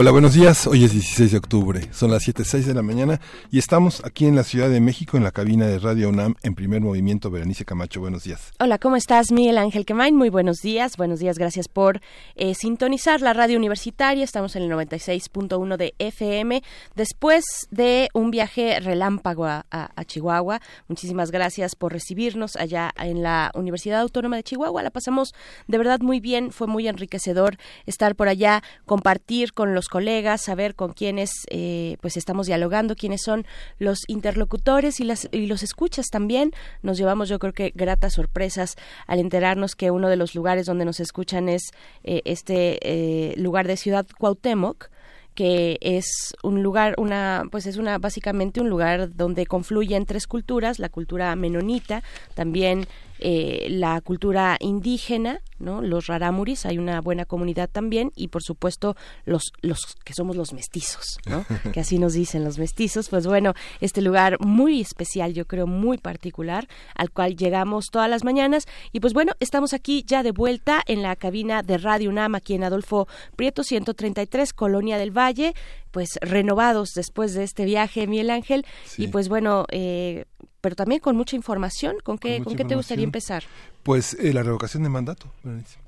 Hola, buenos días. Hoy es 16 de octubre. Son las 7.06 de la mañana y estamos aquí en la Ciudad de México en la cabina de Radio UNAM en primer movimiento. Berenice Camacho, buenos días. Hola, ¿cómo estás? Miguel Ángel Quemain, muy buenos días. Buenos días, gracias por eh, sintonizar la radio universitaria. Estamos en el 96.1 de FM. Después de un viaje relámpago a, a Chihuahua, muchísimas gracias por recibirnos allá en la Universidad Autónoma de Chihuahua. La pasamos de verdad muy bien. Fue muy enriquecedor estar por allá, compartir con los colegas, saber con quiénes eh, pues estamos dialogando, quiénes son los interlocutores y, las, y los escuchas también. Nos llevamos yo creo que gratas sorpresas al enterarnos que uno de los lugares donde nos escuchan es eh, este eh, lugar de Ciudad Cuauhtémoc que es un lugar, una, pues es una, básicamente un lugar donde confluyen tres culturas, la cultura menonita, también eh, la cultura indígena, ¿no? Los raramuris, hay una buena comunidad también y por supuesto los los que somos los mestizos, ¿no? que así nos dicen los mestizos, pues bueno, este lugar muy especial, yo creo muy particular, al cual llegamos todas las mañanas. Y pues bueno, estamos aquí ya de vuelta en la cabina de Radio UNAM aquí en Adolfo Prieto 133, Colonia del Valle, pues renovados después de este viaje, Miguel Ángel, y pues bueno, eh, pero también con mucha información. ¿Con qué, ¿con, qué te gustaría empezar? Pues eh, la revocación de mandato.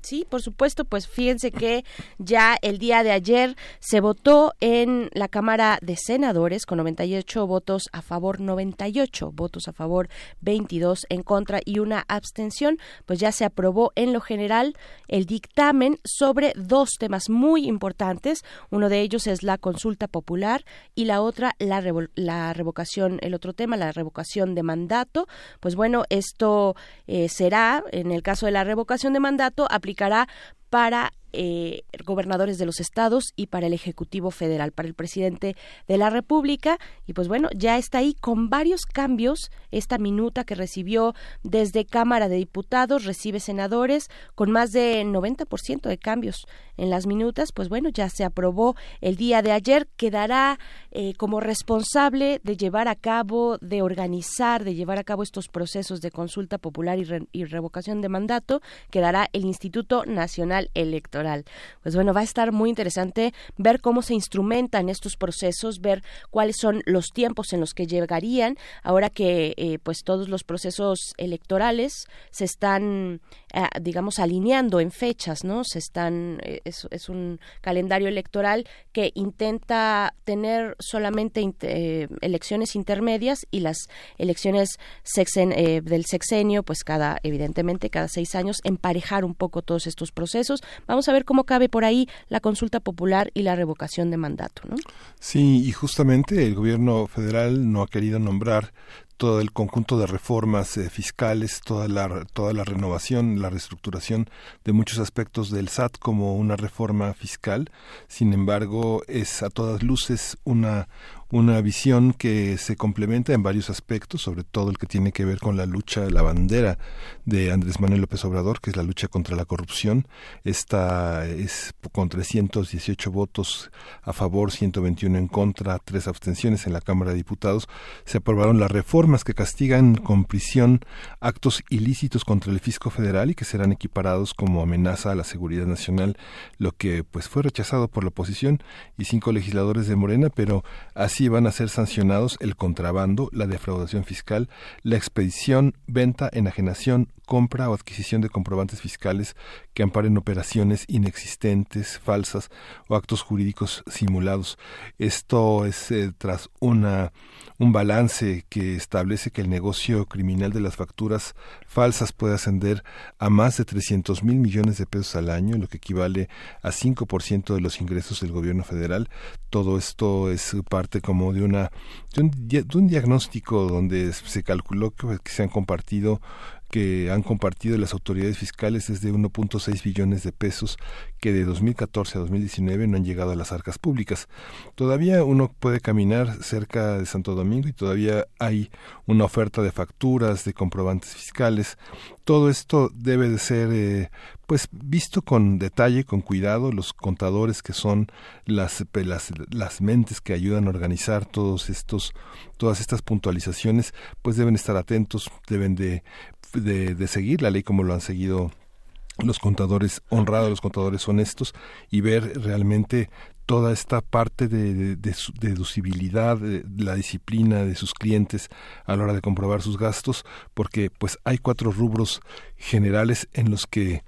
Sí, por supuesto, pues fíjense que ya el día de ayer se votó en la Cámara de Senadores con 98 votos a favor, 98 votos a favor, 22 en contra y una abstención, pues ya se aprobó en lo general el dictamen sobre dos temas muy importantes. Uno de ellos es la consulta popular y la otra la, la revocación, el otro tema, la revocación de mandato. Pues bueno, esto eh, será en el caso de la revocación de mandato, aplicará para eh, gobernadores de los estados y para el Ejecutivo Federal, para el presidente de la República. Y pues bueno, ya está ahí con varios cambios. Esta minuta que recibió desde Cámara de Diputados, recibe senadores con más de 90% de cambios en las minutas. Pues bueno, ya se aprobó el día de ayer. Quedará eh, como responsable de llevar a cabo, de organizar, de llevar a cabo estos procesos de consulta popular y, y revocación de mandato, quedará el Instituto Nacional Electoral. Pues bueno, va a estar muy interesante ver cómo se instrumentan estos procesos, ver cuáles son los tiempos en los que llegarían, ahora que eh, pues todos los procesos electorales se están, eh, digamos, alineando en fechas, ¿no? Se están, eh, es, un calendario electoral que intenta tener solamente elecciones intermedias y las elecciones sexen, del sexenio, pues cada, evidentemente, cada seis años, emparejar un poco todos estos procesos. Vamos a ver cómo cabe por ahí la consulta popular y la revocación de mandato, ¿no? Sí, y justamente el gobierno federal no ha querido nombrar todo el conjunto de reformas eh, fiscales, toda la, toda la renovación, la reestructuración de muchos aspectos del SAT como una reforma fiscal. Sin embargo, es a todas luces una, una visión que se complementa en varios aspectos, sobre todo el que tiene que ver con la lucha, la bandera de Andrés Manuel López Obrador, que es la lucha contra la corrupción. Esta es con 318 votos a favor, 121 en contra, tres abstenciones en la Cámara de Diputados. Se aprobaron las reformas que castigan con prisión actos ilícitos contra el fisco federal y que serán equiparados como amenaza a la seguridad nacional, lo que pues fue rechazado por la oposición y cinco legisladores de Morena, pero así van a ser sancionados el contrabando, la defraudación fiscal, la expedición, venta, enajenación, compra o adquisición de comprobantes fiscales que amparen operaciones inexistentes, falsas o actos jurídicos simulados. Esto es eh, tras una un balance que establece que el negocio criminal de las facturas falsas puede ascender a más de 300 mil millones de pesos al año, lo que equivale a 5% de los ingresos del gobierno federal. Todo esto es parte como de una de un, de un diagnóstico donde se calculó que se han compartido que han compartido las autoridades fiscales es de 1.6 billones de pesos que de 2014 a 2019 no han llegado a las arcas públicas. Todavía uno puede caminar cerca de Santo Domingo y todavía hay una oferta de facturas, de comprobantes fiscales. Todo esto debe de ser eh, pues visto con detalle, con cuidado, los contadores que son las, las, las mentes que ayudan a organizar todos estos, todas estas puntualizaciones, pues deben estar atentos, deben de, de, seguir la ley como lo han seguido los contadores honrados, los contadores honestos y ver realmente toda esta parte de, deducibilidad, de, la disciplina de sus clientes a la hora de comprobar sus gastos, porque pues hay cuatro rubros generales en los que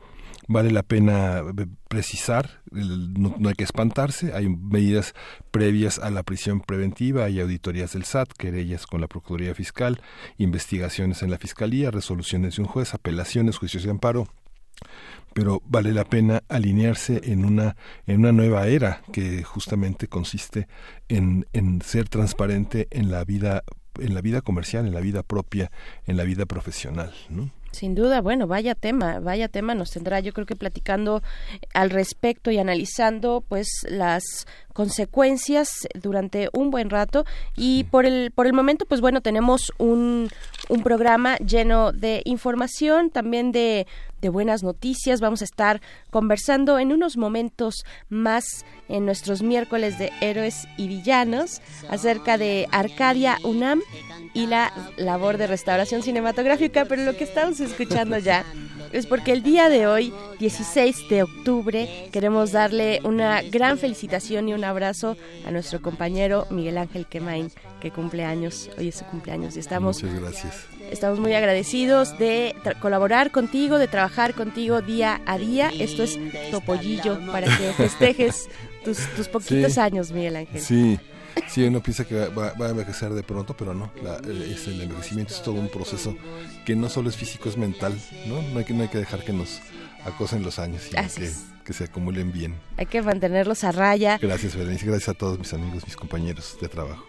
vale la pena eh, precisar, no, hay que espantarse, hay medidas previas a la prisión preventiva, hay auditorías del SAT, querellas con la Procuraduría Fiscal, investigaciones en la Fiscalía, resoluciones de un juez, apelaciones, juicios de amparo, pero vale la pena alinearse en una en una nueva era que justamente consiste en, en ser transparente en la vida en la vida comercial, en la vida propia, en la vida profesional, ¿no? Sin duda, bueno, vaya tema, vaya tema nos tendrá yo creo que platicando al respecto y analizando pues las consecuencias durante un buen rato y por el por el momento pues bueno tenemos un, un programa lleno de información también de de buenas noticias. Vamos a estar conversando en unos momentos más en nuestros miércoles de héroes y villanos acerca de Arcadia UNAM y la labor de restauración cinematográfica, pero lo que estamos escuchando ya es porque el día de hoy, 16 de octubre, queremos darle una gran felicitación y un abrazo a nuestro compañero Miguel Ángel Quemain, que cumple años, hoy es su cumpleaños y estamos Muchas gracias. Estamos muy agradecidos de colaborar contigo, de trabajar contigo día a día. Esto es Topollillo para que festejes tus, tus poquitos años, Miguel Ángel. Sí. Sí, uno piensa que va, a envejecer de pronto, pero no. el envejecimiento es todo un proceso que no solo es físico, es mental, ¿no? No hay que, no hay que dejar que nos acosen los años, sino que, que, se acumulen bien. Hay que mantenerlos a raya. Gracias, Berenice. Gracias a todos mis amigos, mis compañeros de trabajo.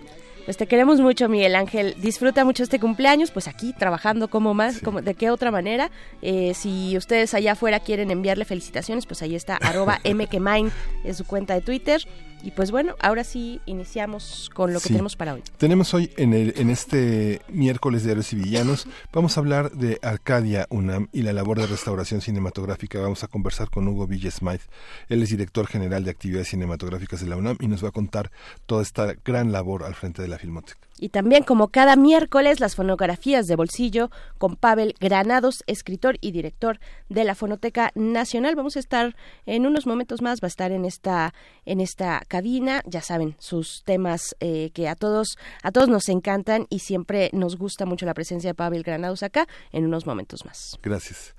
Pues te queremos mucho, Miguel Ángel. Disfruta mucho este cumpleaños, pues aquí trabajando como más, como, de qué otra manera. Eh, si ustedes allá afuera quieren enviarle felicitaciones, pues ahí está, arroba mkmine es su cuenta de Twitter. Y pues bueno, ahora sí iniciamos con lo que tenemos para hoy. Tenemos hoy en, el, en este miércoles de Héroes y Villanos, vamos a hablar de Arcadia UNAM y la labor de restauración cinematográfica. Vamos a conversar con Hugo Villesmaid. Él es director general de actividades cinematográficas de la UNAM y nos va a contar toda esta gran labor al frente de la Filmoteca. Y también como cada miércoles las fonografías de bolsillo con Pavel Granados, escritor y director de la Fonoteca Nacional. Vamos a estar en unos momentos más, va a estar en esta en esta cabina, ya saben, sus temas eh, que a todos a todos nos encantan y siempre nos gusta mucho la presencia de Pavel Granados acá en unos momentos más. Gracias.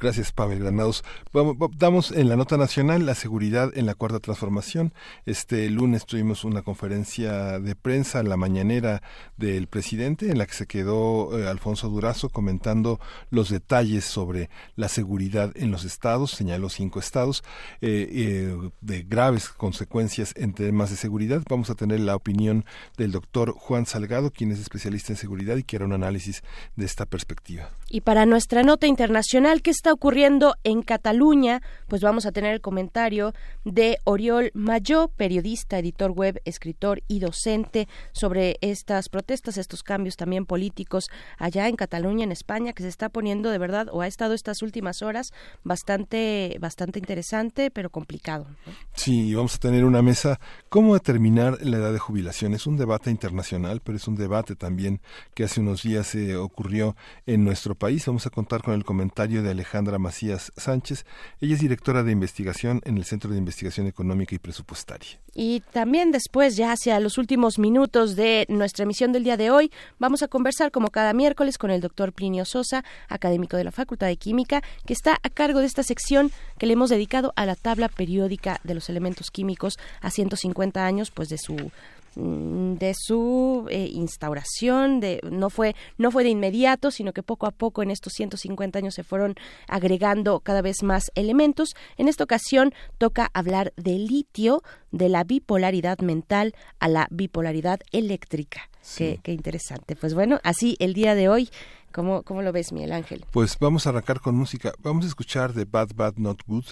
Gracias, Pavel Granados. Vamos, damos en la nota nacional la seguridad en la cuarta transformación. Este lunes tuvimos una conferencia de prensa, la mañanera del presidente, en la que se quedó eh, Alfonso Durazo comentando los detalles sobre la seguridad en los estados. Señaló cinco estados eh, eh, de graves consecuencias en temas de seguridad. Vamos a tener la opinión del doctor Juan Salgado, quien es especialista en seguridad y que hará un análisis de esta perspectiva. Y para nuestra nota internacional, ¿qué está ocurriendo en Cataluña? Pues vamos a tener el comentario de Oriol Mayó, periodista, editor web, escritor y docente sobre estas protestas, estos cambios también políticos allá en Cataluña, en España, que se está poniendo de verdad o ha estado estas últimas horas bastante, bastante interesante, pero complicado. Sí, vamos a tener una mesa. ¿Cómo determinar la edad de jubilación? Es un debate internacional, pero es un debate también que hace unos días se ocurrió en nuestro país. Vamos a contar con el comentario de Alejandra Macías Sánchez. Ella es directora de investigación en el Centro de Investigación Económica y Presupuestaria. Y también después, ya hacia los últimos minutos de nuestra emisión del día de hoy, vamos a conversar como cada miércoles con el doctor Plinio Sosa, académico de la Facultad de Química, que está a cargo de esta sección que le hemos dedicado a la tabla periódica de los elementos químicos a 150 años pues de su de su eh, instauración, de, no, fue, no fue de inmediato, sino que poco a poco en estos 150 años se fueron agregando cada vez más elementos. En esta ocasión toca hablar de litio, de la bipolaridad mental a la bipolaridad eléctrica. Qué, qué, interesante. Pues bueno, así el día de hoy, ¿cómo, ¿cómo lo ves, Miguel Ángel? Pues vamos a arrancar con música. Vamos a escuchar de Bad Bad Not Good,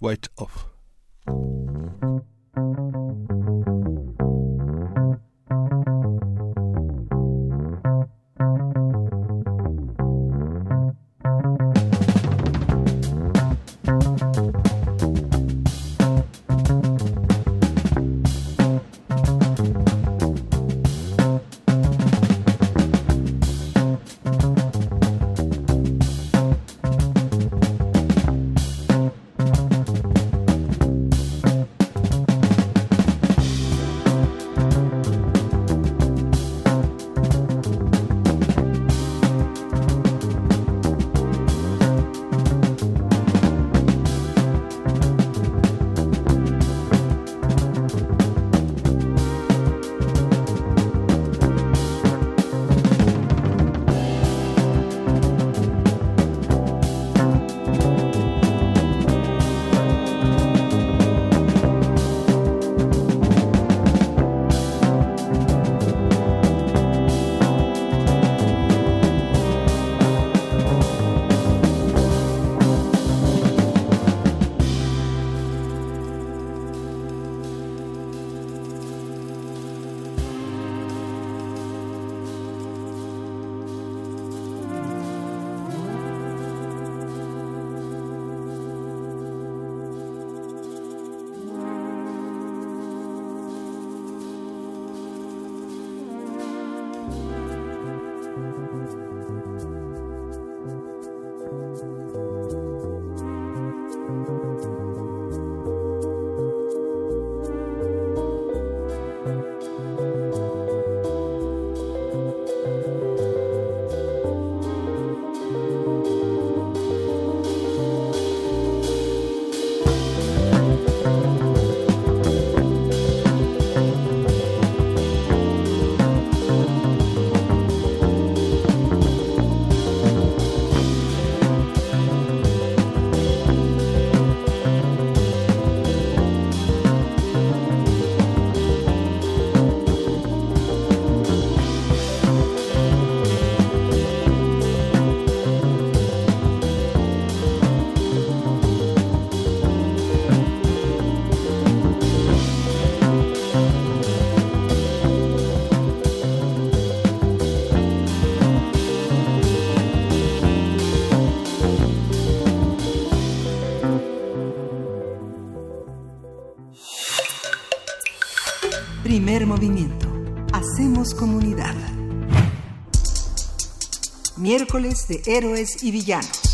White Off. Movimiento. Hacemos comunidad. Miércoles de héroes y villanos.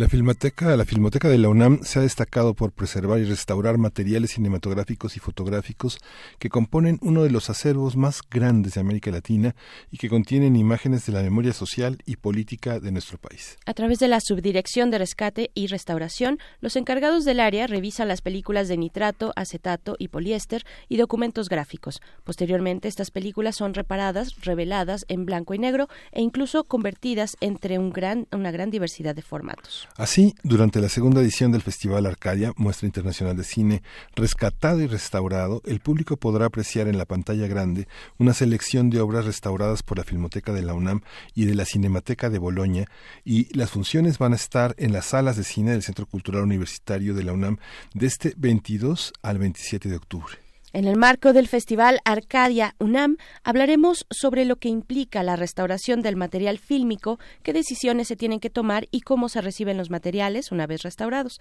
La Filmoteca, la Filmoteca de la UNAM se ha destacado por preservar y restaurar materiales cinematográficos y fotográficos que componen uno de los acervos más grandes de América Latina y que contienen imágenes de la memoria social y política de nuestro país. A través de la Subdirección de Rescate y Restauración, los encargados del área revisan las películas de nitrato, acetato y poliéster y documentos gráficos. Posteriormente, estas películas son reparadas, reveladas en blanco y negro e incluso convertidas entre una gran diversidad de formatos. Así, durante la segunda edición del Festival Arcadia, muestra internacional de cine, rescatado y restaurado, el público podrá apreciar en la pantalla grande una selección de obras restauradas por la Filmoteca de la UNAM y de la Cinemateca de Boloña, y las funciones van a estar en las salas de cine del Centro Cultural Universitario de la UNAM de este 22 al 27 de octubre. En el marco del Festival Arcadia UNAM hablaremos sobre lo que implica la restauración del material fílmico, qué decisiones se tienen que tomar y cómo se reciben los materiales una vez restaurados.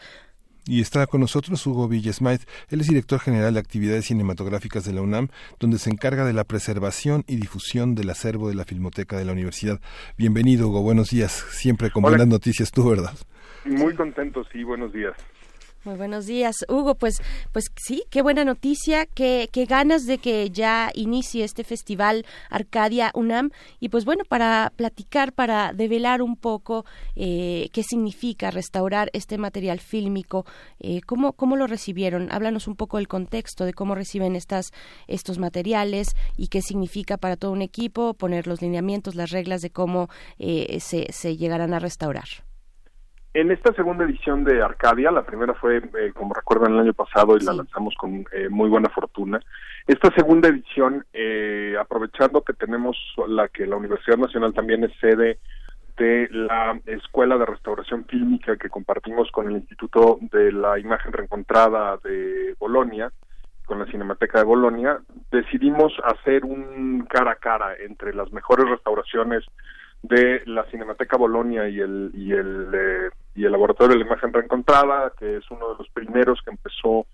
Y está con nosotros Hugo Villasmait. Él es director general de actividades cinematográficas de la UNAM, donde se encarga de la preservación y difusión del acervo de la Filmoteca de la Universidad. Bienvenido, Hugo. Buenos días. Siempre con buenas noticias, tú, ¿verdad? Muy contento, sí. Buenos días. Muy buenos días, Hugo. Pues, pues sí, qué buena noticia, qué, qué ganas de que ya inicie este festival Arcadia UNAM. Y pues bueno, para platicar, para develar un poco eh, qué significa restaurar este material fílmico, eh, ¿cómo, ¿cómo lo recibieron? Háblanos un poco del contexto de cómo reciben estas, estos materiales y qué significa para todo un equipo poner los lineamientos, las reglas de cómo eh, se, se llegarán a restaurar. En esta segunda edición de Arcadia, la primera fue, eh, como recuerdan, el año pasado y la lanzamos con eh, muy buena fortuna. Esta segunda edición, eh, aprovechando que tenemos la que la Universidad Nacional también es sede de la Escuela de Restauración Fílmica que compartimos con el Instituto de la Imagen Reencontrada de Bolonia, con la Cinemateca de Bolonia, decidimos hacer un cara a cara entre las mejores restauraciones de la Cinemateca Bolonia y el y el eh, y el laboratorio de la imagen reencontrada que es uno de los primeros que empezó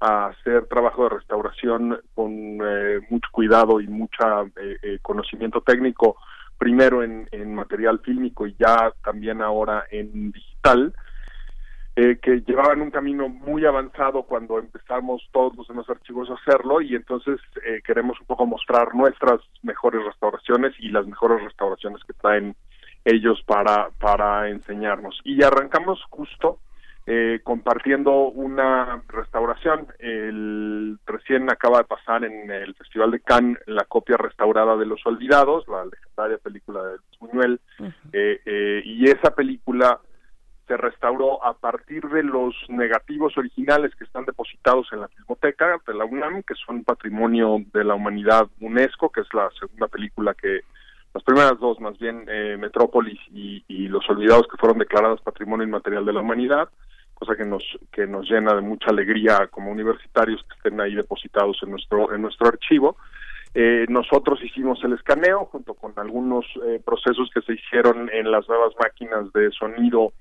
a hacer trabajo de restauración con eh, mucho cuidado y mucho eh, conocimiento técnico primero en, en material fílmico y ya también ahora en digital eh, que llevaban un camino muy avanzado cuando empezamos todos los demás archivos a hacerlo y entonces eh, queremos un poco mostrar nuestras mejores restauraciones y las mejores restauraciones que traen ellos para, para enseñarnos. Y arrancamos justo eh, compartiendo una restauración. El, recién acaba de pasar en el Festival de Cannes la copia restaurada de Los Olvidados, la legendaria película de Buñuel, y esa película se restauró a partir de los negativos originales que están depositados en la Filmoteca de la UNAM, que son patrimonio de la humanidad UNESCO, que es la segunda película que, las primeras dos más bien, eh, Metrópolis y, Los Olvidados, que fueron declaradas patrimonio inmaterial de la humanidad, cosa que nos, que nos llena de mucha alegría como universitarios que estén ahí depositados en nuestro, en nuestro archivo. Eh, nosotros hicimos el escaneo junto con algunos eh, procesos que se hicieron en las nuevas máquinas de sonido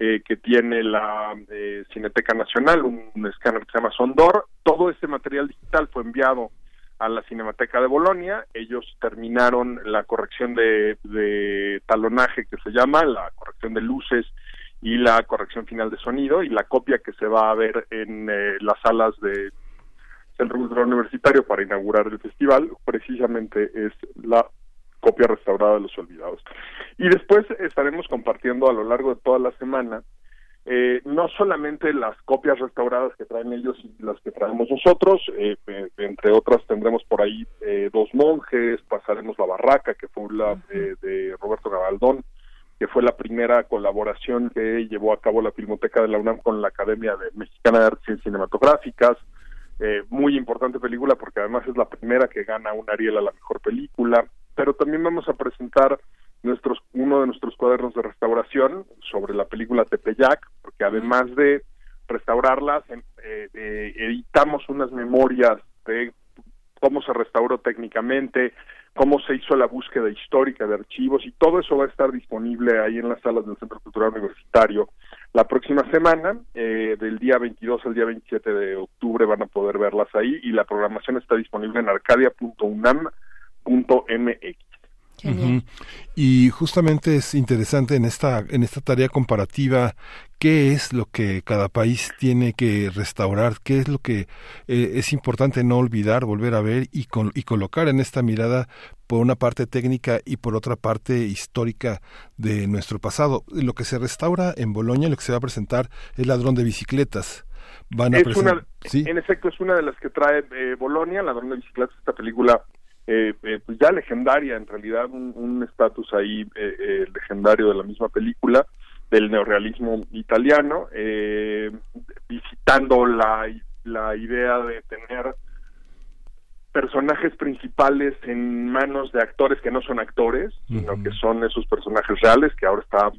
eh, que tiene la eh, Cineteca Nacional, un escáner que se llama Sondor. Todo este material digital fue enviado a la Cinemateca de Bolonia. Ellos terminaron la corrección de, talonaje que se llama, la corrección de luces y la corrección final de sonido y la copia que se va a ver en eh, las salas de Cultural Universitario para inaugurar el festival precisamente es la copia restaurada de los olvidados. Y después estaremos compartiendo a lo largo de toda la semana eh, no solamente las copias restauradas que traen ellos y las que traemos nosotros, eh, eh, entre otras tendremos por ahí dos monjes, pasaremos la barraca que fue la de Roberto Gabaldón, que fue la primera colaboración que llevó a cabo la Filmoteca de la UNAM con la Academia de Mexicana de Artes Cinematográficas, muy importante película porque además es la primera que gana un Ariel a la mejor película. Pero también vamos a presentar nuestros uno de nuestros cuadernos de restauración sobre la película Tepeyac, porque además de restaurarlas, eh, eh, editamos unas memorias de cómo se restauró técnicamente, cómo se hizo la búsqueda histórica de archivos y todo eso va a estar disponible ahí en las salas del Centro Cultural Universitario. La próxima semana, eh, del día 22 al día 27 de octubre, van a poder verlas ahí y la programación está disponible en Y justamente es interesante en esta, en esta tarea comparativa qué es lo que cada país tiene que restaurar, qué es lo que eh, es importante no olvidar, volver a ver y, y colocar en esta mirada por una parte técnica y por otra parte histórica de nuestro pasado. Lo que se restaura en Bolonia, lo que se va a presentar es Ladrón de Bicicletas. Van a es una, En efecto, es una de las que trae eh, Bolonia, Ladrón de Bicicletas, esta película eh, eh, pues ya legendaria, en realidad un estatus ahí eh, eh, legendario de la misma película, del neorealismo italiano, eh, visitando la, la idea de tener personajes principales en manos de actores que no son actores, sino que son esos personajes reales, que ahora está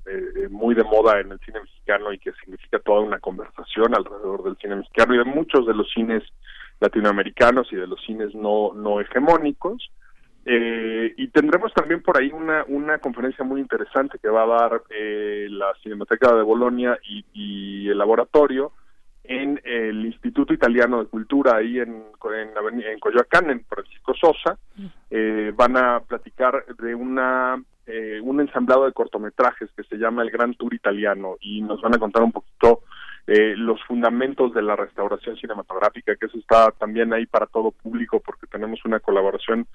muy de moda en el cine mexicano y que significa toda una conversación alrededor del cine mexicano y de muchos de los cines latinoamericanos y de los cines no, no hegemónicos. Eh, y tendremos también por ahí una, una conferencia muy interesante que va a dar eh, la Cinemateca de Bolonia y, el laboratorio en el Instituto Italiano de Cultura ahí en, en, en Coyoacán, en Francisco Sosa. Eh, van a platicar de una un ensamblado de cortometrajes que se llama El Gran Tour Italiano y nos van a contar un poquito eh, los fundamentos de la restauración cinematográfica, que eso está también ahí para todo público porque tenemos una colaboración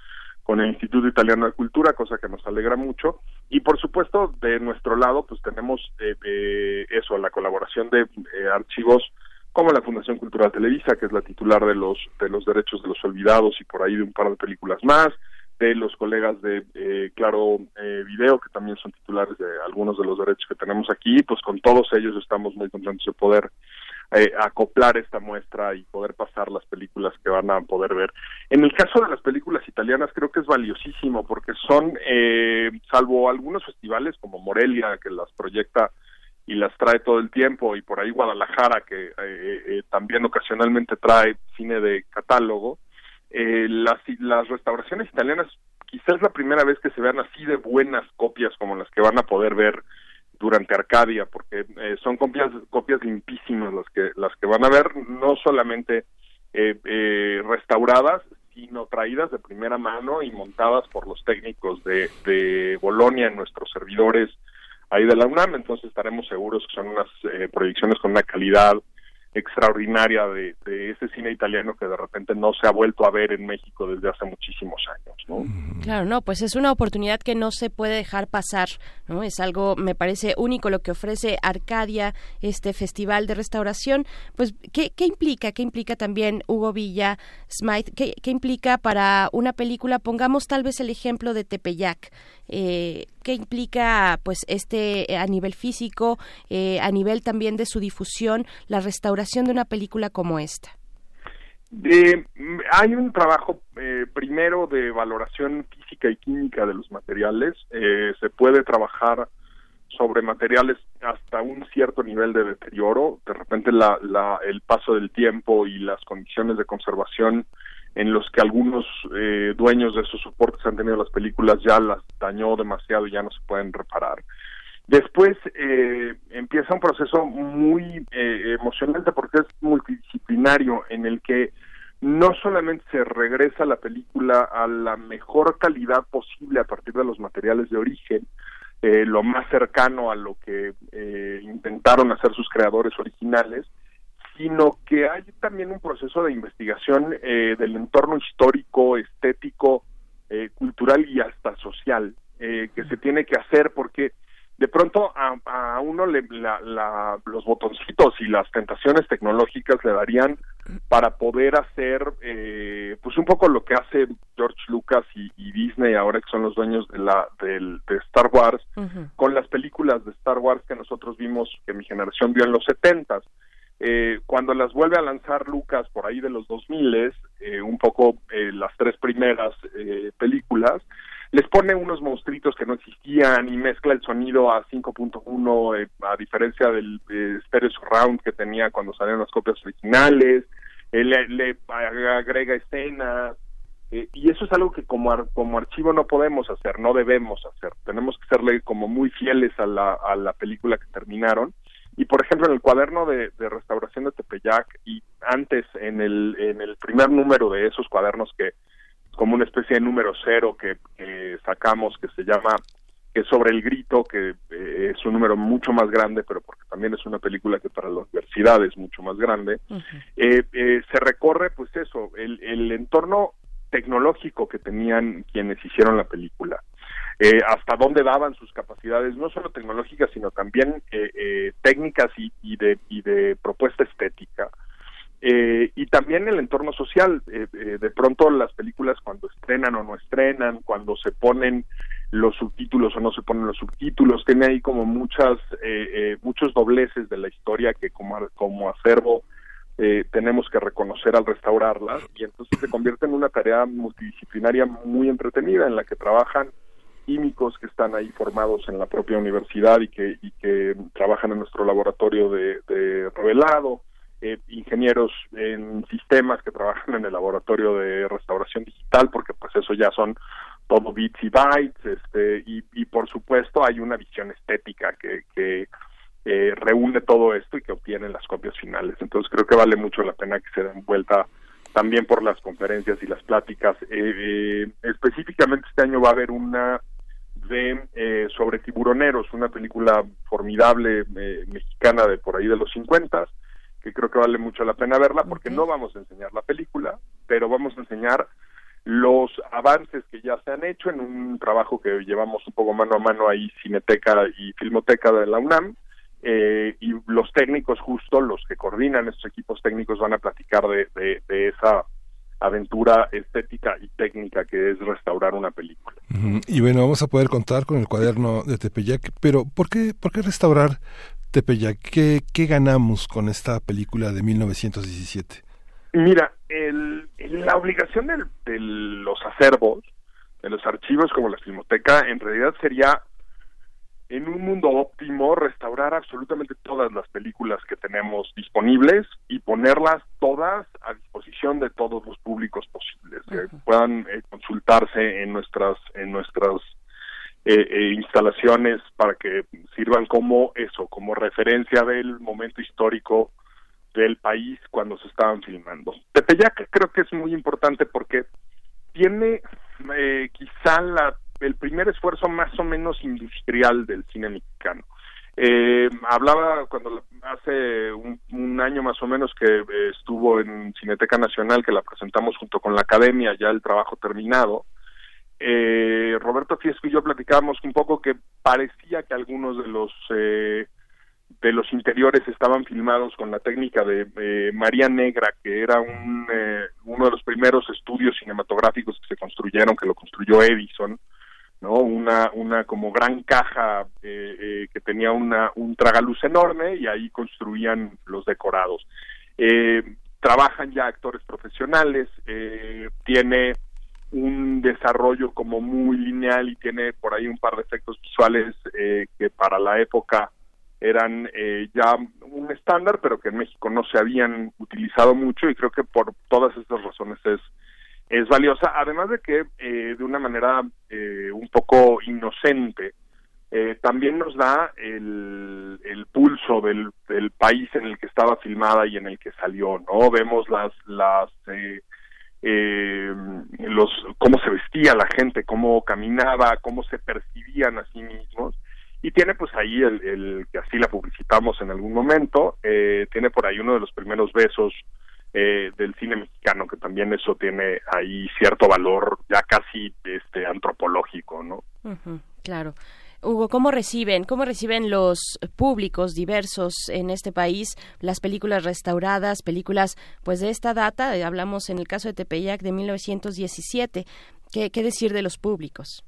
con el Instituto Italiano de Cultura, cosa que nos alegra mucho. Y por supuesto, de nuestro lado, pues tenemos eh, eso, la colaboración de archivos como la Fundación Cultural Televisa, que es la titular de los, de los derechos de los olvidados y por ahí de un par de películas más, de los colegas de eh, Claro eh, Video, que también son titulares de algunos de los derechos que tenemos aquí, pues con todos ellos estamos muy contentos de poder eh, acoplar esta muestra y poder pasar las películas que van a poder ver. En el caso de las películas italianas creo que es valiosísimo porque son, salvo algunos festivales como Morelia, que las proyecta y las trae todo el tiempo y por ahí Guadalajara que eh, eh, también ocasionalmente trae cine de catálogo eh, las las restauraciones italianas quizás la primera vez que se vean así de buenas copias como las que van a poder ver durante Arcadia porque eh, son copias copias limpísimas las que las que van a ver no solamente restauradas sino traídas de primera mano y montadas por los técnicos de, de Bolonia en nuestros servidores ahí de la UNAM, entonces estaremos seguros que son unas eh, proyecciones con una calidad extraordinaria de, ese cine italiano que de repente no se ha vuelto a ver en México desde hace muchísimos años, ¿no? Claro, no, pues es una oportunidad que no se puede dejar pasar, ¿no? Es algo, me parece único lo que ofrece Arcadia, este festival de restauración. Pues, ¿qué, qué implica? ¿Qué implica también Hugo Villa, Smythe? ¿Qué, ¿Qué implica para una película? Pongamos tal vez el ejemplo de Tepeyac. Eh, qué implica pues este eh, a nivel físico eh, a nivel también de su difusión la restauración de una película como esta hay un trabajo primero de valoración física y química de los materiales. Se puede trabajar sobre materiales hasta un cierto nivel de deterioro. De repente la, el paso del tiempo y las condiciones de conservación en los que algunos eh, dueños de esos soportes han tenido las películas ya las dañó demasiado y ya no se pueden reparar. Después eh, empieza un proceso muy eh, emocionante porque es multidisciplinario en el que no solamente se regresa la película a la mejor calidad posible a partir de los materiales de origen, lo más cercano a lo que intentaron hacer sus creadores originales, sino que hay también un proceso de investigación eh, del entorno histórico, estético, eh, cultural y hasta social eh, que se tiene que hacer porque de pronto a, uno le, la, los botoncitos y las tentaciones tecnológicas le darían para poder hacer pues un poco lo que hace George Lucas y, Disney ahora que son los dueños de la del, de Star Wars con las películas de Star Wars que nosotros vimos que mi generación vio en los setentas. Eh, cuando las vuelve a lanzar Lucas por ahí de los 2000, eh, un poco eh, las tres primeras eh, películas, les pone unos monstruitos que no existían y mezcla el sonido a 5.1 eh, a diferencia del stereo surround que tenía cuando salieron las copias originales, le, le, agrega escenas, y eso es algo que como, como archivo no podemos hacer, no debemos hacer. Tenemos que serle como muy fieles a la, a la película que terminaron y por ejemplo, en el cuaderno de, restauración de Tepeyac y antes en el, en el primer número de esos cuadernos que como una especie de número cero que, sacamos que se llama que es sobre el grito que eh, es un número mucho más grande pero porque también es una película que para la universidad es mucho más grande. Eh, eh, se recorre pues eso el, el entorno tecnológico que tenían quienes hicieron la película. Hasta dónde daban sus capacidades, no solo tecnológicas, sino también eh, eh, técnicas y, de, y de propuesta estética. Y también el entorno social. de pronto las películas cuando estrenan o no estrenan, cuando se ponen los subtítulos o no se ponen los subtítulos, tiene ahí como muchas, muchos dobleces de la historia que como, como acervo tenemos que reconocer al restaurarlas y entonces se convierte en una tarea multidisciplinaria muy entretenida en la que trabajan químicos que están ahí formados en la propia universidad y que, y que trabajan en nuestro laboratorio de revelado, eh, ingenieros en sistemas que trabajan en el laboratorio de restauración digital, porque pues eso ya son todo bits y bytes, este, y, por supuesto hay una visión estética que, que eh, reúne todo esto y que obtiene las copias finales. Entonces creo que vale mucho la pena que se den vuelta también por las conferencias y las pláticas. Eh, eh, específicamente este año va a haber una de eh, sobre tiburoneros, una película formidable eh, mexicana de por ahí de los 50 que creo que vale mucho la pena verla porque no vamos a enseñar la película, pero vamos a enseñar los avances que ya se han hecho en un trabajo que llevamos un poco mano a mano ahí, Cineteca y Filmoteca de la UNAM, eh, y los técnicos justo, los que coordinan estos equipos técnicos van a platicar de, de, esa aventura estética y técnica que es restaurar una película. Y bueno, vamos a poder contar con el cuaderno de Tepeyac, pero ¿por qué, por qué restaurar Tepeyac? ¿Qué, ¿Qué ganamos con esta película de 1917? Mira, el, la obligación de los acervos, de los archivos como la Filmoteca, en realidad sería en un mundo óptimo restaurar absolutamente todas las películas que tenemos disponibles y ponerlas todas a disposición de todos los públicos posibles que puedan eh, consultarse en nuestras en nuestras eh, eh, instalaciones para que sirvan como eso como referencia del momento histórico del país cuando se estaban filmando Tepeyac creo que es muy importante porque tiene quizá la el primer esfuerzo más o menos industrial del cine mexicano. Eh, hablaba cuando hace un, año más o menos que eh, estuvo en Cineteca Nacional, que la presentamos junto con la Academia, ya el trabajo terminado. Eh, Roberto Fiesco y yo platicábamos un poco que parecía que algunos de los eh, de los interiores estaban filmados con la técnica de María Negra, que era un, uno de los primeros estudios cinematográficos que se construyeron, que lo construyó Edison ¿no? Una, una como gran caja eh, eh, que tenía una, un tragaluz enorme y ahí construían los decorados. Eh, trabajan ya actores profesionales, tiene un desarrollo como muy lineal y tiene por ahí un par de efectos visuales que para la época eran ya un estándar, pero que en México no se habían utilizado mucho y creo que por todas estas razones es es valiosa, además de que eh, de una manera eh, un poco inocente eh, también nos da el, el pulso del, del, país en el que estaba filmada y en el que salió, ¿no? Vemos las las los cómo se vestía la gente, cómo caminaba, cómo se percibían a sí mismos y tiene pues ahí el, el que así la publicitamos en algún momento, tiene por ahí uno de los primeros besos eh, del cine mexicano, que también eso tiene ahí cierto valor ya casi este antropológico, ¿no? claro. Hugo, ¿cómo reciben, cómo reciben los públicos diversos en este país las películas restauradas, películas pues de esta data? Hablamos en el caso de Tepeyac de 1917. ¿Qué, qué decir de los públicos?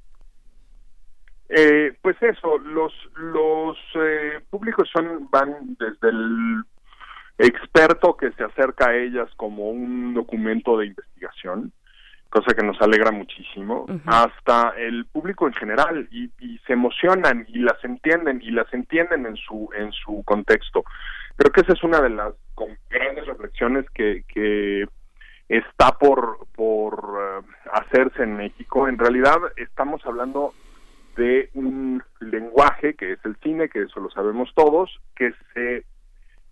Eh, pues eso, los los eh, públicos son van desde el experto que se acerca a ellas como un documento de investigación, cosa que nos alegra muchísimo, hasta el público en general y, se emocionan y las entienden y las entienden en su en su contexto. Creo que esa es una de las grandes reflexiones que, que está por por eh, hacerse en México. En realidad estamos hablando de un lenguaje que es el cine, que eso lo sabemos todos, que se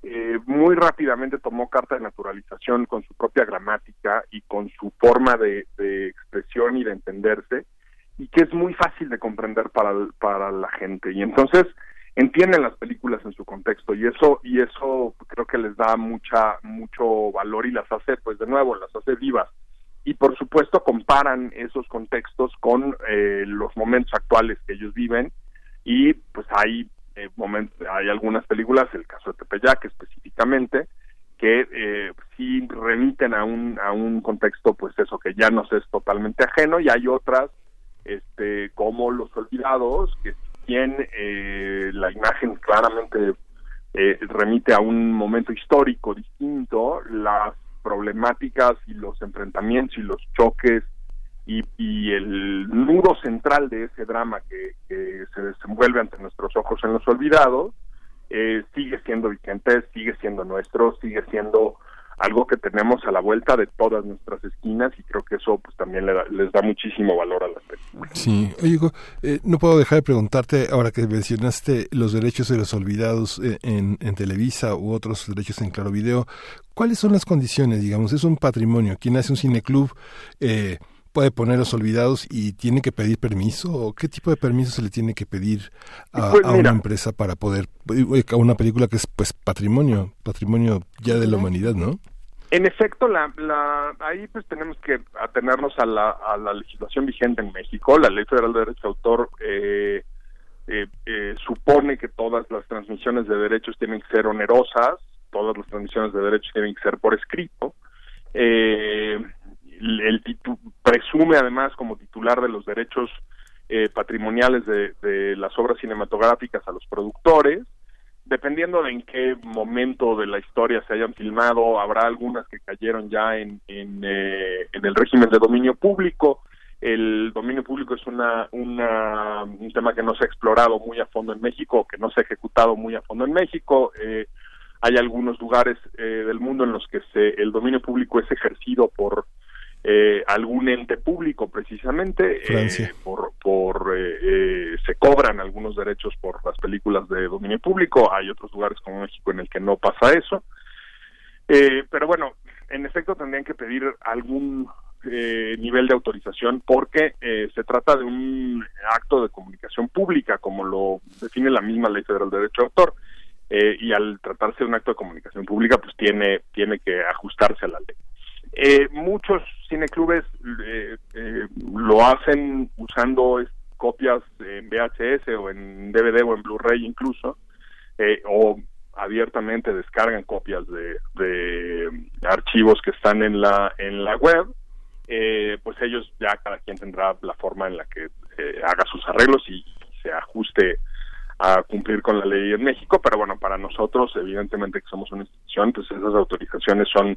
eh, muy rápidamente tomó carta de naturalización con su propia gramática y con su forma de, expresión y de entenderse y que es muy fácil de comprender para, para la gente. Y entonces entienden las películas en su contexto y eso y eso creo que les da mucha mucho valor y las hace pues de nuevo las hace vivas. Y por supuesto comparan esos contextos con eh, los momentos actuales que ellos viven y pues hay eh, hay algunas películas, el caso de Tepeyac específicamente, que eh, sí remiten a un, a un contexto, pues eso, que ya nos es totalmente ajeno, y hay otras, este, como Los Olvidados, que tienen eh, la imagen claramente eh, remite a un momento histórico distinto, las problemáticas y los enfrentamientos y los choques y, el nudo central de ese drama que, se desenvuelve ante nuestros ojos en los olvidados eh, sigue siendo vigente, sigue siendo nuestro, sigue siendo algo que tenemos a la vuelta de todas nuestras esquinas y creo que eso pues también les da muchísimo valor a las películas. Sí, oye, eh, no puedo dejar de preguntarte, ahora que mencionaste los derechos de los olvidados eh, en, en Televisa u otros derechos en Claro Video, ¿cuáles son las condiciones? Digamos, es un patrimonio. Quien hace un cineclub eh, puede poner los olvidados y tiene que pedir permiso o qué tipo de permiso se le tiene que pedir a, Pues a una empresa para poder a una película que es pues patrimonio patrimonio ya de la humanidad no En efecto, la, la, ahí pues tenemos que atenernos a la, a la legislación vigente en México. La Ley Federal de Derecho de Autor eh, eh, eh, supone que todas las transmisiones de derechos tienen que ser onerosas, todas las transmisiones de derechos tienen que ser por escrito. Eh, el, titu- presume además como titular de los derechos eh, patrimoniales de, de las obras cinematográficas a los productores dependiendo de en qué momento de la historia se hayan filmado, habrá algunas que cayeron ya en, en, eh, en el régimen de dominio público. El dominio público es una, una, un tema que no se ha explorado muy a fondo en México, que no se ha ejecutado muy a fondo en México. Eh, hay algunos lugares eh, del mundo en los que se, el dominio público es ejercido por eh, algún ente público precisamente eh, por, por eh, eh, se cobran algunos derechos por las películas de dominio público. Hay otros lugares como México en el que no pasa eso. Eh, pero bueno en efecto tendrían que pedir algún eh, nivel de autorización porque eh, se trata de un acto de comunicación pública como lo define la misma ley federal de derecho de autor. Eh, y al tratarse de un acto de comunicación pública pues tiene tiene que ajustarse a la ley eh, muchos cineclubes eh, eh, lo hacen usando copias en VHS o en DVD o en Blu-ray incluso, eh, o abiertamente descargan copias de, de archivos que están en la en la web. Eh, pues ellos ya cada quien tendrá la forma en la que haga sus arreglos y se ajuste a cumplir con la ley en México, pero bueno, para nosotros, evidentemente que somos una institución, pues esas autorizaciones son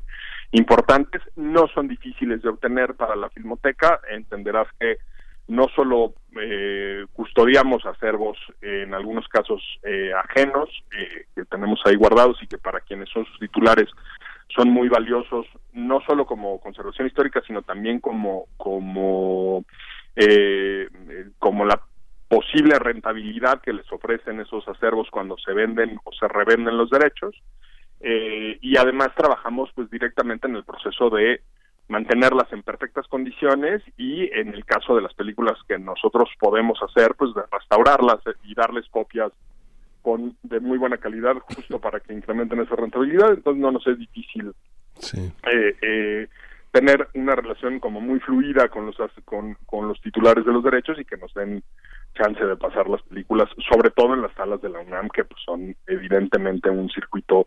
importantes, no son difíciles de obtener para la filmoteca, entenderás que no solo eh, custodiamos acervos en algunos casos eh, ajenos eh, que tenemos ahí guardados y que para quienes son sus titulares son muy valiosos no solo como conservación histórica sino también como como eh, como la posible rentabilidad que les ofrecen esos acervos cuando se venden o se revenden los derechos. Eh, y además trabajamos pues directamente en el proceso de mantenerlas en perfectas condiciones y en el caso de las películas que nosotros podemos hacer pues de restaurarlas y darles copias con de muy buena calidad justo para que incrementen esa rentabilidad. Entonces no nos es difícil sí. eh, eh, tener una relación como muy fluida con los con, con los titulares de los derechos y que nos den chance de pasar las películas, sobre todo en las salas de la UNAM, que pues, son evidentemente un circuito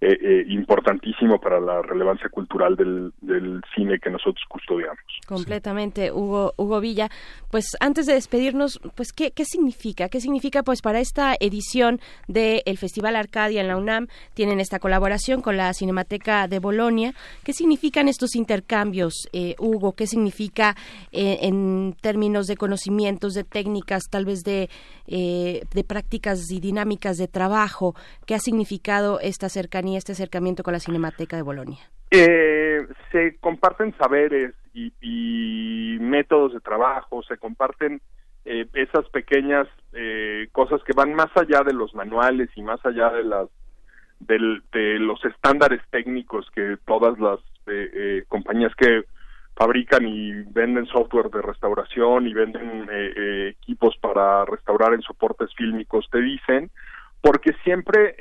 eh, eh, importantísimo para la relevancia cultural del, del cine que nosotros custodiamos. Completamente, Hugo, Hugo Villa. Pues antes de despedirnos, pues ¿qué, qué significa? ¿Qué significa pues para esta edición del Festival Arcadia en la UNAM? Tienen esta colaboración con la Cinemateca de Bolonia. ¿Qué significan estos intercambios, eh, Hugo? ¿Qué significa eh, en términos de conocimientos, de técnicas, tal vez de, eh, de prácticas y dinámicas de trabajo? ¿Qué ha significado esta cercanía, este acercamiento con la Cinemateca de Bolonia? Eh, se comparten saberes y, métodos de trabajo, se comparten eh, esas pequeñas eh, cosas que van más allá de los manuales y más allá de las de los estándares técnicos que todas las eh, eh, compañías que fabrican y venden software de restauración y venden eh, equipos para restaurar en soportes fílmicos te dicen porque siempre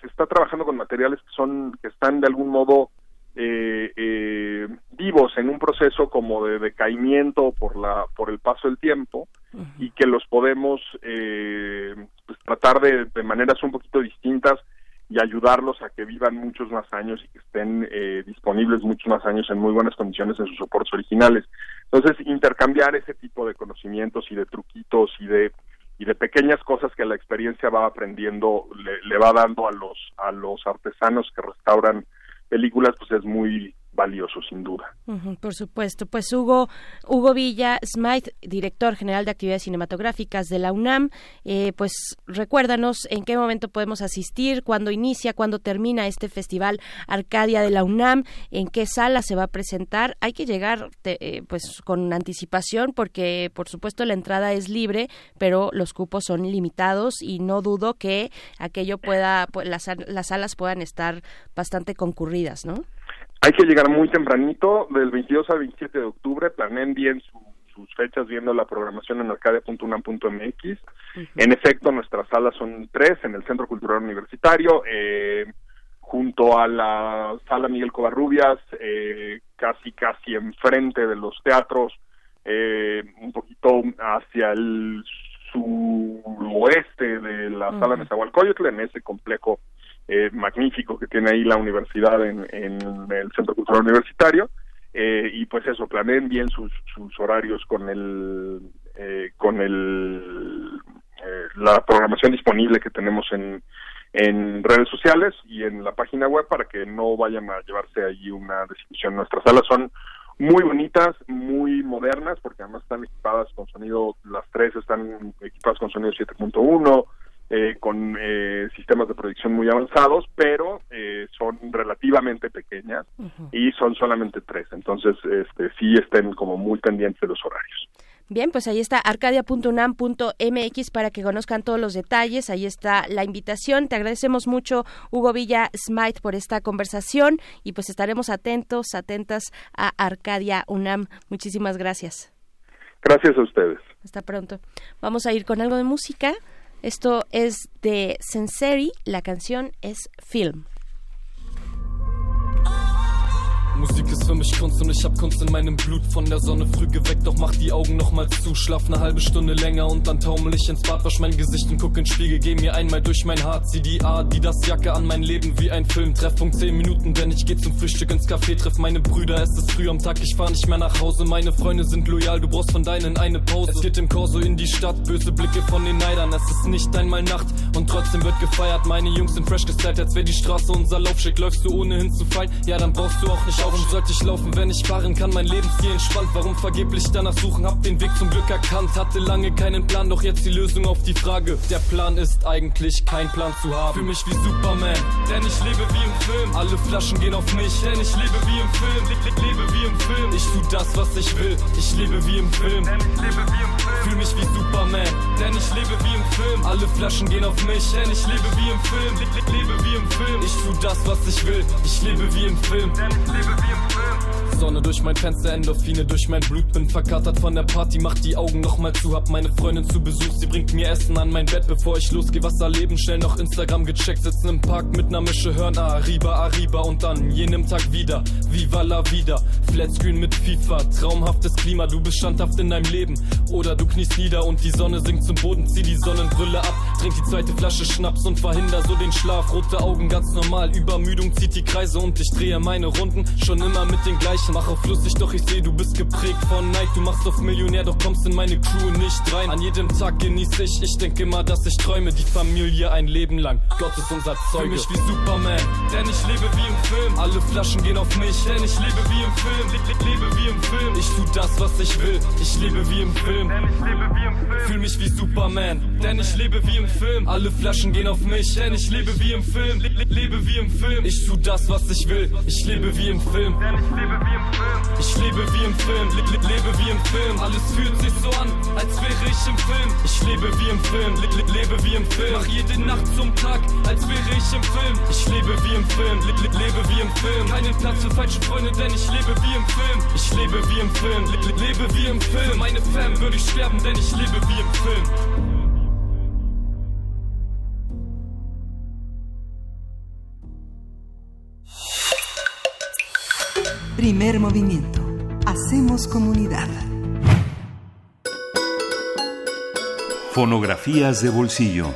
se está trabajando con materiales que son que están de algún modo eh, eh, vivos en un proceso como de decaimiento por la por el paso del tiempo y que los podemos eh, pues, tratar de, de maneras un poquito distintas y ayudarlos a que vivan muchos más años y que estén eh, disponibles muchos más años en muy buenas condiciones en sus soportes originales. Entonces, intercambiar ese tipo de conocimientos y de truquitos y de y de pequeñas cosas que la experiencia va aprendiendo le, le va dando a los a los artesanos que restauran películas pues es muy valioso sin duda. Por supuesto. Pues Hugo, Hugo Villa Smythe, director general de actividades cinematográficas de la UNAM, eh, pues recuérdanos en qué momento podemos asistir, cuándo inicia, cuándo termina este festival Arcadia de la UNAM, en qué sala se va a presentar. Hay que llegar te- eh, pues con anticipación porque por supuesto la entrada es libre, pero los cupos son limitados y no dudo que aquello pueda, pues, las, las salas puedan estar bastante concurridas, ¿no? Hay que llegar muy tempranito, del 22 al 27 de octubre, planeen bien sus fechas viendo la programación en arcadia.unam.mx. En efecto, nuestras salas son tres en el Centro Cultural Universitario, eh, junto a la sala Miguel Covarrubias, eh, casi casi enfrente de los teatros, eh, un poquito hacia el suroeste de la sala de Nezahualcóyotl, en ese complejo eh, magnífico que tiene ahí la universidad en, el Centro Cultural Universitario. Eh, y pues eso, planeen bien sus, sus horarios con el eh, con el la programación disponible que tenemos en, en redes sociales y en la página web para que no vayan a llevarse allí una desilusión. Nuestras salas son muy bonitas, muy modernas, porque además están equipadas con sonido, las tres están equipadas con sonido 7.1, eh, con eh, sistemas de proyección muy avanzados, pero eh, son relativamente pequeñas y son solamente tres. Entonces, este, sí estén como muy pendientes de los horarios. Bien, pues ahí está arcadia.unam.mx para que conozcan todos los detalles. Ahí está la invitación. Te agradecemos mucho, Hugo Villa Smite, por esta conversación y pues estaremos atentos, atentas a Arcadia UNAM. Muchísimas gracias. Gracias a ustedes. Hasta pronto. Vamos a ir con algo de música. Esto es de Senseri, la canción es Film. Ist für mich Kunst und ich hab Kunst in meinem Blut. Von der Sonne früh geweckt, doch mach die Augen nochmals zu. Schlaf ne halbe Stunde länger und dann taumel ich ins Bad, wasch mein Gesicht und guck in Spiegel. Geh mir einmal durch mein Haar, zieh die A, die das Jacke an mein Leben wie ein Film. Treffpunkt 10 Minuten, denn ich geh zum Frühstück ins Café, treff meine Brüder. Es ist früh am Tag, ich fahr nicht mehr nach Hause. Meine Freunde sind loyal, du brauchst von deinen eine Pause. Es geht im Korso in die Stadt, böse Blicke von den Neidern. Es ist nicht einmal Nacht und trotzdem wird gefeiert. Meine Jungs sind fresh gestylt, als wär die Straße unser Laufschick. Läufst du ohne hinzufallen? Ja, dann brauchst du auch nicht auf. Und sollte ich laufen? laufen, wenn ich fahren kann. Mein Lebensstil entspannt, warum vergeblich danach suchen? Hab den Weg zum Glück erkannt, hatte lange keinen Plan, doch jetzt die Lösung auf die Frage. Der Plan ist eigentlich kein Plan zu haben. Fühl mich wie Superman, denn ich lebe wie im Film. Alle Flaschen gehen auf mich, denn ich lebe wie im Film. Le le lebe wie im Film. Ich tu das, was ich will. Ich lebe wie im Film. Denn ich lebe wie im Film. Fühl mich wie Superman, denn ich lebe wie im Film. Alle Flaschen gehen auf mich, denn ich lebe wie im Film. Le lebe wie im Film. Ich tu das, was ich will. Ich lebe wie im Film. Denn ich lebe wie im Film. Amen. Sonne durch mein Fenster, Endorphine durch mein Blut. Bin verkatert von der Party, mach die Augen nochmal zu. Hab meine Freundin zu Besuch, sie bringt mir Essen an mein Bett, bevor ich losgeh. Was erleben, schnell noch Instagram gecheckt. Sitzen im Park mit ner Mische, hören Arriba, Arriba und dann jenem Tag wieder. Viva la vida, Flatscreen mit FIFA. Traumhaftes Klima, du bist standhaft in deinem Leben. Oder du kniest nieder und die Sonne sinkt zum Boden. Zieh die Sonnenbrille ab, trink die zweite Flasche Schnaps und verhinder so den Schlaf. Rote Augen ganz normal, Übermüdung zieht die Kreise und ich drehe meine Runden. Schon immer mit den gleichen Mach auf lustig, doch ich seh, du bist geprägt von Neid. Du machst auf Millionär, doch kommst in meine Crew nicht rein. An jedem Tag genieß ich, ich denk immer, dass ich träume. Die Familie ein Leben lang. Gott ist unser Zeuge. Für mich wie Superman, denn ich lebe wie im Film. Alle Flaschen gehen auf mich, denn ich lebe wie im Film. Le le lebe wie im Film. Ich tu das, was ich will. Ich lebe wie im Film. Denn ich lebe wie im Film. Fühl mich wie Superman, denn ich lebe wie im Film. Alle Flaschen gehen auf mich, denn ich lebe wie im Film. Le lebe wie im Film. Ich tu das, was ich will. Ich lebe wie im Film. Denn ich lebe wie im Film. Ich lebe wie im Film, le le lebe wie im Film. Alles fühlt sich so an, als wäre ich im Film. Ich lebe wie im Film, le le lebe wie im Film. Mach jede Nacht zum Tag, als wäre ich im Film. Ich lebe wie im Film, le le lebe wie im Film. Keinen Platz für falsche Freunde, denn ich lebe wie im Film. Ich lebe wie im Film, le le lebe wie im Film. Für meine Fam würde ich sterben, denn ich lebe wie im Film. Primer movimiento. Hacemos comunidad. Fonografías de bolsillo.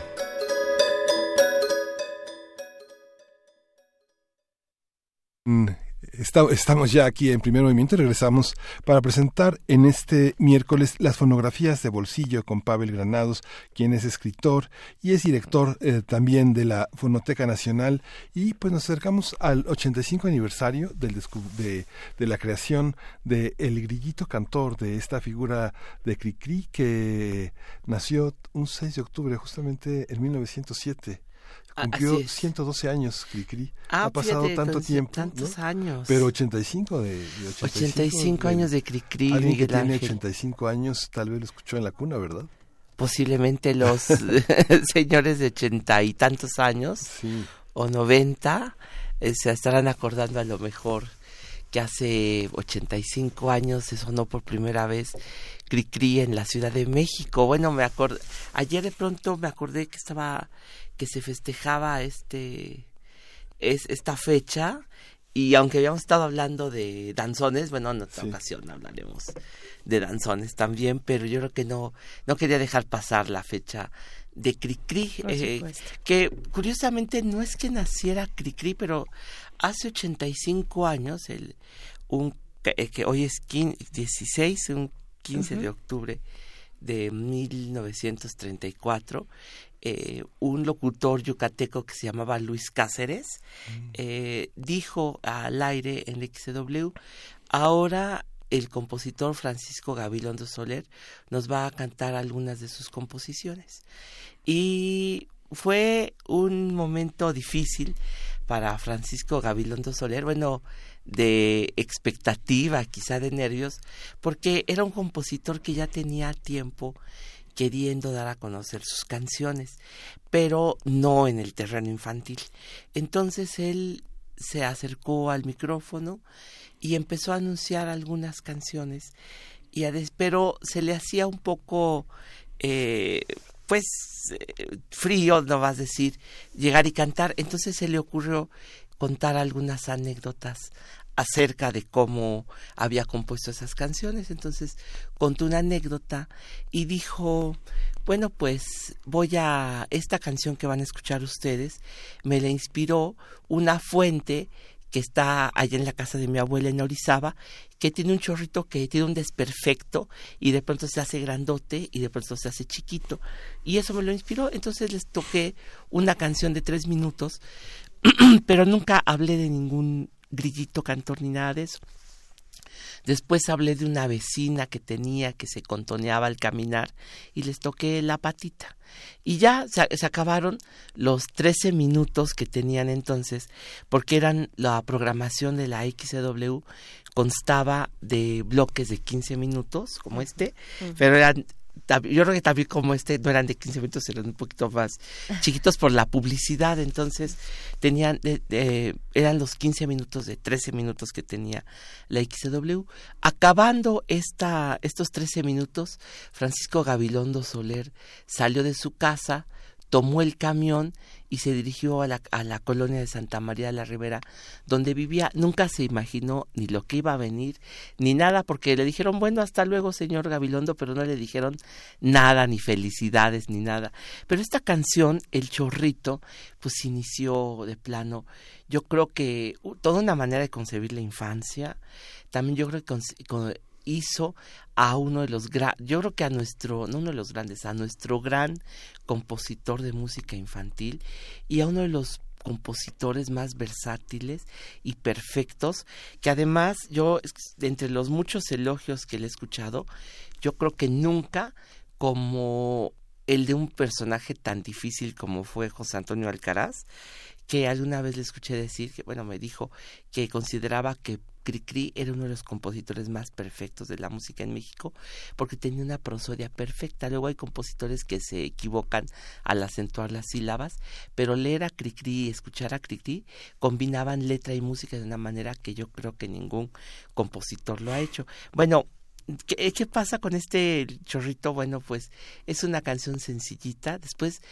Mm, estamos ya aquí en primer movimiento y regresamos para presentar en este miércoles las fonografías de bolsillo con Pavel Granados, quien es escritor y es director eh, también de la Fonoteca Nacional. Y pues nos acercamos al 85 aniversario del de, de la creación de El Grillito Cantor, de esta figura de Cricri que nació un 6 de octubre, justamente en 1907 cumplió 112 años Cricri. Ah, ha pasado tanto tiempo. Tantos años. Pero 85 de, de 85, 85 años de Cricri, alguien Miguel que tiene Ángel. 85 años tal vez lo escuchó en la cuna, ¿verdad? Posiblemente los señores de ochenta y tantos años Sí. o noventa eh, se estarán acordando a lo mejor que hace 85 años se sonó por primera vez Cricri en la Ciudad de México. Bueno, me acordé, ayer de pronto me acordé que estaba, que se festejaba este, es, esta fecha. Y aunque habíamos estado hablando de danzones, bueno, en otra ocasión hablaremos de danzones también, pero yo creo que no, no quería dejar pasar la fecha de Cricri, eh, que curiosamente no es que naciera Cricri, pero hace 85 años, el, un, eh, que hoy es 16, un 15 de octubre de 1934, eh, un locutor yucateco que se llamaba Luis Cáceres mm. eh, dijo al aire en XW, ahora el compositor Francisco Gabilondo Soler nos va a cantar algunas de sus composiciones. Y fue un momento difícil para Francisco Gabilondo Soler, bueno, de expectativa, quizá de nervios, porque era un compositor que ya tenía tiempo queriendo dar a conocer sus canciones, pero no en el terreno infantil. Entonces él se acercó al micrófono y empezó a anunciar algunas canciones, y a pero se le hacía un poco eh, pues eh, frío, no vas a decir, llegar y cantar. Entonces se le ocurrió contar algunas anécdotas acerca de cómo había compuesto esas canciones. Entonces contó una anécdota y dijo, bueno, pues voy a, esta canción que van a escuchar ustedes, me la inspiró una fuente que está allá en la casa de mi abuela en Orizaba, que tiene un chorrito que tiene un desperfecto y de pronto se hace grandote y de pronto se hace chiquito. Y eso me lo inspiró, entonces les toqué una canción de tres minutos, pero nunca hablé de ningún grillito cantor ni nada de eso. Después hablé de una vecina que tenía que se contoneaba al caminar y les toqué la patita. Y ya se, acabaron los 13 minutos que tenían entonces, porque eran la programación de la XW constaba de bloques de 15 minutos, como este, pero eran yo creo que también como este no eran de 15 minutos, eran un poquito más chiquitos por la publicidad, entonces tenían, eran los 15 minutos de 13 minutos que tenía la XW. Acabando esta, estos 13 minutos, Francisco Gabilondo Soler salió de su casa, tomó el camión y se dirigió a la, a la colonia de Santa María de la Ribera, donde vivía. Nunca se imaginó ni lo que iba a venir, ni nada, porque le dijeron, bueno, hasta luego, señor Gabilondo, pero no le dijeron nada, ni felicidades, ni nada. Pero esta canción, El Chorrito, pues inició de plano, yo creo que toda una manera de concebir la infancia, también yo creo que hizo a uno de los yo creo que a nuestro no uno de los grandes a nuestro gran compositor de música infantil y a uno de los compositores más versátiles y perfectos que además yo entre los muchos elogios que le he escuchado yo creo que nunca como el de un personaje tan difícil como fue José Antonio Alcaraz que alguna vez le escuché decir que bueno me dijo que consideraba que Cricri era uno de los compositores más perfectos de la música en México porque tenía una prosodia perfecta. Luego hay compositores que se equivocan al acentuar las sílabas, pero leer a Cricri y escuchar a Cricri combinaban letra y música de una manera que yo creo que ningún compositor lo ha hecho. Bueno, ¿Qué, pasa con este chorrito? Bueno, pues es una canción sencillita. Después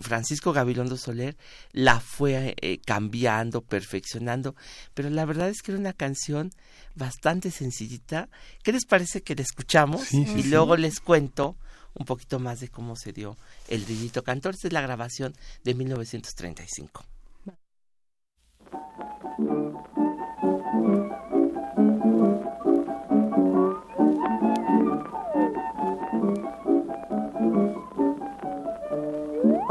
Francisco Gabilondo Soler la fue eh, cambiando, perfeccionando, pero la verdad es que era una canción bastante sencillita. ¿Qué les parece que la escuchamos? y luego les cuento un poquito más de cómo se dio el Rillito Cantor. Esta es la grabación de 1935.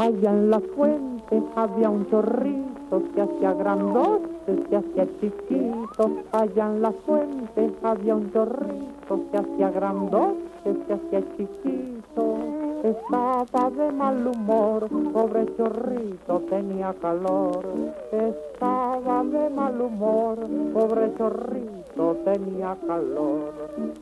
Allá en la fuente había un chorrito, se hacía grandote, se hacía chiquito. Allá en la fuente había un chorrito, se hacía grandote, se hacía chiquito. Estaba de mal humor, pobre chorrito tenía calor. Estaba de mal humor, pobre chorrito tenía calor.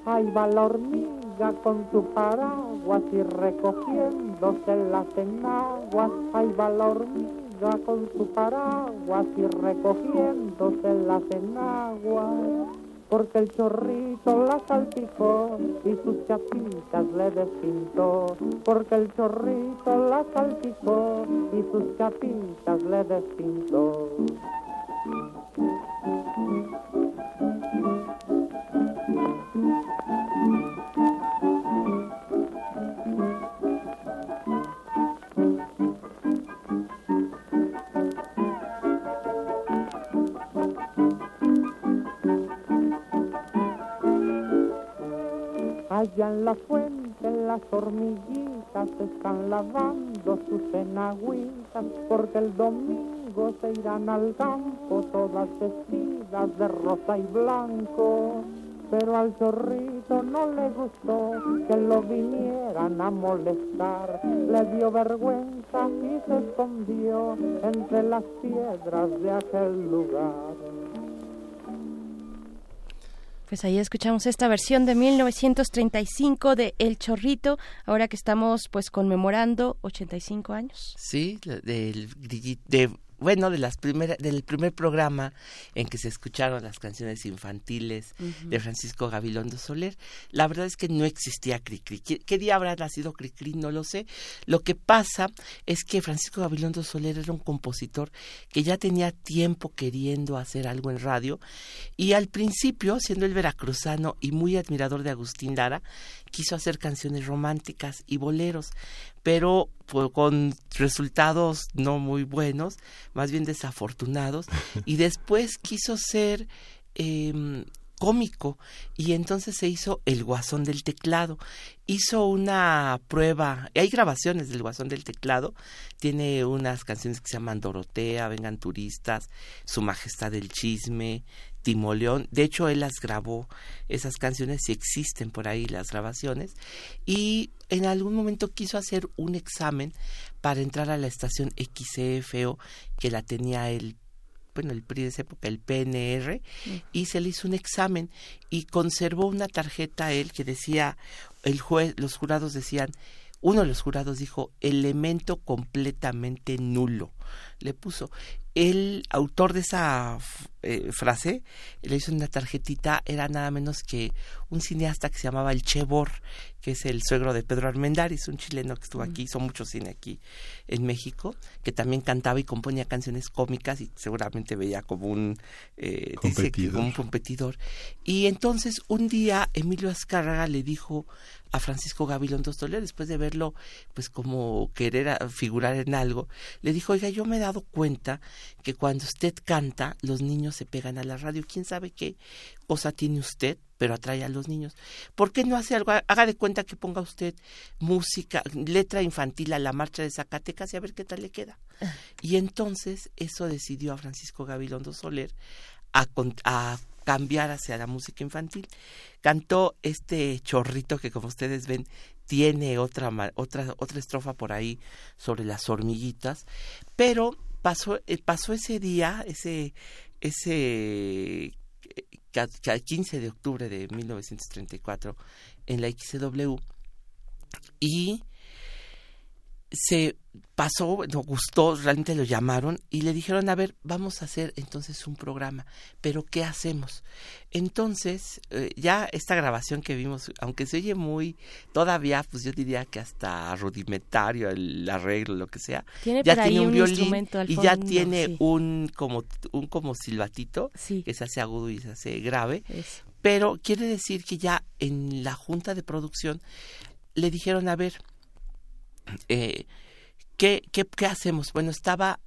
Ahí va la hormiga con su paraguas y recogiéndose las enaguas. Ahí va la hormiga con su paraguas y recogiéndose las enaguas porque el chorrito la salpicó y sus chapitas le despintó, porque el chorrito la salpicó y sus chapitas le despintó. Allá en la fuente las hormiguitas están lavando sus enagüitas porque el domingo se irán al campo todas vestidas de rosa y blanco. Pero al zorrito no le gustó que lo vinieran a molestar. Le dio vergüenza y se escondió entre las piedras de aquel lugar. Pues ahí escuchamos esta versión de 1935 de El Chorrito, ahora que estamos pues conmemorando 85 años. Sí, del, de bueno, de las primeras, del primer programa en que se escucharon las canciones infantiles de Francisco Gabilondo Soler. La verdad es que no existía Cricri. ¿Qué, día habrá nacido Cricri? No lo sé. Lo que pasa es que Francisco Gabilondo Soler era un compositor que ya tenía tiempo queriendo hacer algo en radio y al principio, siendo el veracruzano y muy admirador de Agustín Lara, quiso hacer canciones románticas y boleros, pero con resultados no muy buenos, más bien desafortunados, y después quiso ser eh, cómico y entonces se hizo El Guasón del Teclado. Hizo una prueba, hay grabaciones del Guasón del Teclado, tiene unas canciones que se llaman Dorotea, Vengan Turistas, Su Majestad del Chisme, Timoleón. De hecho, él las grabó, esas canciones si existen por ahí las grabaciones. Y en algún momento quiso hacer un examen para entrar a la estación XCFO que la tenía él bueno, el PRI de esa época, el PNR, mm. y se le hizo un examen y conservó una tarjeta él que decía, el juez, los jurados decían, uno de los jurados dijo, elemento completamente nulo, le puso. El autor de esa eh, frase le hizo una tarjetita, era nada menos que un cineasta que se llamaba El Chebor, que es el suegro de Pedro Armendáriz, un chileno que estuvo aquí, hizo mucho cine aquí en México, que también cantaba y componía canciones cómicas y seguramente veía como un, eh, competidor. un competidor. Y entonces un día Emilio Azcárraga le dijo a Francisco Gabilondo Soler, después de verlo pues como querer figurar en algo, le dijo, oiga, yo me he dado cuenta que cuando usted canta, los niños se pegan a la radio. ¿Quién sabe qué cosa tiene usted? pero atrae a los niños. ¿Por qué no hace algo? Haga de cuenta que ponga usted música, letra infantil a la marcha de Zacatecas y a ver qué tal le queda. Y entonces eso decidió a Francisco Gabilondo Soler a, a cambiar hacia la música infantil. Cantó este chorrito que como ustedes ven tiene otra otra otra estrofa por ahí sobre las hormiguitas, pero pasó eh, pasó ese día, ese ese el 15 de octubre de 1934 en la XW y se pasó, nos gustó, realmente lo llamaron y le dijeron, a ver, vamos a hacer entonces un programa, pero ¿qué hacemos? Entonces, eh, ya esta grabación que vimos, aunque se oye muy, todavía, pues yo diría que hasta rudimentario el arreglo, lo que sea, ya tiene un, violín y ya tiene un como un como silbatito que se hace agudo y se hace grave, pero quiere decir que ya en la junta de producción le dijeron, a ver, eh, ¿qué, qué, qué hacemos? Bueno, estaba,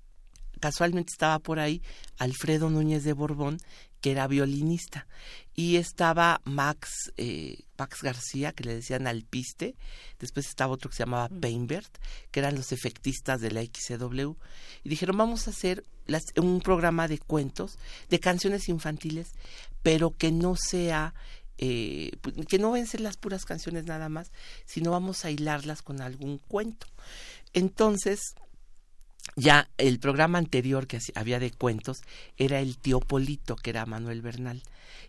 casualmente estaba por ahí Alfredo Núñez de Borbón, que era violinista, y estaba Max, eh, Max García, que le decían Alpiste, después estaba otro que se llamaba Painbert, que eran los efectistas de la XCW, y dijeron, vamos a hacer un programa de cuentos, de canciones infantiles, pero que no sea eh, pues, que no van a ser las puras canciones nada más, sino vamos a hilarlas con algún cuento. Entonces, ya el programa anterior que había de cuentos era el tío Polito, que era Manuel Bernal.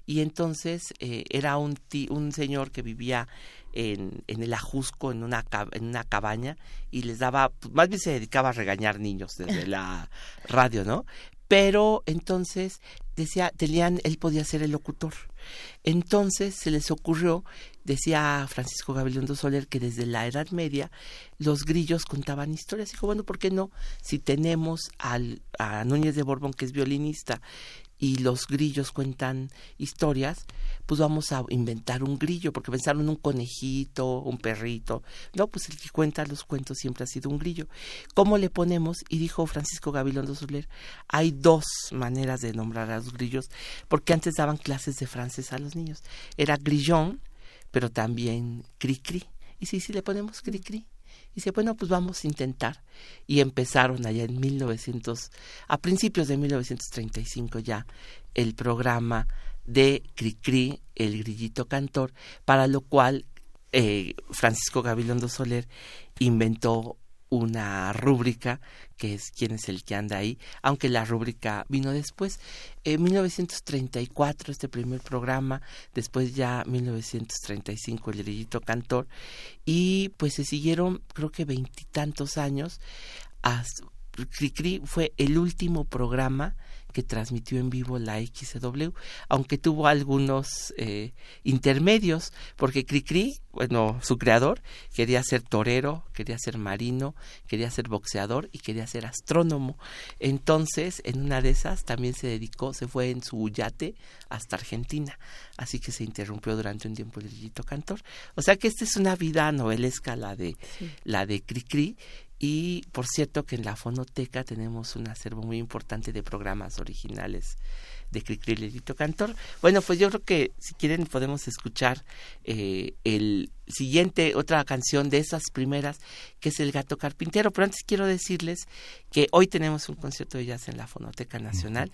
Y entonces eh, era un, un señor que vivía en, en el Ajusco, en una, en una cabaña, y les daba, pues, más bien se dedicaba a regañar niños desde la radio, ¿no? Pero entonces decía, tenían, él podía ser el locutor. Entonces se les ocurrió, decía Francisco Gabilondo Soler, que desde la Edad Media los grillos contaban historias. Dijo, bueno, ¿por qué no? Si tenemos al, a Núñez de Borbón, que es violinista, y los grillos cuentan historias, pues vamos a inventar un grillo, porque pensaron un conejito, un perrito. No, pues el que cuenta los cuentos siempre ha sido un grillo. ¿Cómo le ponemos? Y dijo Francisco Gabilondo Soler, hay dos maneras de nombrar a los grillos, porque antes daban clases de francés a los niños. Era grillón, pero también cri-cri. Y sí, sí le ponemos cri-cri. Y dice, bueno, pues vamos a intentar. Y empezaron allá en 1900, a principios de 1935 ya, el programa de Cricri, el grillito cantor, para lo cual eh, Francisco Gabilondo Soler inventó una rúbrica que es quién es el que anda ahí, aunque la rúbrica vino después. En 1934 este primer programa, después ya 1935 el grillito cantor y pues se siguieron creo que veintitantos años. Cricri fue el último programa que transmitió en vivo la XW, aunque tuvo algunos eh, intermedios, porque Cricri, bueno, su creador, quería ser torero, quería ser marino, quería ser boxeador y quería ser astrónomo. Entonces, en una de esas también se dedicó, se fue en su yate hasta Argentina, así que se interrumpió durante un tiempo el grillito cantor. O sea que esta es una vida novelesca la de la de Cricri y por cierto que en la fonoteca tenemos un acervo muy importante de programas originales de Cricri Lerito Cantor. Bueno, pues yo creo que si quieren podemos escuchar eh, el siguiente, otra canción de esas primeras, que es El Gato Carpintero. Pero antes quiero decirles que hoy tenemos un concierto de jazz en la Fonoteca Nacional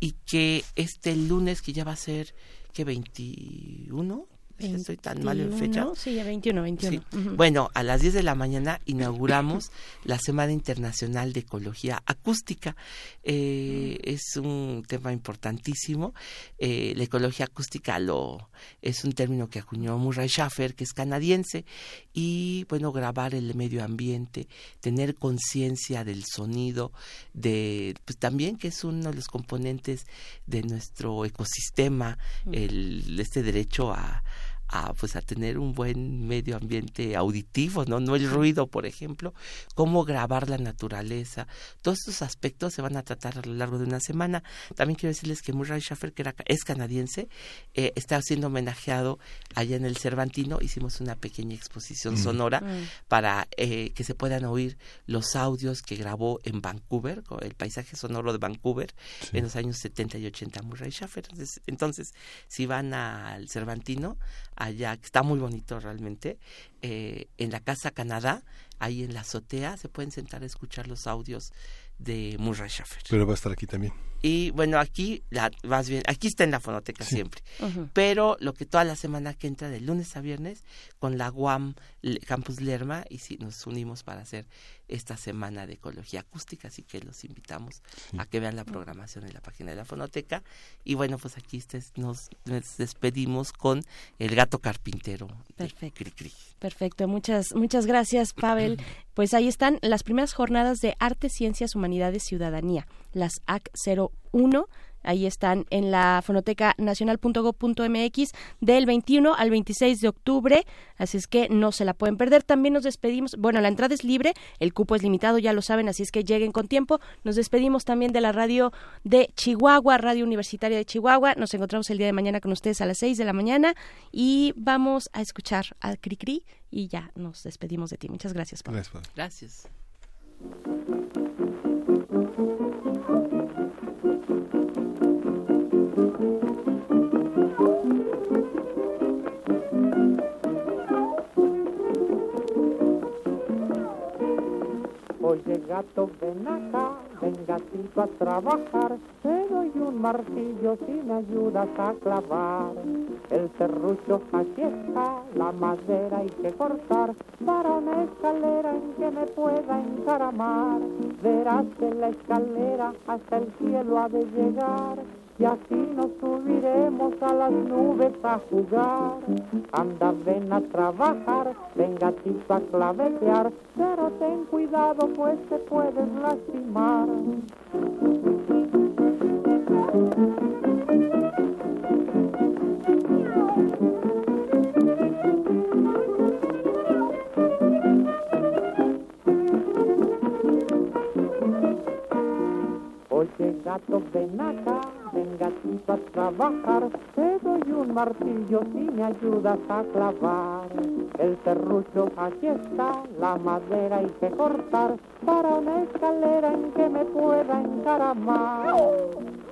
y que este lunes, que ya va a ser, que 21, estoy tan mal en fecha. Sí, 21, 21. Bueno, a las 10 de la mañana inauguramos la Semana Internacional de Ecología Acústica. Eh, es un tema importantísimo. Eh, la ecología acústica lo es un término que acuñó Murray Schaffer, que es canadiense, y bueno, grabar el medio ambiente, tener conciencia del sonido, de pues también que es uno de los componentes de nuestro ecosistema, el, este derecho a a pues a tener un buen medio ambiente auditivo, ¿no? No el ruido, por ejemplo, cómo grabar la naturaleza. Todos estos aspectos se van a tratar a lo largo de una semana. También quiero decirles que Murray Schaffer, que era, es canadiense, eh, está siendo homenajeado allá en el Cervantino. Hicimos una pequeña exposición mm. sonora mm. para eh, que se puedan oír los audios que grabó en Vancouver, el paisaje sonoro de Vancouver, en los años 70 y 80 Murray Schaffer. Entonces, entonces si van al Cervantino, allá, que está muy bonito realmente, eh, en la Casa Canadá, ahí en la azotea, se pueden sentar a escuchar los audios de Murray Schaffer. Pero va a estar aquí también. Y bueno, aquí, la, más bien, aquí está en la fonoteca siempre. Pero lo que toda la semana que entra de lunes a viernes con la UAM Campus Lerma y si nos unimos para hacer esta semana de ecología acústica, así que los invitamos a que vean la programación en la página de la fonoteca. Y bueno, pues aquí nos, despedimos con el gato carpintero. Perfecto. Perfecto, muchas, muchas gracias, Pavel. Pues ahí están las primeras jornadas de Arte, Ciencias, Humanidades, Ciudadanía, las AC 01 Ahí están en la fonoteca nacional.gov.mx del 21 al 26 de octubre, así es que no se la pueden perder. También nos despedimos, bueno, la entrada es libre, el cupo es limitado, ya lo saben, así es que lleguen con tiempo. Nos despedimos también de la radio de Chihuahua, Radio Universitaria de Chihuahua. Nos encontramos el día de mañana con ustedes a las 6 de la mañana y vamos a escuchar a Cricri y ya nos despedimos de ti. Muchas gracias, Pablo. Gracias. gracias. Oye gato, ven acá, ven gatito a trabajar, te doy un martillo si me ayudas a clavar. El serrucho aquí está, la madera hay que cortar, para una escalera en que me pueda encaramar. Verás que la escalera hasta el cielo ha de llegar y así nos subiremos a las nubes a jugar. Anda, ven a trabajar, ven gatito a clavetear, pero ten cuidado pues te puedes lastimar. Oye gato, ven acá, ven gatito a trabajar, te doy un martillo si me ayudas a clavar. El serrucho aquí está, la madera hay que cortar, para una escalera en que me pueda encaramar.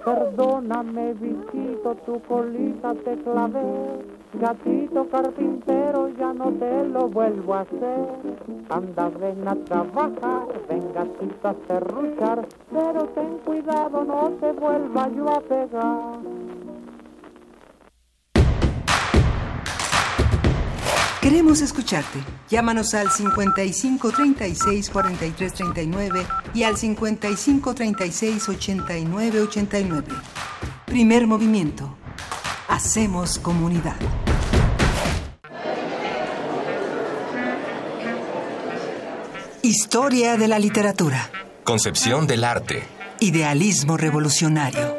Perdóname, bichito, tu colita te clavé. Gatito carpintero, ya no te lo vuelvo a hacer. Anda, ven a trabajar, ven gatito a serruchar, pero ten cuidado, no te vuelva yo a pegar. Queremos escucharte. Llámanos al 55 36 43 39 y al 55 36 89 89. Primer movimiento. Hacemos comunidad. Historia de la literatura. Concepción del arte. Idealismo revolucionario.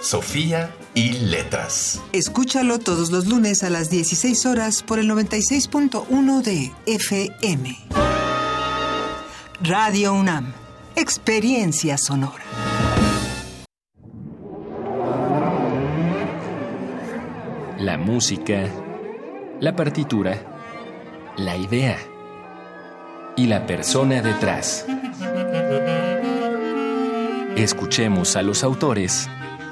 Sofía y Letras. Escúchalo todos los lunes a las 16 horas por el 96.1 de FM. Radio UNAM. Experiencia sonora. La música, la partitura, la idea y la persona detrás. Escuchemos a los autores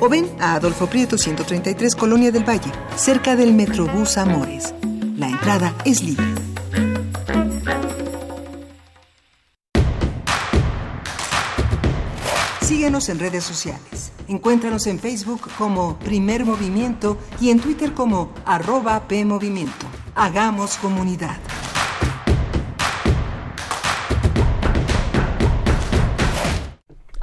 o ven a Adolfo Prieto 133 Colonia del Valle, cerca del Metrobús Amores. La entrada es libre. Síguenos en redes sociales. Encuéntranos en Facebook como Primer Movimiento y en Twitter como arroba PMovimiento. Hagamos comunidad.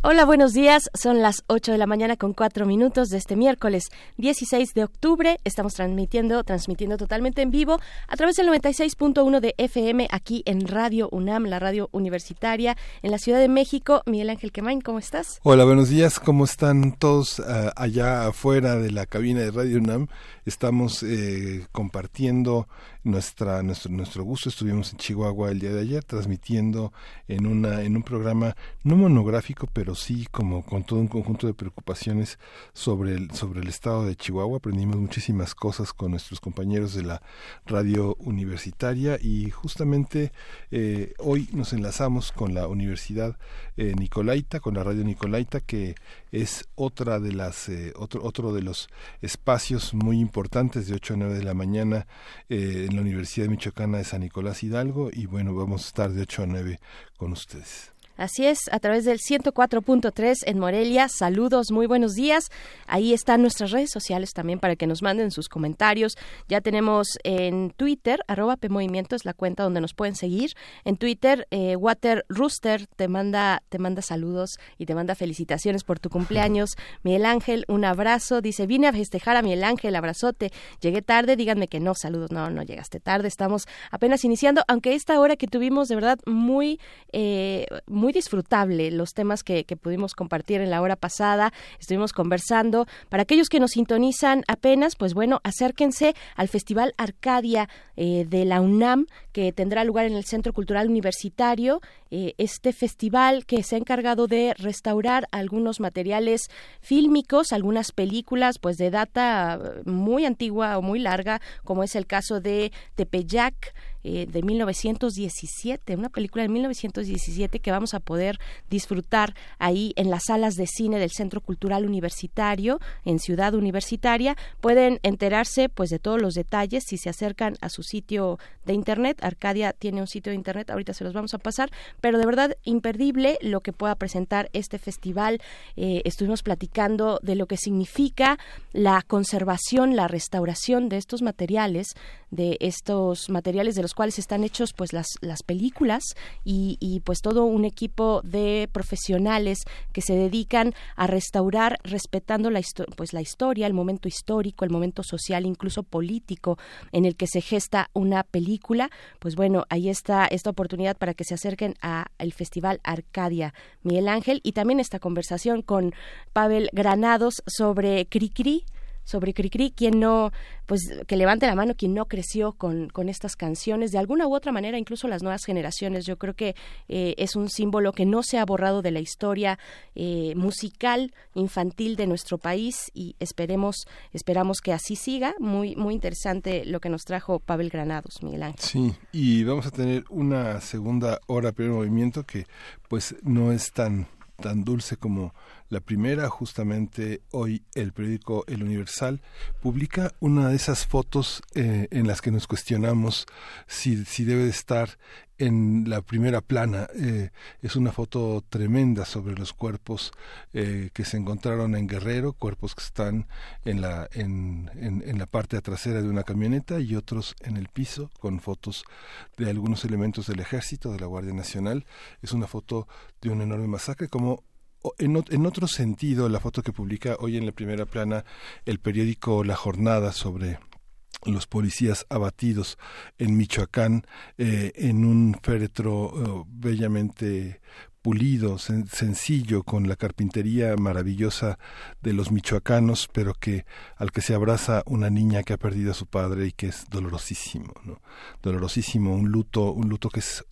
Hola, buenos días. Son las 8 de la mañana con 4 minutos de este miércoles 16 de octubre. Estamos transmitiendo, transmitiendo totalmente en vivo a través del 96.1 de FM aquí en Radio UNAM, la radio universitaria en la Ciudad de México. Miguel Ángel Quemain, ¿cómo estás? Hola, buenos días. ¿Cómo están todos uh, allá afuera de la cabina de Radio UNAM? Estamos eh, compartiendo nuestra nuestro nuestro gusto. Estuvimos en Chihuahua el día de ayer transmitiendo en una en un programa no monográfico pero sí como con todo un conjunto de preocupaciones sobre el sobre el estado de Chihuahua. Aprendimos muchísimas cosas con nuestros compañeros de la radio universitaria y justamente eh, hoy nos enlazamos con la universidad eh, Nicolaita con la radio Nicolaita que es otra de las eh, otro otro de los espacios muy importantes de 8 a 9 de la mañana eh, en la Universidad Michoacana de San Nicolás Hidalgo y bueno, vamos a estar de 8 a 9 con ustedes. Así es, a través del 104.3 en Morelia. Saludos, muy buenos días. Ahí están nuestras redes sociales también para que nos manden sus comentarios. Ya tenemos en Twitter, arroba PMovimiento es la cuenta donde nos pueden seguir. En Twitter, eh, Water Rooster te manda, te manda saludos y te manda felicitaciones por tu cumpleaños. Miguel Ángel, un abrazo. Dice, vine a festejar a Miguel Ángel, abrazote. Llegué tarde, díganme que no, saludos. No, no llegaste tarde, estamos apenas iniciando, aunque esta hora que tuvimos de verdad muy, eh, muy muy disfrutable los temas que, pudimos compartir en la hora pasada. Estuvimos conversando. Para aquellos que nos sintonizan apenas, pues bueno, acérquense al Festival Arcadia eh, de la UNAM, que tendrá lugar en el Centro Cultural Universitario. Eh, este festival que se ha encargado de restaurar algunos materiales fílmicos, algunas películas, pues de data muy antigua o muy larga, como es el caso de Tepeyac eh, de 1917, una película de 1917 que vamos a poder disfrutar ahí en las salas de cine del Centro Cultural Universitario en Ciudad Universitaria. Pueden enterarse pues de todos los detalles si se acercan a su sitio de internet. Arcadia tiene un sitio de internet, ahorita se los vamos a pasar, pero de verdad imperdible lo que pueda presentar este festival. Eh, estuvimos platicando de lo que significa la conservación, la restauración de estos materiales, de estos materiales de los cuales están hechos pues las, las películas y, y pues todo un equipo de profesionales que se dedican a restaurar respetando la, pues, la historia, el momento histórico, el momento social, incluso político en el que se gesta una película. Pues bueno, ahí está esta oportunidad para que se acerquen al Festival Arcadia Miguel Ángel y también esta conversación con Pavel Granados sobre Cricri, sobre Cricri, quien no, pues que levante la mano quien no creció con, con estas canciones, de alguna u otra manera, incluso las nuevas generaciones. Yo creo que eh, es un símbolo que no se ha borrado de la historia eh, musical infantil de nuestro país y esperemos, esperamos que así siga. Muy, muy interesante lo que nos trajo Pavel Granados, Miguel Ángel. Sí, y vamos a tener una segunda hora primer movimiento que pues no es tan tan dulce como la primera, justamente hoy el periódico El Universal publica una de esas fotos eh, en las que nos cuestionamos si, si debe de estar en la primera plana. Eh, es una foto tremenda sobre los cuerpos eh, que se encontraron en Guerrero, cuerpos que están en la, en, en, en, la parte trasera de una camioneta y otros en el piso, con fotos de algunos elementos del ejército, de la Guardia Nacional. Es una foto de una enorme masacre, como en, otro sentido, la foto que publica hoy en la primera plana el periódico La Jornada sobre los policías abatidos en Michoacán eh, en un féretro uh, bellamente pulido, sen sencillo, con la carpintería maravillosa de los michoacanos, pero que al que se abraza una niña que ha perdido a su padre y que es dolorosísimo, ¿no? Dolorosísimo, un luto, un luto que es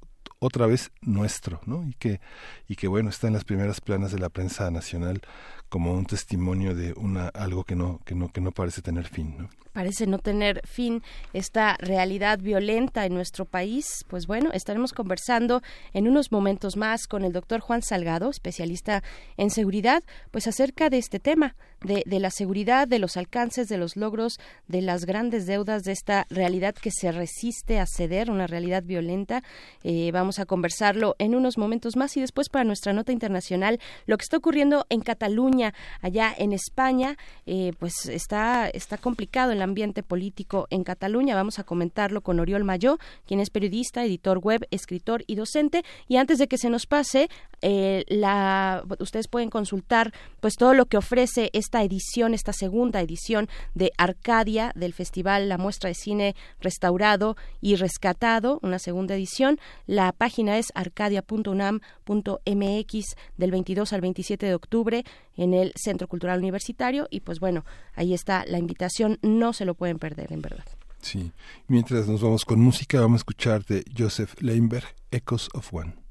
otra vez nuestro, ¿no? Y que, y que bueno, está en las primeras planas de la prensa nacional como un testimonio de una algo que no, que no, que no parece tener fin, ¿no? parece no tener fin esta realidad violenta en nuestro país. Pues bueno, estaremos conversando en unos momentos más con el doctor Juan Salgado, especialista en seguridad, pues acerca de este tema, de, de la seguridad, de los alcances, de los logros, de las grandes deudas de esta realidad que se resiste a ceder, una realidad violenta. Eh, vamos a conversarlo en unos momentos más y después para nuestra nota internacional lo que está ocurriendo en Cataluña, allá en España, eh, pues está, está complicado el ambiente político en Cataluña. Vamos a comentarlo con Oriol Mayó, quien es periodista, editor web, escritor y docente. Y antes de que se nos pase, eh, la, ustedes pueden consultar pues todo lo que ofrece esta edición, esta segunda edición de Arcadia del Festival La Muestra de Cine Restaurado y Rescatado, una segunda edición. La página es arcadia.unam.mx del 22 al 27 de octubre en el Centro Cultural Universitario y pues bueno, ahí está la invitación, no se lo pueden perder en verdad. Sí, mientras nos vamos con música, vamos a escuchar de Joseph Leinberg, Echoes of One.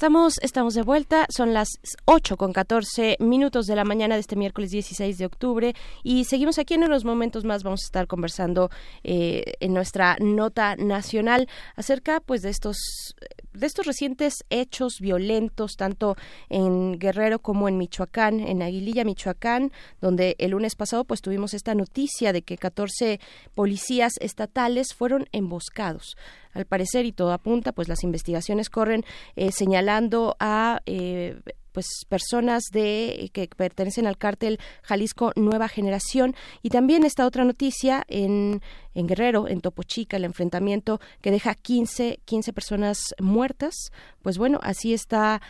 Estamos, estamos de vuelta, son las 8 con 14 minutos de la mañana de este miércoles 16 de octubre y seguimos aquí en unos momentos más, vamos a estar conversando eh, en nuestra nota nacional acerca pues de estos de estos recientes hechos violentos, tanto en Guerrero como en Michoacán, en Aguililla, Michoacán, donde el lunes pasado pues tuvimos esta noticia de que 14 policías estatales fueron emboscados. Al parecer y todo apunta pues las investigaciones corren eh, señalando a eh, pues personas de que pertenecen al cártel Jalisco Nueva Generación y también esta otra noticia en, en Guerrero, en Topo Chica, el enfrentamiento que deja 15, 15 personas muertas. Pues bueno, así está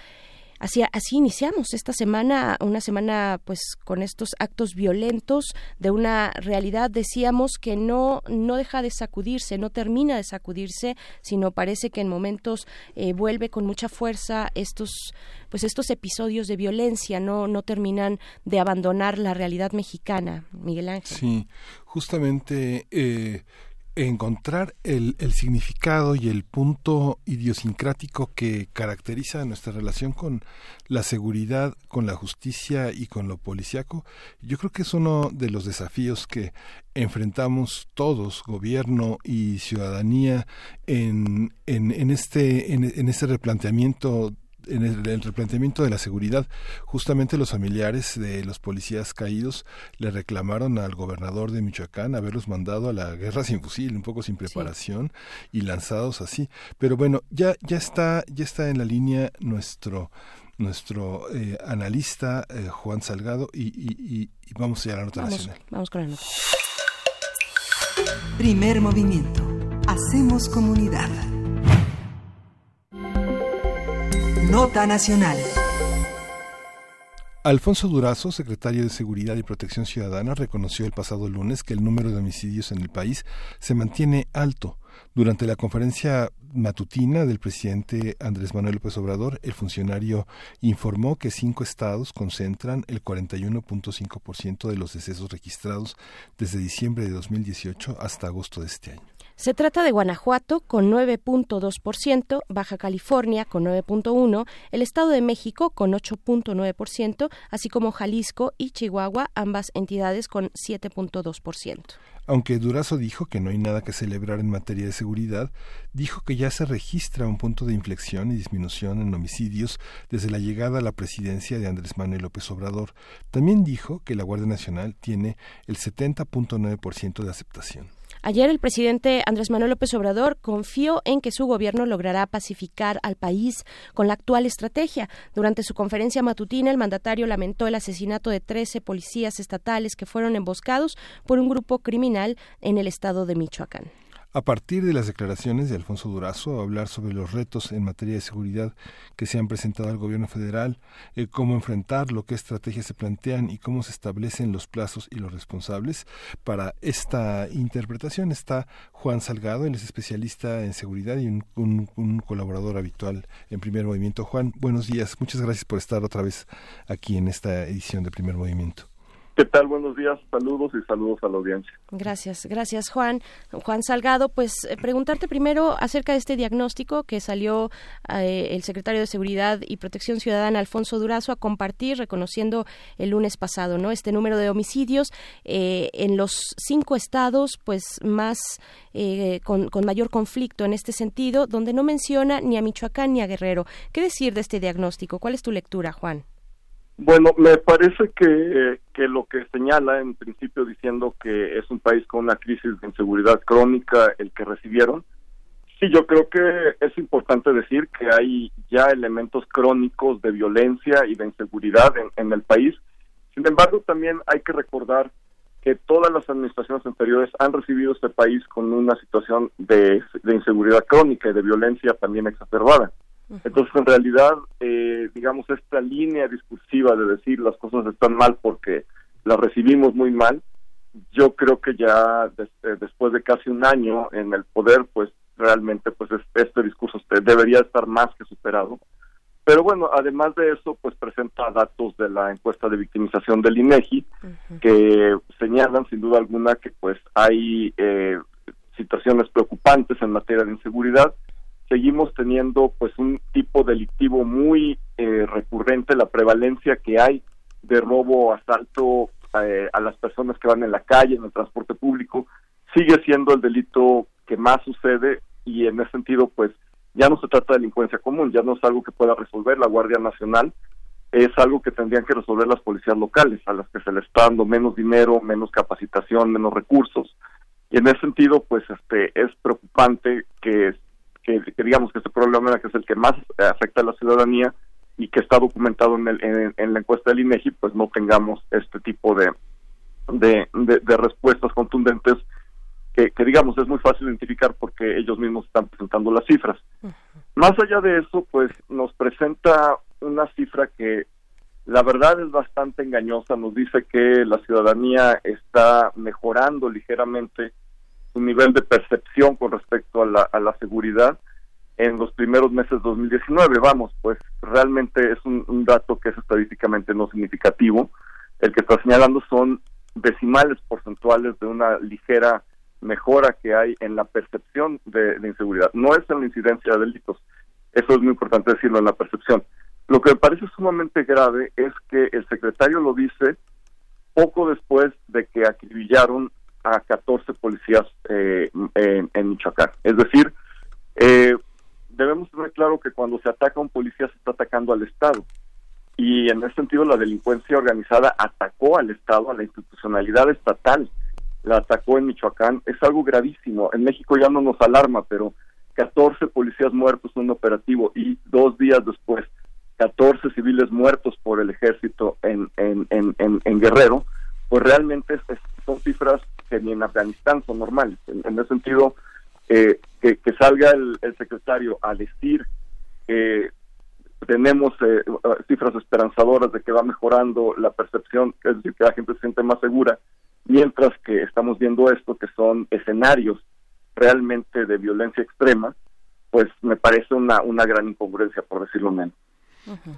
Así, así iniciamos esta semana, una semana pues con estos actos violentos de una realidad, decíamos que no, no deja de sacudirse, no termina de sacudirse, sino parece que en momentos eh, vuelve con mucha fuerza estos, pues estos episodios de violencia, no, no terminan de abandonar la realidad mexicana, Miguel Ángel. Sí, justamente eh, encontrar el, el, significado y el punto idiosincrático que caracteriza nuestra relación con la seguridad, con la justicia y con lo policíaco, yo creo que es uno de los desafíos que enfrentamos todos, gobierno y ciudadanía, en, en, en este, en, en este replanteamiento en el, replanteamiento de la seguridad, justamente los familiares de los policías caídos le reclamaron al gobernador de Michoacán haberlos mandado a la guerra sin fusil, un poco sin preparación y lanzados así. Pero bueno, ya ya está ya está en la línea nuestro nuestro eh, analista eh, Juan Salgado y, y, y, vamos a ir a la nota vamos, nacional. Vamos con la nota. Primer movimiento. Hacemos comunidad. Nota Nacional. Alfonso Durazo, secretario de Seguridad y Protección Ciudadana, reconoció el pasado lunes que el número de homicidios en el país se mantiene alto. Durante la conferencia matutina del presidente Andrés Manuel López Obrador, el funcionario informó que cinco estados concentran el 41.5% de los decesos registrados desde diciembre de 2018 hasta agosto de este año. Se trata de Guanajuato con 9.2%, Baja California con 9.1%, el Estado de México con 8.9%, así como Jalisco y Chihuahua, ambas entidades con 7.2%. Aunque Durazo dijo que no hay nada que celebrar en materia de seguridad, dijo que ya se registra un punto de inflexión y disminución en homicidios desde la llegada a la presidencia de Andrés Manuel López Obrador. También dijo que la Guardia Nacional tiene el 70.9% de aceptación. Ayer el presidente Andrés Manuel López Obrador confió en que su gobierno logrará pacificar al país con la actual estrategia. Durante su conferencia matutina, el mandatario lamentó el asesinato de 13 policías estatales que fueron emboscados por un grupo criminal en el estado de Michoacán. A partir de las declaraciones de Alfonso Durazo, hablar sobre los retos en materia de seguridad que se han presentado al gobierno federal, eh, cómo enfrentarlo, qué estrategias se plantean y cómo se establecen los plazos y los responsables. Para esta interpretación está Juan Salgado, él es especialista en seguridad y un, un, un colaborador habitual en Primer Movimiento. Juan, buenos días. Muchas gracias por estar otra vez aquí en esta edición de Primer Movimiento. ¿Qué tal? Buenos días, saludos y saludos a la audiencia. Gracias, gracias Juan. Juan Salgado, pues eh, preguntarte primero acerca de este diagnóstico que salió eh, el secretario de Seguridad y Protección Ciudadana, Alfonso Durazo, a compartir, reconociendo el lunes pasado, ¿no? Este número de homicidios eh, en los cinco estados, pues más eh, con, con mayor conflicto en este sentido, donde no menciona ni a Michoacán ni a Guerrero. ¿Qué decir de este diagnóstico? ¿Cuál es tu lectura, Juan? Bueno, me parece que, que lo que señala en principio diciendo que es un país con una crisis de inseguridad crónica el que recibieron, sí, yo creo que es importante decir que hay ya elementos crónicos de violencia y de inseguridad en, en el país. Sin embargo, también hay que recordar que todas las administraciones anteriores han recibido este país con una situación de, de inseguridad crónica y de violencia también exacerbada. Entonces, en realidad, eh, digamos, esta línea discursiva de decir las cosas están mal porque las recibimos muy mal, yo creo que ya des, eh, después de casi un año en el poder, pues realmente pues este discurso debería estar más que superado. Pero bueno, además de eso, pues presenta datos de la encuesta de victimización del INEGI uh -huh. que señalan sin duda alguna que pues hay eh, situaciones preocupantes en materia de inseguridad, seguimos teniendo pues un tipo delictivo muy eh, recurrente, la prevalencia que hay de robo, asalto eh, a las personas que van en la calle, en el transporte público, sigue siendo el delito que más sucede y en ese sentido pues ya no se trata de delincuencia común, ya no es algo que pueda resolver la Guardia Nacional, es algo que tendrían que resolver las policías locales, a las que se les está dando menos dinero, menos capacitación, menos recursos. Y en ese sentido, pues este es preocupante que, que, digamos que este problema que es el que más afecta a la ciudadanía y que está documentado en, el, en, la encuesta del INEGI, pues no tengamos este tipo de, de, de respuestas contundentes que, digamos es muy fácil identificar porque ellos mismos están presentando las cifras. Más allá de eso, pues nos presenta una cifra que la verdad es bastante engañosa, nos dice que la ciudadanía está mejorando ligeramente su nivel de percepción con respecto a la, seguridad en los primeros meses de 2019. Vamos, pues realmente es un, dato que es estadísticamente no significativo. El que está señalando son decimales porcentuales de una ligera mejora que hay en la percepción de, inseguridad. No es en la incidencia de delitos, eso es muy importante decirlo en la percepción. Lo que me parece sumamente grave es que el secretario lo dice poco después de que acribillaron a 14 policías eh, en, Michoacán. Es decir, eh, debemos tener claro que cuando se ataca a un policía se está atacando al Estado. Y en ese sentido la delincuencia organizada atacó al Estado, a la institucionalidad estatal la atacó en Michoacán, es algo gravísimo. En México ya no nos alarma, pero 14 policías muertos en un operativo y dos días después 14 civiles muertos por el ejército en, en, en, en, Guerrero, pues realmente son cifras que ni en Afganistán son normales. En, ese sentido, eh, que, que, salga el, secretario a decir que tenemos eh, cifras esperanzadoras de que va mejorando la percepción, es decir, que la gente se siente más segura, mientras que estamos viendo esto, que son escenarios realmente de violencia extrema, pues me parece una, una gran incongruencia, por decirlo menos.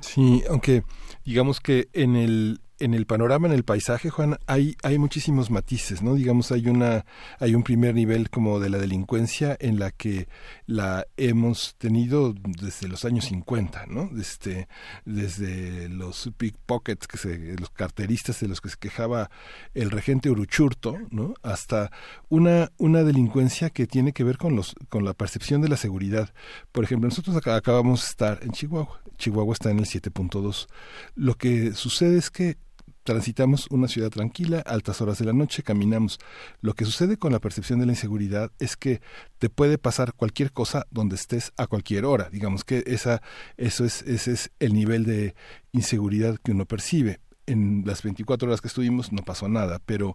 Sí, aunque digamos que en el en el panorama, en el paisaje, Juan, hay, hay muchísimos matices, ¿no? Digamos, hay una, hay un primer nivel como de la delincuencia en la que la hemos tenido desde los años 50, ¿no? Desde, desde los pickpockets, que se, los carteristas de los que se quejaba el regente Uruchurto, ¿no? Hasta una, una delincuencia que tiene que ver con los, con la percepción de la seguridad. Por ejemplo, nosotros acabamos de estar en Chihuahua. Chihuahua está en el 7.2. Lo que sucede es que transitamos una ciudad tranquila, altas horas de la noche, caminamos. Lo que sucede con la percepción de la inseguridad es que te puede pasar cualquier cosa donde estés a cualquier hora. Digamos que esa, eso es, ese es el nivel de inseguridad que uno percibe. En las 24 horas que estuvimos no pasó nada, pero,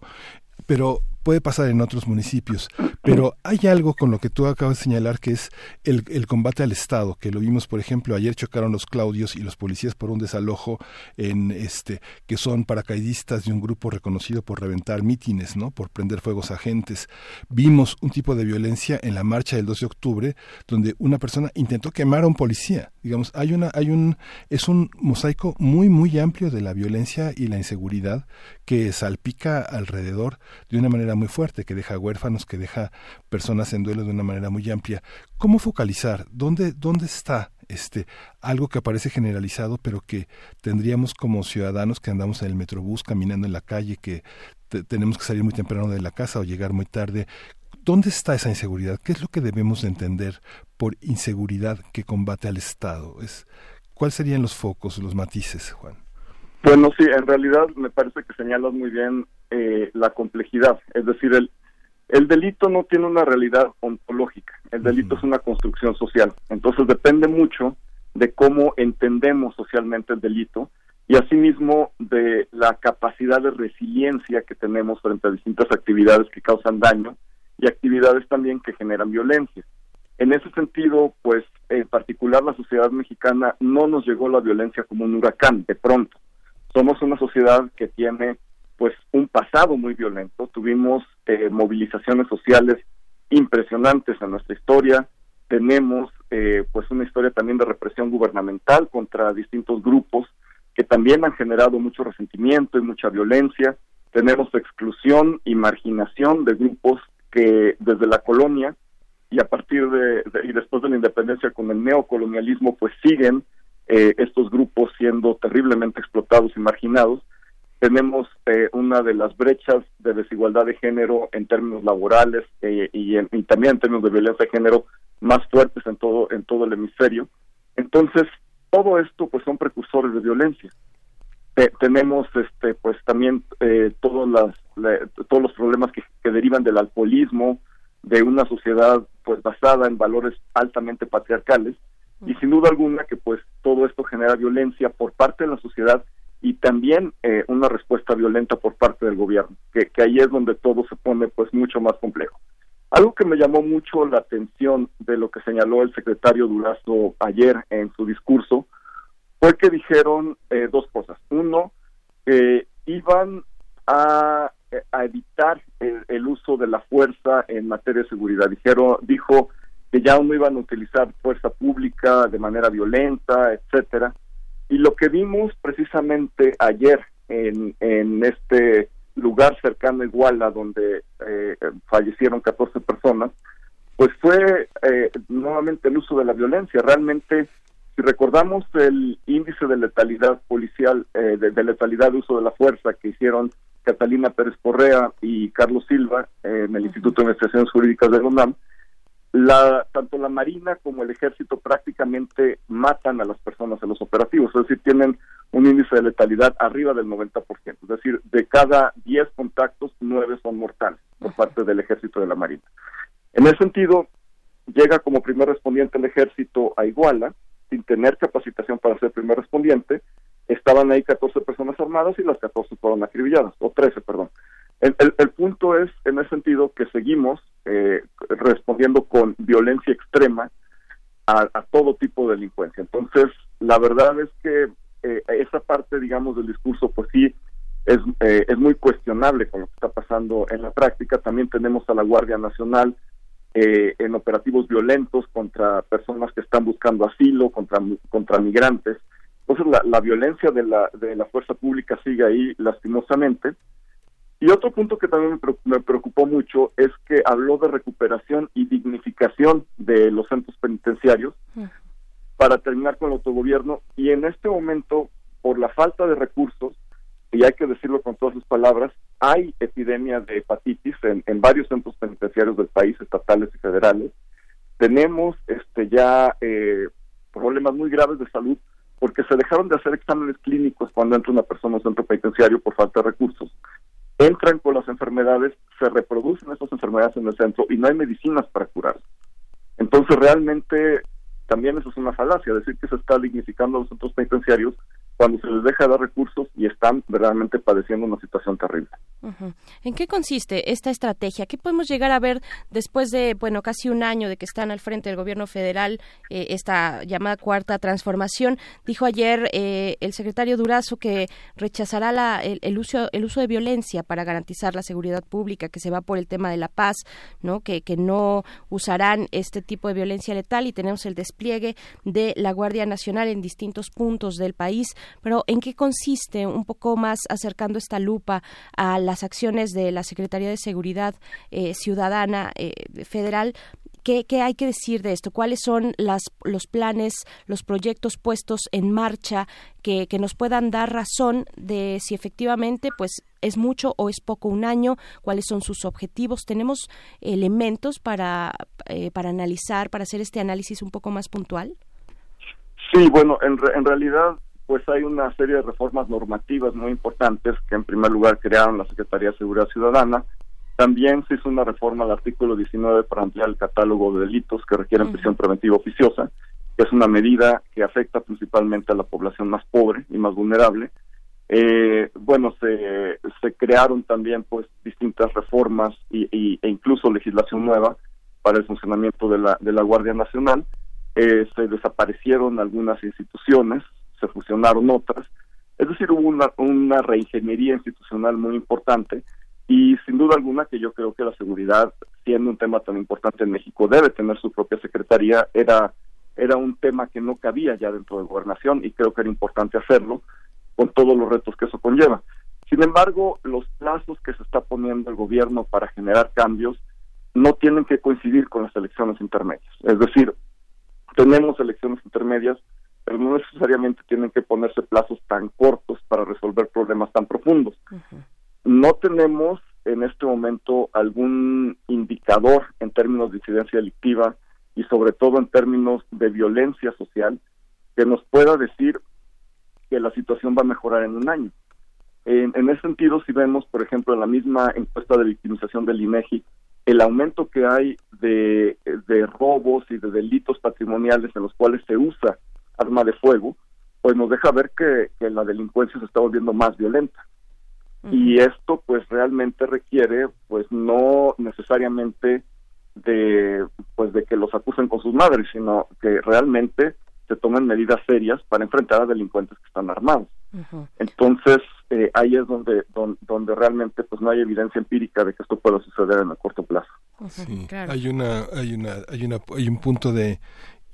pero puede pasar en otros municipios, pero hay algo con lo que tú acabas de señalar que es el, combate al Estado, que lo vimos, por ejemplo, ayer chocaron los Claudios y los policías por un desalojo en este que son paracaidistas de un grupo reconocido por reventar mítines, ¿no? Por prender fuegos a agentes. Vimos un tipo de violencia en la marcha del 2 de octubre donde una persona intentó quemar a un policía. Digamos, hay una hay un es un mosaico muy muy amplio de la violencia y la inseguridad que salpica alrededor de una manera muy fuerte, que deja huérfanos, que deja personas en duelo de una manera muy amplia. ¿Cómo focalizar? ¿Dónde, dónde está este algo que aparece generalizado, pero que tendríamos como ciudadanos que andamos en el metrobús, caminando en la calle, que tenemos que salir muy temprano de la casa o llegar muy tarde? ¿Dónde está esa inseguridad? ¿Qué es lo que debemos de entender por inseguridad que combate al Estado? Es, ¿Cuáles serían los focos, los matices, Juan? Bueno, sí, en realidad me parece que señalas muy bien eh, la complejidad. Es decir, el, el delito no tiene una realidad ontológica, el delito es una construcción social. Entonces depende mucho de cómo entendemos socialmente el delito y asimismo de la capacidad de resiliencia que tenemos frente a distintas actividades que causan daño y actividades también que generan violencia. En ese sentido, pues en particular la sociedad mexicana no nos llegó la violencia como un huracán de pronto. Somos una sociedad que tiene pues un pasado muy violento. Tuvimos eh, movilizaciones sociales impresionantes en nuestra historia. Tenemos eh, pues una historia también de represión gubernamental contra distintos grupos que también han generado mucho resentimiento y mucha violencia. Tenemos exclusión y marginación de grupos que desde la colonia y a partir de, y después de la independencia con el neocolonialismo pues siguen eh, estos grupos siendo terriblemente explotados y marginados tenemos eh, una de las brechas de desigualdad de género en términos laborales eh, y, y, también en términos de violencia de género más fuertes en todo en todo el hemisferio. Entonces todo esto pues son precursores de violencia. Tenemos este pues también eh, todos las todos los problemas que, que derivan del alcoholismo de una sociedad pues basada en valores altamente patriarcales y sin duda alguna que pues todo esto genera violencia por parte de la sociedad y también eh, una respuesta violenta por parte del gobierno, que, ahí es donde todo se pone pues mucho más complejo. Algo que me llamó mucho la atención de lo que señaló el secretario Durazo ayer en su discurso fue que dijeron eh, dos cosas. Uno, que iban a, a evitar el, el, uso de la fuerza en materia de seguridad. Dijeron, dijo que ya no iban a utilizar fuerza pública de manera violenta, etcétera y lo que vimos precisamente ayer en, en este lugar cercano a Iguala, donde eh, fallecieron 14 personas, pues fue eh, nuevamente el uso de la violencia. Realmente, si recordamos el índice de letalidad policial, eh, de, letalidad de uso de la fuerza que hicieron Catalina Pérez Correa y Carlos Silva en el Instituto de Investigaciones Jurídicas de UNAM, la, tanto la Marina como el Ejército prácticamente matan a las personas en los operativos, es decir, tienen un índice de letalidad arriba del 90%, es decir, de cada 10 contactos, 9 son mortales por parte del Ejército de la Marina. En ese sentido, llega como primer respondiente el Ejército a Iguala, sin tener capacitación para ser primer respondiente, estaban ahí 14 personas armadas y las 14 fueron acribilladas, o 13, perdón. El, el, punto es, en ese sentido, que seguimos eh, respondiendo con violencia extrema a, todo tipo de delincuencia. Entonces, la verdad es que eh, esa parte, digamos, del discurso, pues sí, es, eh, es muy cuestionable con lo que está pasando en la práctica. También tenemos a la Guardia Nacional en operativos violentos contra personas que están buscando asilo, contra, contra migrantes. Entonces, la, la violencia de la, de la fuerza pública sigue ahí, lastimosamente. Y otro punto que también me preocupó mucho es que habló de recuperación y dignificación de los centros penitenciarios para terminar con el autogobierno. Y en este momento, por la falta de recursos, y hay que decirlo con todas sus palabras, hay epidemia de hepatitis en, en varios centros penitenciarios del país, estatales y federales. Tenemos este ya eh, problemas muy graves de salud porque se dejaron de hacer exámenes clínicos cuando entra una persona a un centro penitenciario por falta de recursos entran con las enfermedades, se reproducen esas enfermedades en el centro y no hay medicinas para curarlas. Entonces realmente también eso es una falacia, decir que se está dignificando a los centros penitenciarios cuando se les deja de dar recursos y están verdaderamente padeciendo una situación terrible. ¿En qué consiste esta estrategia? ¿Qué podemos llegar a ver después de, bueno, casi un año de que están al frente del gobierno federal, eh, esta llamada cuarta transformación? Dijo ayer eh, el secretario Durazo que rechazará la, el, uso, el uso de violencia para garantizar la seguridad pública, que se va por el tema de la paz, ¿no? Que, que no usarán este tipo de violencia letal y tenemos el despliegue de la Guardia Nacional en distintos puntos del país pero ¿en qué consiste un poco más acercando esta lupa a las acciones de la Secretaría de Seguridad eh, Ciudadana eh, Federal? ¿Qué, hay que decir de esto? ¿Cuáles son las, los planes, los proyectos puestos en marcha que, que, nos puedan dar razón de si efectivamente pues es mucho o es poco un año? ¿Cuáles son sus objetivos? ¿Tenemos elementos para, eh, para analizar, para hacer este análisis un poco más puntual? Sí, bueno, en, en realidad pues hay una serie de reformas normativas muy importantes que en primer lugar crearon la Secretaría de Seguridad Ciudadana. También se hizo una reforma al artículo 19 para ampliar el catálogo de delitos que requieren prisión preventiva oficiosa, que es una medida que afecta principalmente a la población más pobre y más vulnerable. Eh, bueno, se, se crearon también pues distintas reformas y, y, e incluso legislación nueva para el funcionamiento de la, de la Guardia Nacional. Eh, se desaparecieron algunas instituciones, se fusionaron otras. Es decir, hubo una, reingeniería institucional muy importante y sin duda alguna que yo creo que la seguridad, siendo un tema tan importante en México, debe tener su propia secretaría. Era, era un tema que no cabía ya dentro de gobernación y creo que era importante hacerlo con todos los retos que eso conlleva. Sin embargo, los plazos que se está poniendo el gobierno para generar cambios no tienen que coincidir con las elecciones intermedias. Es decir, tenemos elecciones intermedias, pero no necesariamente tienen que ponerse plazos tan cortos para resolver problemas tan profundos. No tenemos en este momento algún indicador en términos de incidencia delictiva y sobre todo en términos de violencia social que nos pueda decir que la situación va a mejorar en un año. En, en ese sentido, si vemos, por ejemplo, en la misma encuesta de victimización del INEGI, el aumento que hay de, de robos y de delitos patrimoniales en los cuales se usa arma de fuego, pues nos deja ver que, que la delincuencia se está volviendo más violenta. Y esto pues realmente requiere pues no necesariamente de pues de que los acusen con sus madres, sino que realmente se tomen medidas serias para enfrentar a delincuentes que están armados. Entonces, eh, ahí es donde, donde, realmente pues no hay evidencia empírica de que esto pueda suceder en el corto plazo. Sí, hay una hay una hay una hay un punto de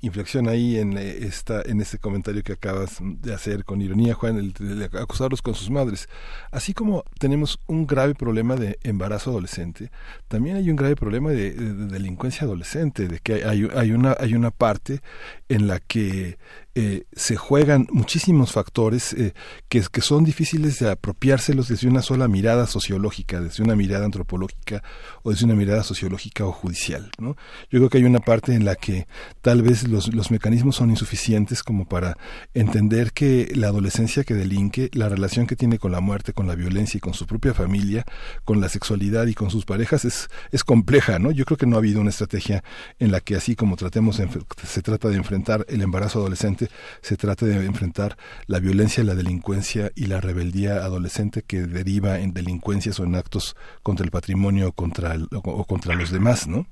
inflexión ahí en eh, esta en este comentario que acabas de hacer con ironía Juan el, de acusarlos con sus madres. Así como tenemos un grave problema de embarazo adolescente también hay un grave problema de, delincuencia adolescente de que hay, hay una hay una parte en la que eh, se juegan muchísimos factores eh, que, que, son difíciles de apropiárselos desde una sola mirada sociológica, desde una mirada antropológica o desde una mirada sociológica o judicial. ¿no? Yo creo que hay una parte en la que tal vez los, los mecanismos son insuficientes como para entender que la adolescencia que delinque, la relación que tiene con la muerte, con la violencia y con su propia familia, con la sexualidad y con sus parejas es, es compleja. ¿no? Yo creo que no ha habido una estrategia en la que así como tratemos se trata de enfrentar el embarazo adolescente, se trata de enfrentar la violencia, la delincuencia y la rebeldía adolescente que deriva en delincuencias o en actos contra el patrimonio o contra, o contra los demás, ¿no?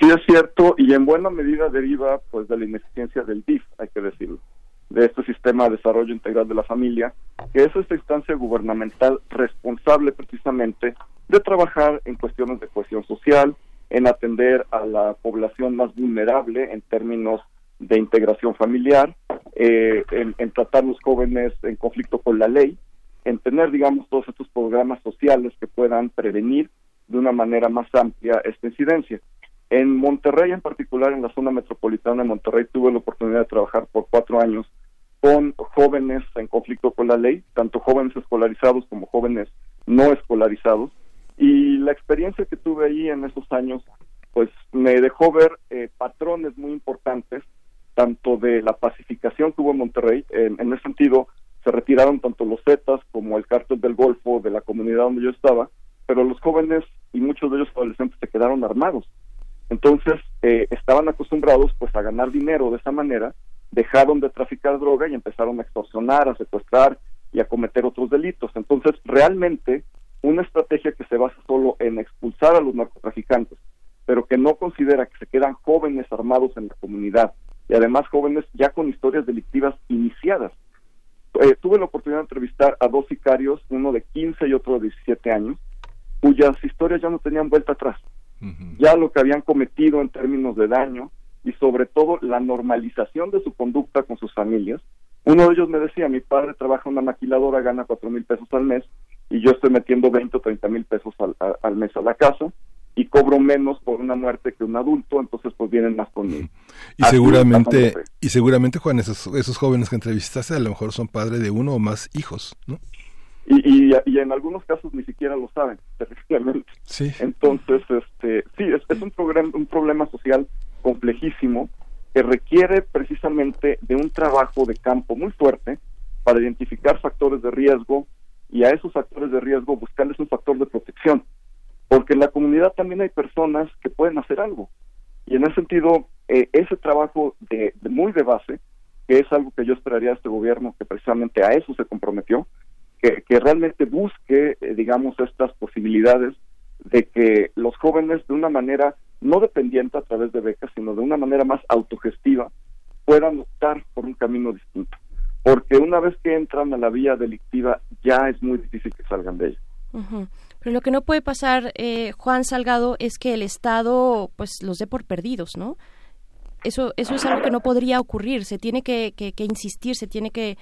Sí, es cierto, y en buena medida deriva pues de la ineficiencia del DIF, hay que decirlo, de este sistema de desarrollo integral de la familia, que es esta instancia gubernamental responsable precisamente de trabajar en cuestiones de cohesión social, en atender a la población más vulnerable en términos de integración familiar, eh, en, tratar los jóvenes en conflicto con la ley, en tener, digamos, todos estos programas sociales que puedan prevenir de una manera más amplia esta incidencia. En Monterrey, en particular, en la zona metropolitana de Monterrey, tuve la oportunidad de trabajar por cuatro años con jóvenes en conflicto con la ley, tanto jóvenes escolarizados como jóvenes no escolarizados. Y la experiencia que tuve ahí en esos años, pues me dejó ver eh, patrones muy importantes tanto de la pacificación que hubo en Monterrey, en, ese sentido se retiraron tanto los Zetas como el cártel del Golfo de la comunidad donde yo estaba, pero los jóvenes y muchos de ellos adolescentes se quedaron armados. Entonces eh, estaban acostumbrados pues a ganar dinero de esa manera, dejaron de traficar droga y empezaron a extorsionar, a secuestrar y a cometer otros delitos. Entonces realmente una estrategia que se basa solo en expulsar a los narcotraficantes, pero que no considera que se quedan jóvenes armados en la comunidad, y además jóvenes ya con historias delictivas iniciadas. Eh, tuve la oportunidad de entrevistar a dos sicarios, uno de 15 y otro de 17 años, cuyas historias ya no tenían vuelta atrás. Ya lo que habían cometido en términos de daño y sobre todo la normalización de su conducta con sus familias. Uno de ellos me decía, mi padre trabaja en una maquiladora, gana cuatro mil pesos al mes y yo estoy metiendo 20 o 30 mil pesos al, al mes a la casa y cobro menos por una muerte que un adulto, entonces pues vienen más conmigo. Y seguramente, y seguramente Juan, esos, esos jóvenes que entrevistaste a lo mejor son padres de uno o más hijos, ¿no? Y, y, en algunos casos ni siquiera lo saben, terriblemente. Sí. Entonces, este, sí, es, es un, un problema social complejísimo que requiere precisamente de un trabajo de campo muy fuerte para identificar factores de riesgo y a esos factores de riesgo buscarles un factor de protección porque en la comunidad también hay personas que pueden hacer algo. Y en ese sentido, eh, ese trabajo de, muy de base, que es algo que yo esperaría de este gobierno, que precisamente a eso se comprometió, que, realmente busque, eh, digamos, estas posibilidades de que los jóvenes de una manera no dependiente a través de becas, sino de una manera más autogestiva, puedan optar por un camino distinto. Porque una vez que entran a la vía delictiva, ya es muy difícil que salgan de ella. Pero lo que no puede pasar, eh, Juan Salgado, es que el Estado pues los dé por perdidos, ¿no? Eso, eso es algo que no podría ocurrir. Se tiene que, que, que insistir, se tiene que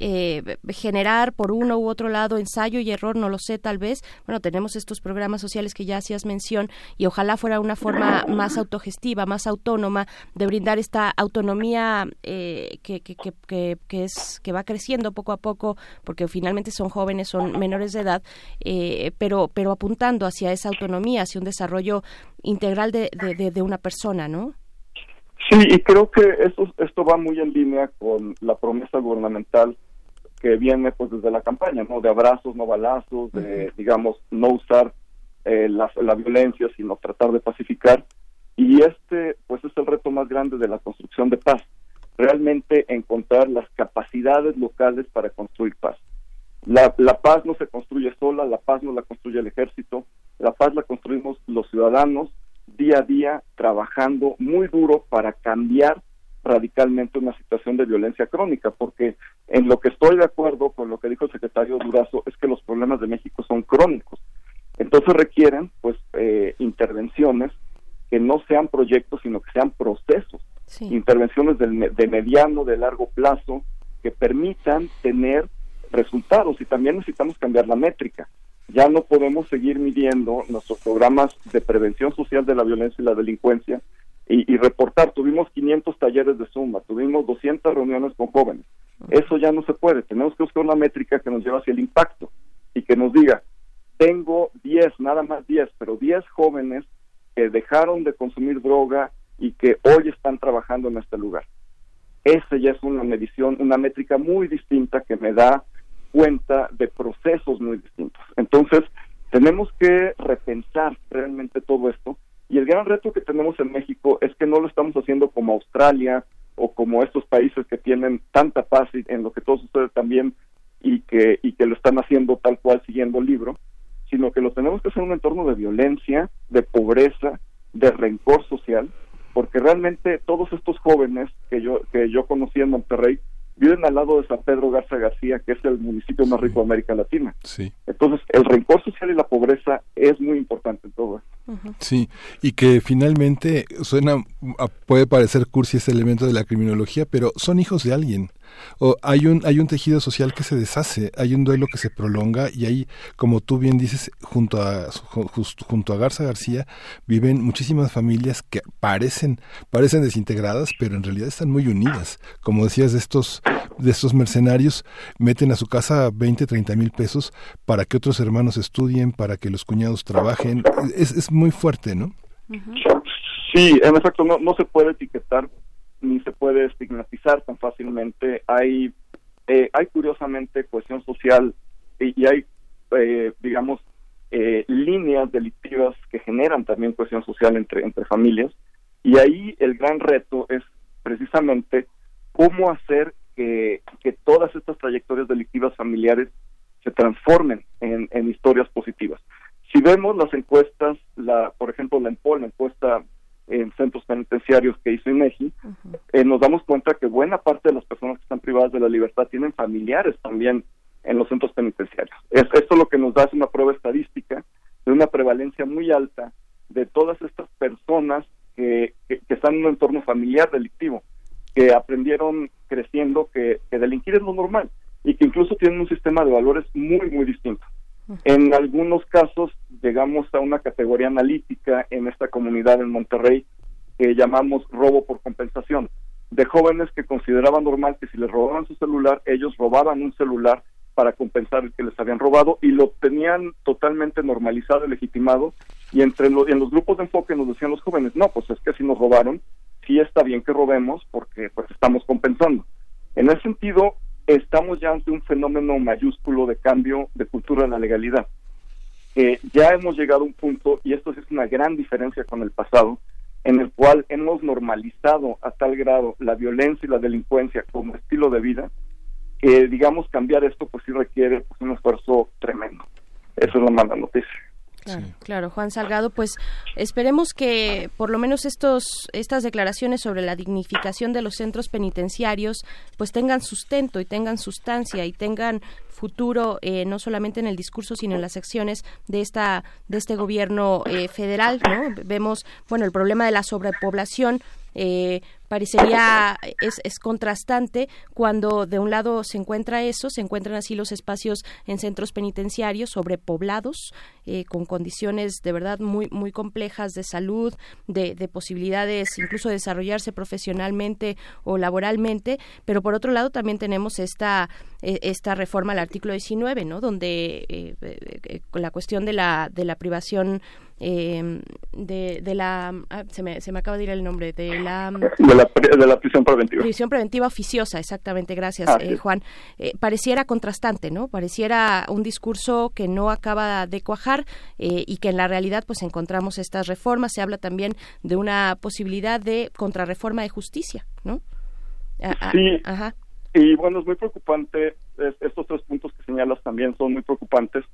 eh, generar por uno u otro lado ensayo y error, no lo sé, tal vez. Bueno, tenemos estos programas sociales que ya hacías mención y ojalá fuera una forma más autogestiva, más autónoma de brindar esta autonomía eh, que, que, que, que, es que va creciendo poco a poco, porque finalmente son jóvenes, son menores de edad, eh, pero pero apuntando hacia esa autonomía, hacia un desarrollo integral de, de, de una persona, ¿no? Sí, y creo que esto, esto va muy en línea con la promesa gubernamental que viene pues desde la campaña, ¿no? De abrazos, no balazos, de, digamos, no usar eh, la, la, violencia, sino tratar de pacificar. Y este, pues es el reto más grande de la construcción de paz. Realmente encontrar las capacidades locales para construir paz. La, la paz no se construye sola, la paz no la construye el ejército, la paz la construimos los ciudadanos día a día trabajando muy duro para cambiar radicalmente una situación de violencia crónica, porque en lo que estoy de acuerdo con lo que dijo el secretario Durazo es que los problemas de México son crónicos. Entonces requieren pues eh, intervenciones que no sean proyectos, sino que sean procesos, intervenciones de mediano, de largo plazo, que permitan tener resultados. Y también necesitamos cambiar la métrica ya no podemos seguir midiendo nuestros programas de prevención social de la violencia y la delincuencia y, reportar. Tuvimos 500 talleres de suma, tuvimos 200 reuniones con jóvenes. Eso ya no se puede. Tenemos que buscar una métrica que nos lleve hacia el impacto y que nos diga, tengo 10, nada más 10, pero 10 jóvenes que dejaron de consumir droga y que hoy están trabajando en este lugar. Esa ya es una medición, una métrica muy distinta que me da cuenta de procesos muy distintos. Entonces, tenemos que repensar realmente todo esto y el gran reto que tenemos en México es que no lo estamos haciendo como Australia o como estos países que tienen tanta paz en lo que todos ustedes también y que y que lo están haciendo tal cual siguiendo el libro, sino que lo tenemos que hacer en un entorno de violencia, de pobreza, de rencor social, porque realmente todos estos jóvenes que yo que yo conocí en Monterrey viven al lado de San Pedro Garza García, que es el municipio más rico de América Latina. Sí. Entonces, el rencor social y la pobreza es muy importante en todo esto. Sí, y que finalmente suena, puede parecer cursi ese elemento de la criminología, pero son hijos de alguien. O hay un hay un tejido social que se deshace, hay un duelo que se prolonga y ahí, como tú bien dices, junto a junto a Garza García viven muchísimas familias que parecen parecen desintegradas, pero en realidad están muy unidas. Como decías de estos de estos mercenarios meten a su casa 20, 30 mil pesos para que otros hermanos estudien, para que los cuñados trabajen. Es, es muy fuerte, ¿no? Sí, en efecto, no, no se puede etiquetar ni se puede estigmatizar tan fácilmente. Hay, eh, hay curiosamente cohesión social y, hay, eh, digamos, eh, líneas delictivas que generan también cohesión social entre, entre familias. Y ahí el gran reto es precisamente cómo hacer que, que todas estas trayectorias delictivas familiares se transformen en, en historias positivas. Si vemos las encuestas, la, por ejemplo, la EMPOL, la encuesta en centros penitenciarios que hizo INEGI, eh, nos damos cuenta que buena parte de las personas que están privadas de la libertad tienen familiares también en los centros penitenciarios. Es, esto lo que nos da es una prueba estadística de una prevalencia muy alta de todas estas personas que, que, están en un entorno familiar delictivo, que aprendieron creciendo que, que delinquir es lo normal y que incluso tienen un sistema de valores muy, muy distinto. En algunos casos llegamos a una categoría analítica en esta comunidad en Monterrey que llamamos robo por compensación, de jóvenes que consideraban normal que si les robaban su celular, ellos robaban un celular para compensar el que les habían robado y lo tenían totalmente normalizado y legitimado y entre los, en los grupos de enfoque nos decían los jóvenes, no, pues es que si nos robaron, sí está bien que robemos porque pues estamos compensando. En ese sentido, estamos ya ante un fenómeno mayúsculo de cambio de cultura de la legalidad. ya hemos llegado a un punto, y esto es una gran diferencia con el pasado, en el cual hemos normalizado a tal grado la violencia y la delincuencia como estilo de vida, que digamos cambiar esto pues sí requiere pues, un esfuerzo tremendo. Eso es la mala noticia. Claro, claro, Juan Salgado, pues esperemos que por lo menos estos estas declaraciones sobre la dignificación de los centros penitenciarios pues tengan sustento y tengan sustancia y tengan futuro eh, no solamente en el discurso sino en las acciones de esta de este gobierno eh, federal, ¿no? Vemos, bueno, el problema de la sobrepoblación Eh, parecería es, es, contrastante cuando de un lado se encuentra eso, se encuentran así los espacios en centros penitenciarios sobrepoblados, eh, con condiciones de verdad muy, muy complejas de salud, de, de, posibilidades incluso de desarrollarse profesionalmente o laboralmente, pero por otro lado también tenemos esta, eh, esta reforma al artículo 19, ¿no? donde eh, eh, la cuestión de la, de la privación eh, de, de la ah, se, me, se me acaba de ir el nombre de la de la, de la prisión preventiva. prisión preventiva oficiosa exactamente gracias ah, eh, Juan. Eh, pareciera contrastante no pareciera un discurso que no acaba de cuajar eh, y que en la realidad pues encontramos estas reformas. Se habla también de una posibilidad de contrarreforma de justicia no sí. Ajá. y bueno es muy preocupante estos tres puntos que señalas también son muy preocupantes.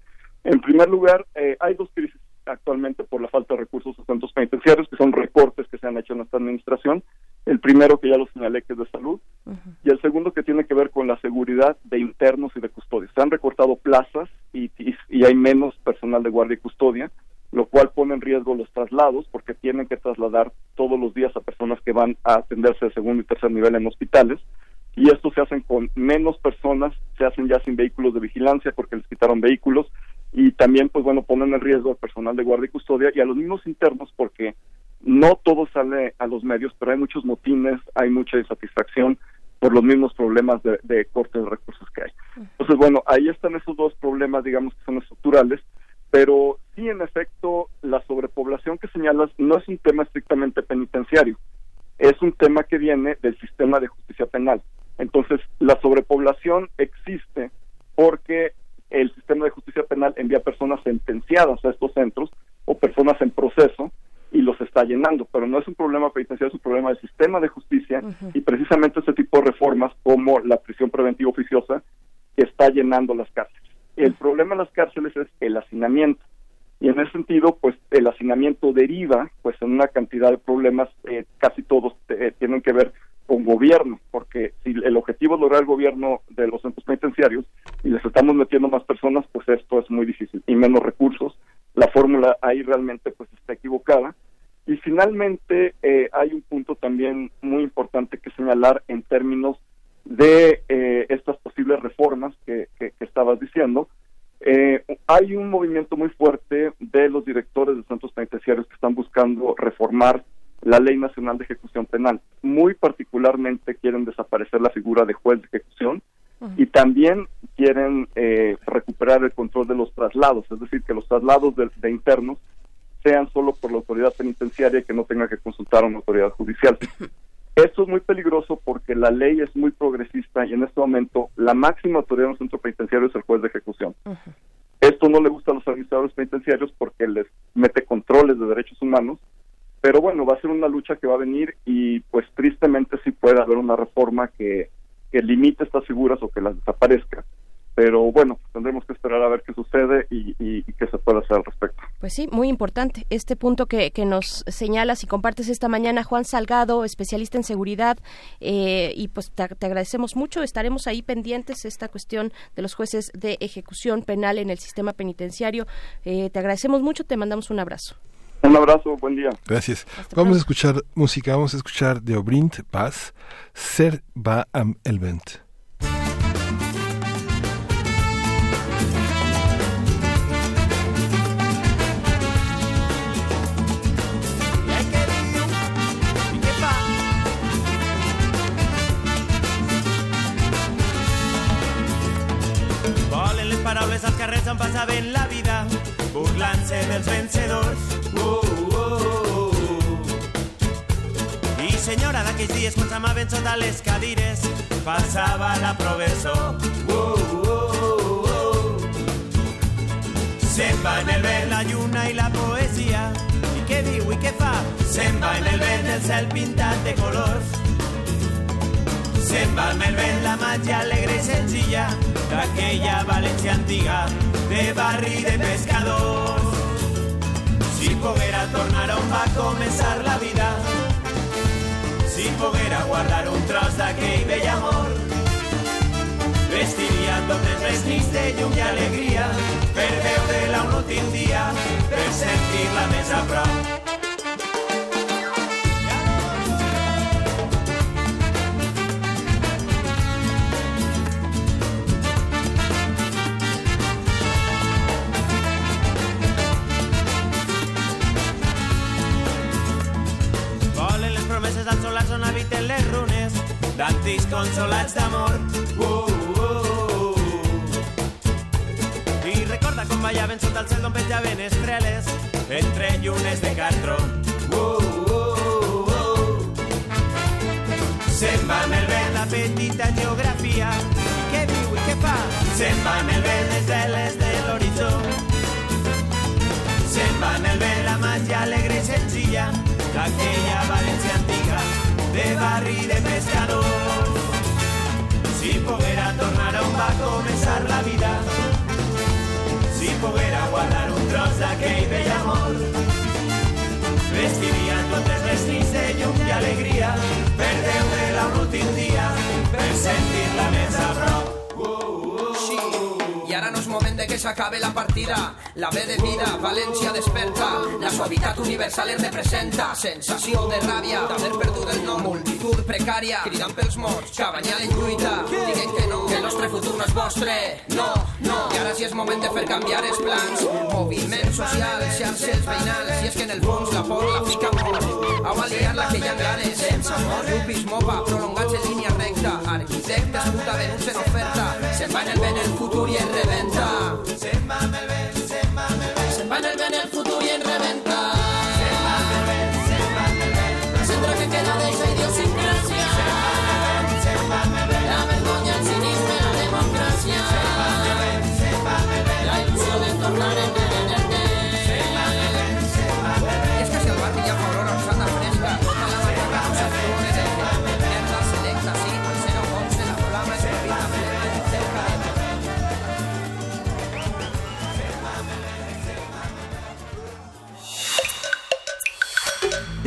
En primer lugar, eh, hay dos crisis actualmente por la falta de recursos a centros penitenciarios, que son recortes que se han hecho en esta administración. El primero, que ya lo señalé, que es de salud, uh -huh. y el segundo, que tiene que ver con la seguridad de internos y de custodia. Se han recortado plazas y, y, y hay menos personal de guardia y custodia, lo cual pone en riesgo los traslados, porque tienen que trasladar todos los días a personas que van a atenderse de segundo y tercer nivel en hospitales y esto se hacen con menos personas, se hacen ya sin vehículos de vigilancia porque les quitaron vehículos y también pues bueno ponen en riesgo al personal de guardia y custodia y a los mismos internos porque no todo sale a los medios, pero hay muchos motines, hay mucha insatisfacción por los mismos problemas de, de corte de recursos que hay. Entonces, bueno, ahí están esos dos problemas, digamos, que son estructurales, pero sí, en efecto, la sobrepoblación que señalas no es un tema estrictamente penitenciario, es un tema que viene del sistema de justicia penal. Entonces, la sobrepoblación existe porque el sistema de justicia penal envía personas sentenciadas a estos centros o personas en proceso y los está llenando, pero no es un problema penitenciario, es un problema del sistema de justicia uh -huh. y precisamente este tipo de reformas como la prisión preventiva oficiosa está llenando las cárceles. El problema de las cárceles es el hacinamiento y en ese sentido, pues el hacinamiento deriva pues en una cantidad de problemas, eh, casi todos eh, tienen que ver con gobierno, porque si el objetivo es lograr el gobierno de los centros penitenciarios y les estamos metiendo más personas, pues esto es muy difícil y menos recursos. La fórmula ahí realmente pues está equivocada. Y finalmente eh, hay un punto también muy importante que señalar en términos de eh, estas posibles reformas que, que, que estabas diciendo. Eh, hay un movimiento muy fuerte de los directores de centros penitenciarios que están buscando reformar la Ley Nacional de Ejecución Penal. Muy particularmente quieren desaparecer la figura de juez de ejecución uh -huh. y también quieren eh, recuperar el control de los traslados, es decir, que los traslados de, de, internos sean solo por la autoridad penitenciaria y que no tenga que consultar a una autoridad judicial. Esto es muy peligroso porque la ley es muy progresista y en este momento la máxima autoridad en un centro penitenciario es el juez de ejecución. Uh -huh. Esto no le gusta a los administradores penitenciarios porque les mete controles de derechos humanos pero bueno, va a ser una lucha que va a venir y pues tristemente sí puede haber una reforma que, que limite estas figuras o que las desaparezca. Pero bueno, tendremos que esperar a ver qué sucede y, qué se puede hacer al respecto. Pues sí, muy importante este punto que, que nos señalas y compartes esta mañana, Juan Salgado, especialista en seguridad, eh, y pues te, te, agradecemos mucho. Estaremos ahí pendientes esta cuestión de los jueces de ejecución penal en el sistema penitenciario. Eh, te agradecemos mucho, te mandamos un abrazo. Un abrazo, buen día. Gracias. Hasta vamos pronto. a escuchar música, vamos a escuchar de Obrint Paz, Ser va am Elvent. Volen els carrers em passaven la vida burlant-se dels vencedors. Senyora d'aquells dies quan s'amaven sota les cadires passava la professor. Uh, uh, uh. Se'n va en el vent la lluna i la poesia i què diu i què fa? Se'n va en el vent el cel pintat de colors Se'n va el vent la màgia alegre i senzilla d'aquella València antiga de barri de pescadors. Si poguera tornar on va començar la vida, si poguera guardar un tros d'aquell vell amor, vestiria totes les nits de llum i alegria per veure-la un últim dia, per sentir-la més a prop. Del solars on habiten les runes d'antics consolats d'amor. Uh, uh, uh, uh. I recorda com ballaven sota el cel d'on penjaven estrelles entre llunes de cartró. Uh, uh, uh, uh. Se'n va amb el vent la petita geografia què viu i què fa se'n va amb el vent les veles de l'horitzó se'n va amb el vent la màgia alegre i senzilla d'aquella antiga de barri de pescadors. Si poguera tornar on va començar la vida, si poguera guardar un tros d'aquell vell amor, vestiria totes les nits de llum i alegria per veure-la un últim sentir-la més a prop. Ara no és moment de que s'acabe la partida. La ve de vida, València desperta. La suavitat universal es representa. Sensació de ràbia, d'haver perdut el nom. Multitud precària, cridant pels morts. Cabanyal en lluita, diguem que no, que el nostre futur no és vostre. No, no. I ara sí és moment de fer canviar els plans. Moviments socials, xarxes veïnals. I és que en el fons la por la fica molt. Au a liar-la que hi ha ganes. Sense amor, lupis, mopa, prolongats en línia recta. Arquitectes, puta Venus en oferta. Se'n va en el vent el futur i en va amb el vent, se'n va amb el vent. Se'n va en el vent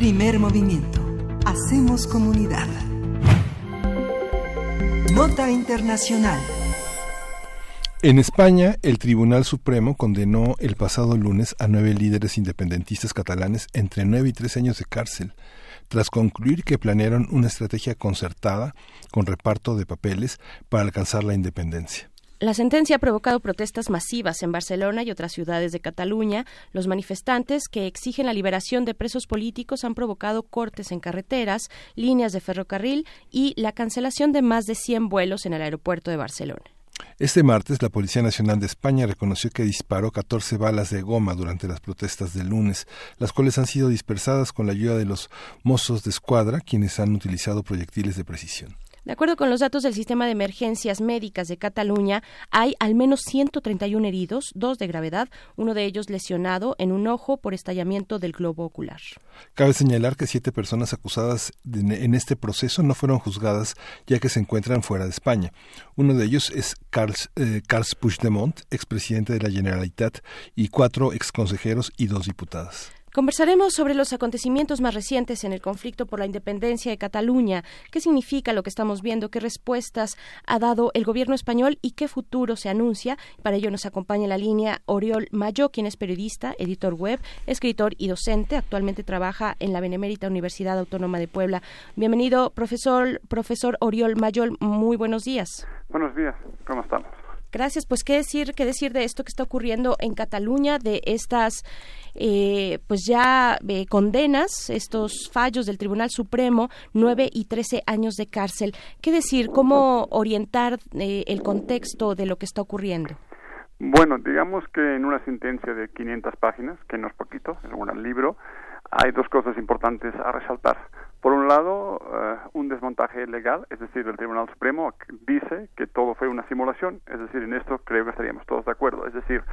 Primer movimiento. Hacemos comunidad. Nota Internacional. En España, el Tribunal Supremo condenó el pasado lunes a nueve líderes independentistas catalanes entre nueve y tres años de cárcel, tras concluir que planearon una estrategia concertada con reparto de papeles para alcanzar la independencia. La sentencia ha provocado protestas masivas en Barcelona y otras ciudades de Cataluña. Los manifestantes que exigen la liberación de presos políticos han provocado cortes en carreteras, líneas de ferrocarril y la cancelación de más de 100 vuelos en el aeropuerto de Barcelona. Este martes, la Policía Nacional de España reconoció que disparó 14 balas de goma durante las protestas del lunes, las cuales han sido dispersadas con la ayuda de los mozos de escuadra, quienes han utilizado proyectiles de precisión. De acuerdo con los datos del Sistema de Emergencias Médicas de Cataluña, hay al menos 131 heridos, dos de gravedad, uno de ellos lesionado en un ojo por estallamiento del globo ocular. Cabe señalar que siete personas acusadas en este proceso no fueron juzgadas ya que se encuentran fuera de España. Uno de ellos es Carles, eh, Carles Puigdemont, expresidente de la Generalitat, y cuatro exconsejeros y dos diputadas. Conversaremos sobre los acontecimientos más recientes en el conflicto por la independencia de Cataluña, qué significa lo que estamos viendo, qué respuestas ha dado el gobierno español y qué futuro se anuncia. Para ello nos acompaña la línea Oriol Mayo, quien es periodista, editor web, escritor y docente. Actualmente trabaja en la Benemérita Universidad Autónoma de Puebla. Bienvenido, profesor, profesor Oriol Mayo. Muy buenos días. Buenos días, ¿cómo estamos? Gracias. Pues qué decir, qué decir de esto que está ocurriendo en Cataluña, de estas, eh, pues ya eh, condenas, estos fallos del Tribunal Supremo, nueve y trece años de cárcel. ¿Qué decir? ¿Cómo orientar eh, el contexto de lo que está ocurriendo? Bueno, digamos que en una sentencia de 500 páginas, que no es poquito, es un libro, hay dos cosas importantes a resaltar. Por un lado, uh, un desmontaje legal, es decir, el Tribunal Supremo dice que todo fue una simulación, es decir, en esto creo que estaríamos todos de acuerdo, es decir,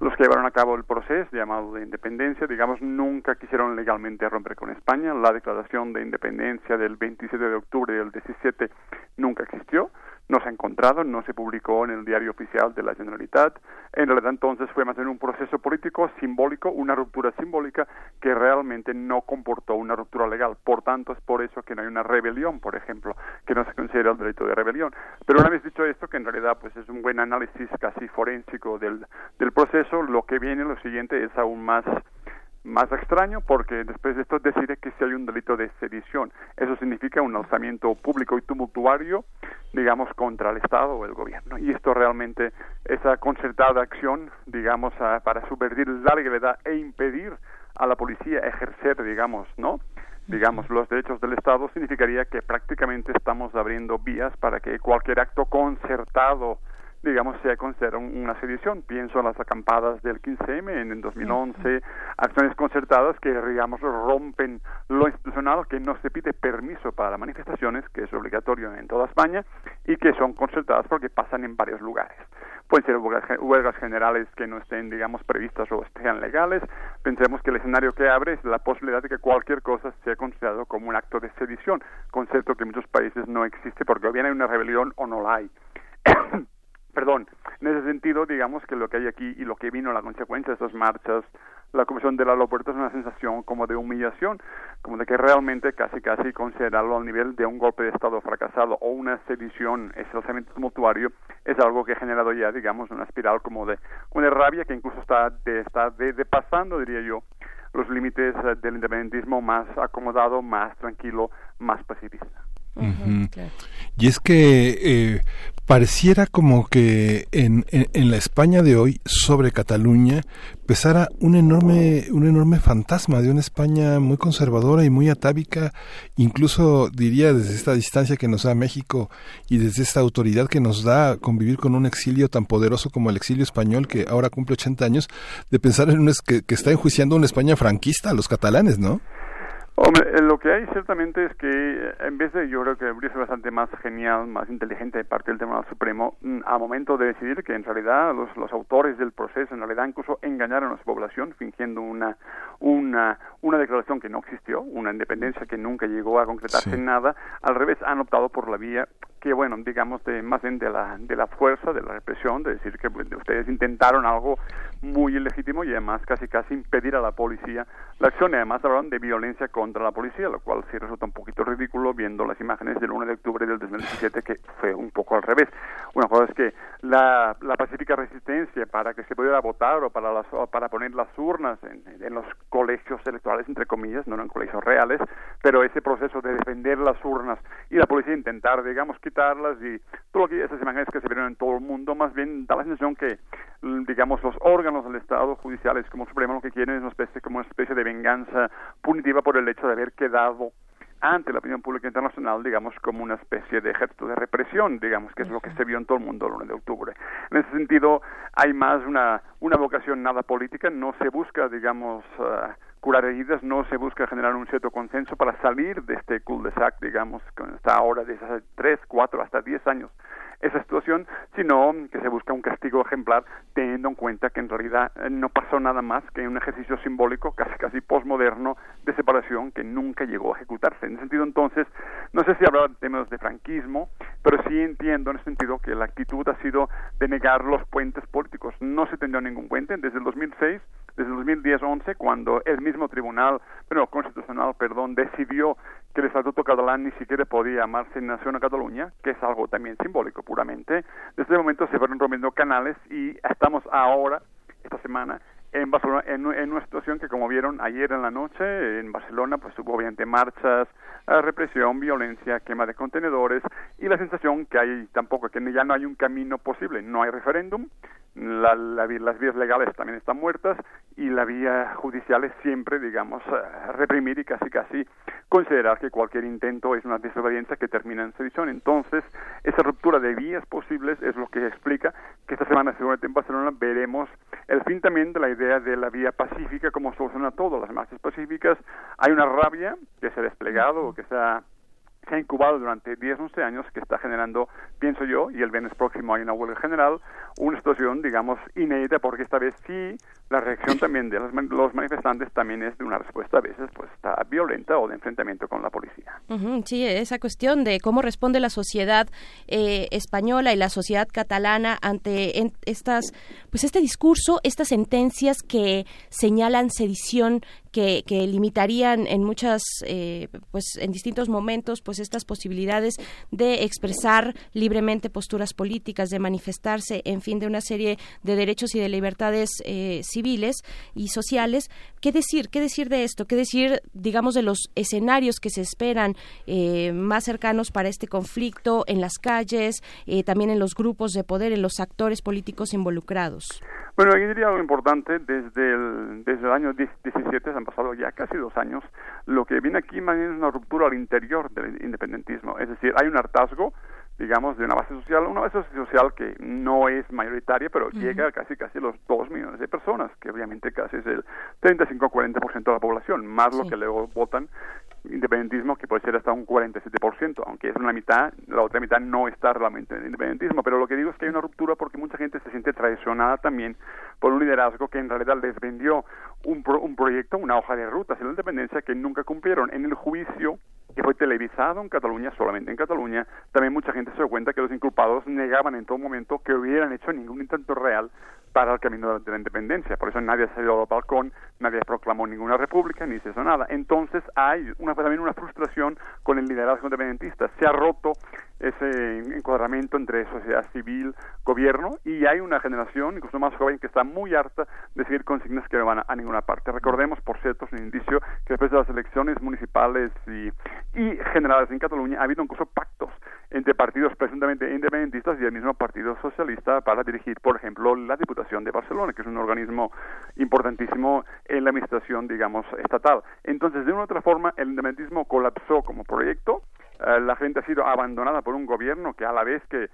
los que llevaron a cabo el proceso llamado de independencia, digamos, nunca quisieron legalmente romper con España, la declaración de independencia del 27 de octubre del 17 nunca existió, no se ha encontrado, no se publicó en el diario oficial de la Generalitat. En realidad entonces fue más bien un proceso político simbólico, una ruptura simbólica que realmente no comportó una ruptura legal. Por tanto, es por eso que no hay una rebelión, por ejemplo, que no se considera el delito de rebelión. Pero una vez dicho esto, que en realidad pues es un buen análisis casi forénsico del, del proceso, lo que viene, lo siguiente, es aún más más extraño porque después de esto decide que si hay un delito de sedición. Eso significa un alzamiento público y tumultuario, digamos, contra el Estado o el gobierno. Y esto realmente, esa concertada acción, digamos, a, para subvertir la legalidad e impedir a la policía ejercer, digamos, ¿no? digamos, los derechos del Estado, significaría que prácticamente estamos abriendo vías para que cualquier acto concertado digamos, se considera una sedición. Pienso en las acampadas del 15M en el 2011, acciones concertadas que, digamos, rompen lo institucional, que no se pide permiso para manifestaciones, que es obligatorio en toda España, y que son concertadas porque pasan en varios lugares. Pueden ser huelgas generales que no estén, digamos, previstas o estén legales. Pensemos que el escenario que abre es la posibilidad de que cualquier cosa sea considerado como un acto de sedición, concepto que en muchos países no existe porque o bien hay una rebelión o no la hay. Perdón, en ese sentido, digamos que lo que hay aquí y lo que vino a la consecuencia de esas marchas, la Comisión del Aeropuerto es una sensación como de humillación, como de que realmente casi casi considerarlo al nivel de un golpe de Estado fracasado o una sedición esencialmente tumultuario es algo que ha generado ya, digamos, una espiral como de, como de rabia que incluso está, de, está de, de pasando, diría yo, los límites eh, del independentismo más acomodado, más tranquilo, más pacifista. Y es que eh, pareciera como que en, en, la España de hoy sobre Cataluña pesara un enorme un enorme fantasma de una España muy conservadora y muy atávica incluso diría desde esta distancia que nos da México y desde esta autoridad que nos da convivir con un exilio tan poderoso como el exilio español que ahora cumple 80 años de pensar en un que, que está enjuiciando una España franquista a los catalanes ¿no? Hombre, lo que hay ciertamente es que eh, en vez de, yo creo que sido bastante más genial, más inteligente de parte del Tribunal Supremo, mm, a momento de decidir que en realidad los, los autores del proceso en realidad incluso engañaron a su población fingiendo una, una, una declaración que no existió, una independencia que nunca llegó a concretarse en nada, al revés han optado por la vía que bueno, digamos de más bien de la de la fuerza, de la represión, de decir que ustedes intentaron algo muy ilegítimo y además casi casi impedir a la policía la acción y además hablaron de violencia contra la policía, lo cual sí resulta un poquito ridículo viendo las imágenes del 1 de octubre del 2017 que fue un poco al revés. Una cosa es que la, la pacífica resistencia para que se pudiera votar o para las, para poner las urnas en, en los colegios electorales entre comillas, no eran colegios reales, pero ese proceso de defender las urnas y la policía intentar digamos quitarlas y todo lo que esas imágenes que se vieron en todo el mundo más bien da la sensación que digamos los órganos del Estado judiciales como Supremo lo que quieren es una especie como una especie de venganza punitiva por el hecho de haber quedado ante la opinión pública internacional, digamos, como una especie de ejército de represión, digamos, que es lo que se vio en todo el mundo el 1 de octubre. En ese sentido, hay más una, una vocación nada política, no se busca, digamos, uh, curar heridas, no se busca generar un cierto consenso para salir de este cul-de-sac, digamos, con esta ahora de hace 3, 4, hasta 10 años esa situación, sino que se busca un castigo ejemplar teniendo en cuenta que en realidad eh, no pasó nada más que un ejercicio simbólico casi casi posmoderno de separación que nunca llegó a ejecutarse. En ese sentido, entonces, no sé si hablar de temas de franquismo, pero sí entiendo en el sentido que la actitud ha sido de negar los puentes políticos. No se tendió ningún puente desde el 2006 desde el 2010-11, cuando el mismo tribunal, bueno, constitucional, perdón, decidió que el Estatuto catalán ni siquiera podía llamarse Nación a Cataluña, que es algo también simbólico puramente. Desde ese momento se fueron rompiendo canales y estamos ahora, esta semana, en Barcelona en, una situación que como vieron ayer en la noche en Barcelona pues hubo obviamente marchas eh, represión violencia quema de contenedores y la sensación que hay tampoco que ya no hay un camino posible no hay referéndum la, las vías legales también están muertas y la vía judicial es siempre, digamos, eh, reprimir y casi casi considerar que cualquier intento es una desobediencia que termina en sedición. Entonces, esa ruptura de vías posibles es lo que explica que esta semana, seguramente en Barcelona, veremos el fin también de la idea de la vía pacífica como soluciona todo. Las marchas pacíficas, hay una rabia que se ha desplegado o que se ha se ha incubado durante 10, 11 años que está generando, pienso yo, y el viernes próximo hay una huelga general, una situación, digamos, inédita, porque esta vez sí la reacción también de los manifestantes también es de una respuesta a veces pues está violenta o de enfrentamiento con la policía. sí, esa cuestión de cómo responde la sociedad eh, española y la sociedad catalana ante estas, pues este discurso, estas sentencias que señalan sedición, que, que limitarían en muchas, eh, pues en distintos momentos, pues estas posibilidades de expresar libremente posturas políticas, de manifestarse, en fin, de una serie de derechos y de libertades eh, y sociales. ¿Qué decir? ¿Qué decir de esto? ¿Qué decir, digamos, de los escenarios que se esperan eh, más cercanos para este conflicto en las calles, también en los grupos de poder, en los actores políticos involucrados? Bueno, aquí diría algo importante, desde el, desde el año 17, se han pasado ya casi dos años, lo que viene aquí más bien es una ruptura al interior del independentismo, es decir, hay un hartazgo, digamos, de una base social, una base social que no es mayoritaria, pero llega a casi casi los dos millones de personas, que obviamente casi es el 35-40% de la población, más lo que luego votan independentismo que puede ser hasta un 47%, aunque es una mitad, la otra mitad no está realmente en el independentismo, pero lo que digo es que hay una ruptura porque mucha gente se siente traicionada también por un liderazgo que en realidad les vendió un, un proyecto, una hoja de ruta hacia la independencia que nunca cumplieron. En el juicio que fue televisado en Cataluña, solamente en Cataluña, también mucha gente se dio cuenta que los inculpados negaban en todo momento que hubieran hecho ningún intento real para el camino de la independencia. Por eso nadie ha salido al balcón, nadie proclamó ninguna república, ni se hizo nada. Entonces hay una, también una frustración con el liderazgo independentista. Se ha roto ese encuadramiento entre sociedad civil, gobierno, y hay una generación, incluso más joven, que está muy harta de seguir consignas que no van a, ninguna parte. Recordemos, por cierto, es un indicio que después de las elecciones municipales y, y generales en Cataluña ha habido incluso pactos entre partidos presuntamente independentistas y el mismo Partido Socialista para dirigir, por ejemplo, la Diputación de Barcelona, que es un organismo importantísimo en la administración, digamos, estatal. Entonces, de una u otra forma, el independentismo colapsó como proyecto, eh, la gente ha sido abandonada por un gobierno que a la vez que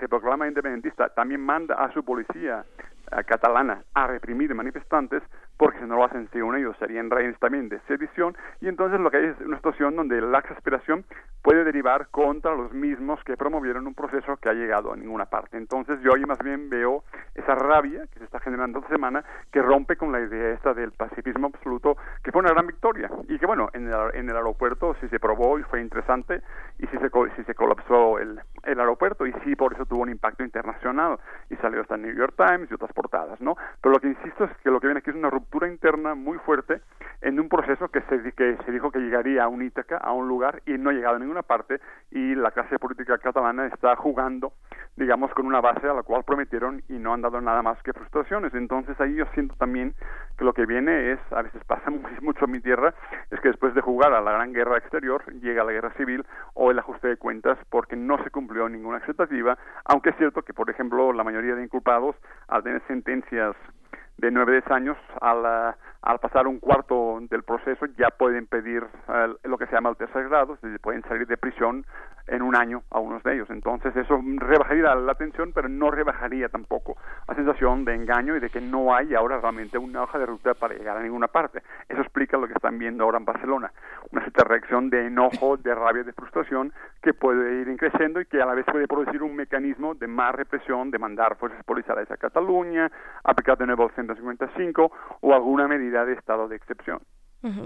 se proclama independentista también manda a su policía eh, catalana a reprimir manifestantes porque si no lo hacen según ellos serían rehenes también de sedición y entonces lo que hay es una situación donde la exasperación puede derivar contra los mismos que promovieron un proceso que ha llegado a ninguna parte. Entonces yo ahí más bien veo esa rabia que se está generando esta semana que rompe con la idea esta del pacifismo absoluto que fue una gran victoria y que bueno, en el, en el aeropuerto sí se probó y fue interesante y sí se, sí se colapsó el, el aeropuerto y sí por eso tuvo un impacto internacional y salió hasta New York Times y otras portadas, ¿no? Pero lo que insisto es que lo que viene aquí es una ruptura interna muy fuerte en un proceso que se, que se dijo que llegaría a un Ítaca, a un lugar, y no ha llegado a ninguna parte, y la clase política catalana está jugando, digamos, con una base a la cual prometieron y no han dado nada más que frustraciones. Entonces ahí yo siento también que lo que viene es, a veces pasa mucho en mi tierra, es que después de jugar a la gran guerra exterior, llega la guerra civil o el ajuste de cuentas porque no se cumplió ninguna expectativa, aunque es cierto que, por ejemplo, la mayoría de inculpados, al tener sentencias de nueve diez años al, al pasar un cuarto del proceso ya pueden pedir eh, lo que se llama el tercer grado, es decir, pueden salir de prisión en un año a unos de ellos. Entonces eso rebajaría la tensión, pero no rebajaría tampoco la sensación de engaño y de que no hay ahora realmente una hoja de ruta para llegar a ninguna parte. Eso explica lo que están viendo ahora en Barcelona, una cierta reacción de enojo, de rabia, de frustración que puede ir creciendo y que a la vez puede producir un mecanismo de más represión, de mandar fuerzas policiales a Cataluña, aplicar de nuevo el 155 o alguna medida de estado de excepción.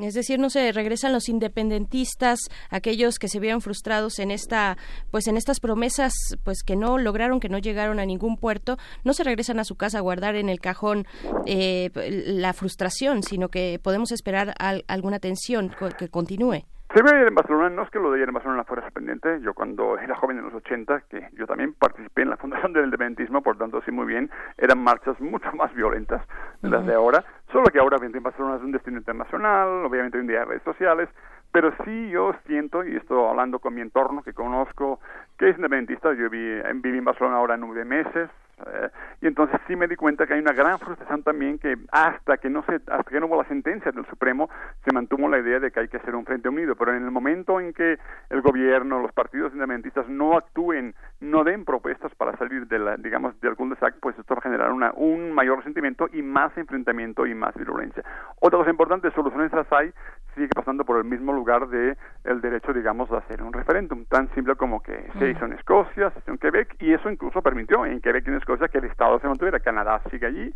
Es decir, no se regresan los independentistas, aquellos que se vieron frustrados en esta, pues en estas promesas, pues que no lograron, que no llegaron a ningún puerto, no se regresan a su casa a guardar en el cajón eh, la frustración, sino que podemos esperar alguna tensión que continúe. Se ve en Barcelona, no es que lo de ayer en Barcelona fuera sorprendente, yo cuando era joven en los 80, que yo también participé en la fundación del independentismo, por tanto sí muy bien, eran marchas mucho más violentas de las de ahora, solo que ahora obviamente en Barcelona es un destino internacional, obviamente hoy en día hay redes sociales, pero sí yo siento, y estoy hablando con mi entorno que conozco, que es independentista, yo viví, viví en Barcelona ahora nueve meses, eh, y entonces sí me di cuenta que hay una gran frustración también que hasta que no se hasta que no hubo la sentencia del Supremo se mantuvo la idea de que hay que hacer un frente unido. Pero en el momento en que el gobierno los partidos independentistas no actúen no den propuestas para salir de la digamos del cul-de-sac pues esto va a generar una, un mayor resentimiento y más enfrentamiento y más violencia. Otra cosa importante soluciones las hay sigue pasando por el mismo lugar de el derecho digamos de hacer un referéndum tan simple como que se hizo en Escocia se hizo en Quebec y eso incluso permitió en Quebec y en Escocia que el Estado se mantuviera. Canadá sigue allí,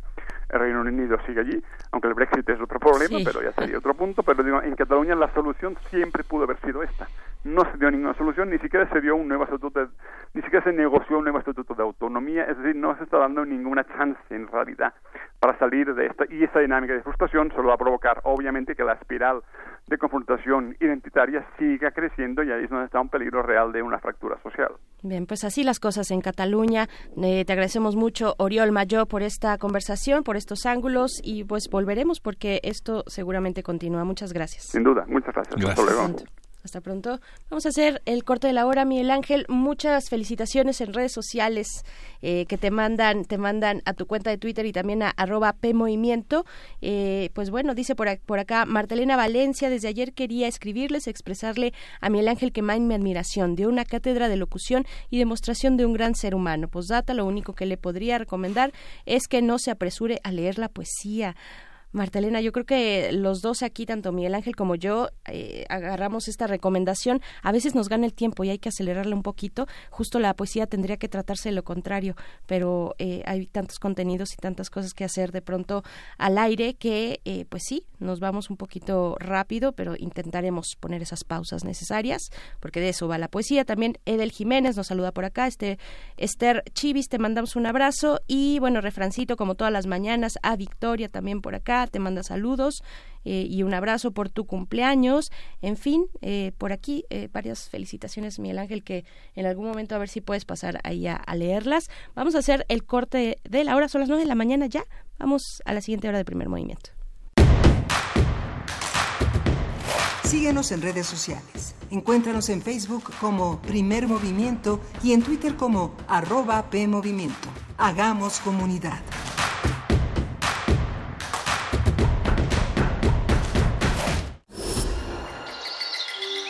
el Reino Unido sigue allí, aunque el Brexit es otro problema, pero ya sería otro punto. Pero digo, en Cataluña la solución siempre pudo haber sido esta. No se dio ninguna solución, ni siquiera se dio un nuevo estatuto, ni siquiera se negoció un nuevo estatuto de autonomía, es decir, no se está dando ninguna chance en realidad para salir de esta. Y esa dinámica de frustración solo va a provocar, obviamente, que la espiral de confrontación identitaria siga creciendo y ahí es donde está un peligro real de una fractura social. Bien, pues así las cosas en Cataluña. Eh, te agradecemos mucho, Oriol Mayo, por esta conversación, por estos ángulos y pues volveremos porque esto seguramente continúa. Muchas gracias. Sin duda, muchas gracias. Hasta luego. Hasta pronto. Vamos a hacer el corte de la hora, Miguel Ángel. Muchas felicitaciones en redes sociales eh, que te mandan, te mandan a tu cuenta de Twitter y también a arroba PMovimiento. Eh, pues bueno, dice por, por acá Martelena Valencia, desde ayer quería escribirles, expresarle a Miguel Ángel que mi admiración, de una cátedra de locución y demostración de un gran ser humano. Postdata, lo único que le podría recomendar es que no se apresure a leer la poesía. Marta Elena, yo creo que los dos aquí, tanto Miguel Ángel como yo, eh, agarramos esta recomendación. A veces nos gana el tiempo y hay que acelerarle un poquito. Justo la poesía tendría que tratarse de lo contrario, pero eh, hay tantos contenidos y tantas cosas que hacer de pronto al aire que, eh, pues sí, nos vamos un poquito rápido, pero intentaremos poner esas pausas necesarias, porque de eso va la poesía. También Edel Jiménez nos saluda por acá. Este Esther Chivis, te mandamos un abrazo y bueno, refrancito como todas las mañanas a Victoria también por acá te manda saludos eh, y un abrazo por tu cumpleaños. En fin, eh, por aquí eh, varias felicitaciones, Miguel Ángel, que en algún momento a ver si puedes pasar ahí a, leerlas. Vamos a hacer el corte de la hora, son las nueve de la mañana ya. Vamos a la siguiente hora de primer movimiento. Síguenos en redes sociales. Encuéntranos en Facebook como Primer Movimiento y en Twitter como arroba PMovimiento. Hagamos comunidad.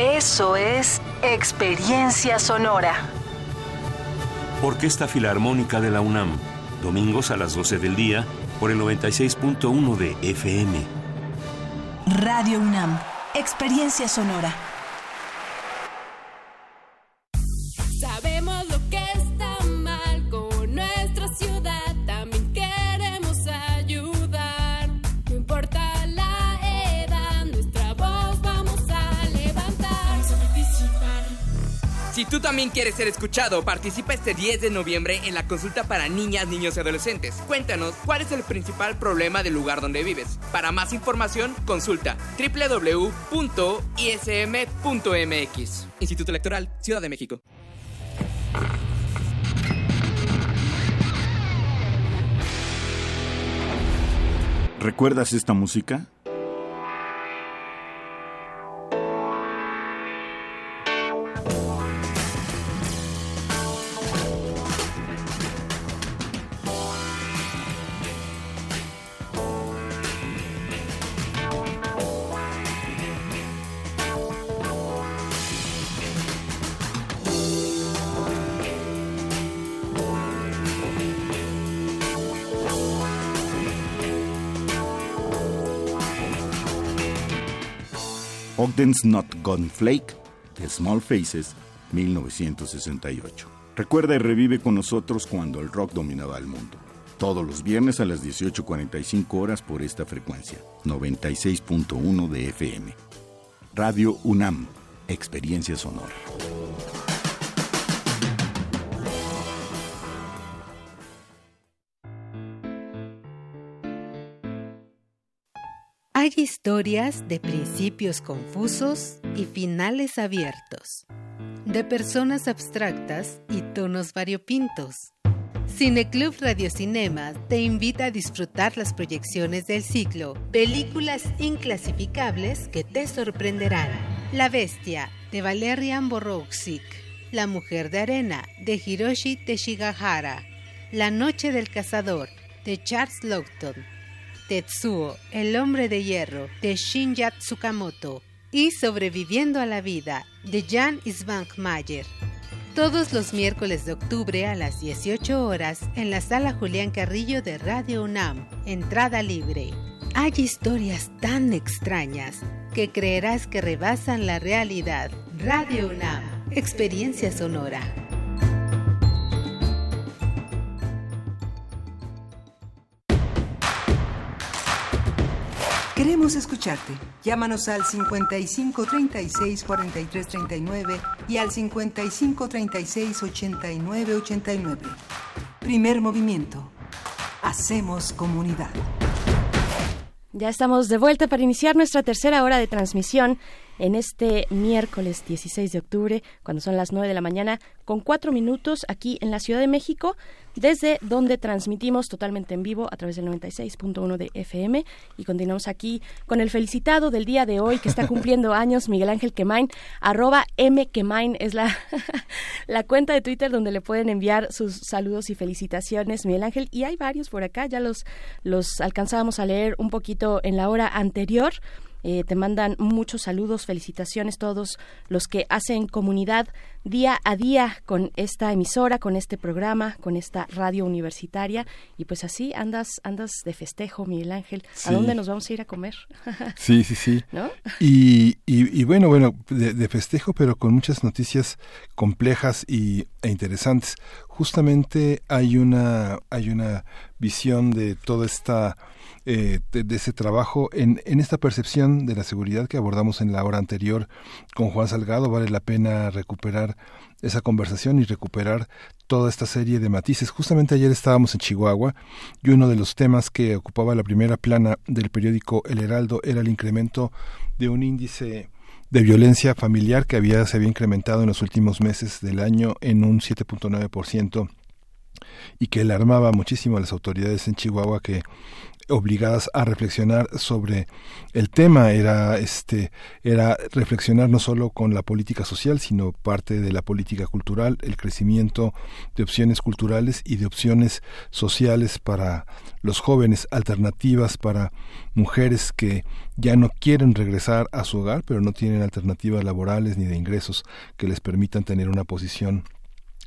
Eso es experiencia sonora. Orquesta Filarmónica de la UNAM, domingos a las 12 del día por el 96.1 de FM. Radio UNAM, experiencia sonora. También quieres ser escuchado, participa este 10 de noviembre en la consulta para niñas, niños y adolescentes. Cuéntanos cuál es el principal problema del lugar donde vives. Para más información, consulta www.ism.mx. Instituto Electoral, Ciudad de México. ¿Recuerdas esta música? Not Gone Flake, de Small Faces, 1968. Recuerda y revive con nosotros cuando el rock dominaba el mundo. Todos los viernes a las 18.45 horas por esta frecuencia, 96.1 de FM. Radio UNAM, Experiencia Sonora. Hay historias de principios confusos y finales abiertos, de personas abstractas y tonos variopintos. Cineclub Cinema te invita a disfrutar las proyecciones del ciclo Películas inclasificables que te sorprenderán. La Bestia de Valerian Borowczyk, La Mujer de Arena de Hiroshi Teshigahara, La Noche del Cazador de Charles Lowton, Tetsuo, el hombre de hierro, de Shinya Tsukamoto, y Sobreviviendo a la Vida de Jan Mayer. Todos los miércoles de octubre a las 18 horas en la sala Julián Carrillo de Radio UNAM. Entrada libre. Hay historias tan extrañas que creerás que rebasan la realidad. Radio UNAM. Experiencia sonora. Queremos escucharte. Llámanos al 55 36 43 39 y al 55 36 89 89. Primer movimiento. Hacemos comunidad. Ya estamos de vuelta para iniciar nuestra tercera hora de transmisión en este miércoles 16 de octubre, cuando son las 9 de la mañana, con cuatro minutos aquí en la Ciudad de México, desde donde transmitimos totalmente en vivo a través del 96.1 de FM. Y continuamos aquí con el felicitado del día de hoy, que está cumpliendo años, Miguel Ángel Quemain, arroba M Quemain es la, la cuenta de Twitter donde le pueden enviar sus saludos y felicitaciones, Miguel Ángel. Y hay varios por acá, ya los, los alcanzábamos a leer un poquito en la hora anterior. Eh, te mandan muchos saludos, felicitaciones todos los que hacen comunidad día a día con esta emisora, con este programa, con esta radio universitaria y pues así andas andas de festejo, Miguel Ángel. ¿A dónde nos vamos a ir a comer? sí, sí, sí. Y, y, bueno, bueno, de, festejo, pero con muchas noticias complejas y, e interesantes. Justamente hay una hay una visión de toda esta eh, de, ese trabajo en, en esta percepción de la seguridad que abordamos en la hora anterior con Juan Salgado. Vale la pena recuperar esa conversación y recuperar toda esta serie de matices. Justamente ayer estábamos en Chihuahua y uno de los temas que ocupaba la primera plana del periódico El Heraldo era el incremento de un índice de violencia familiar que había, se había incrementado en los últimos meses del año en un 7.9% y que alarmaba muchísimo a las autoridades en Chihuahua que obligadas a reflexionar sobre el tema. Era este era reflexionar no solo con la política social sino parte de la política cultural el crecimiento de opciones culturales y de opciones sociales para los jóvenes alternativas para mujeres que ya no quieren regresar a su hogar pero no tienen alternativas laborales ni de ingresos que les permitan tener una posición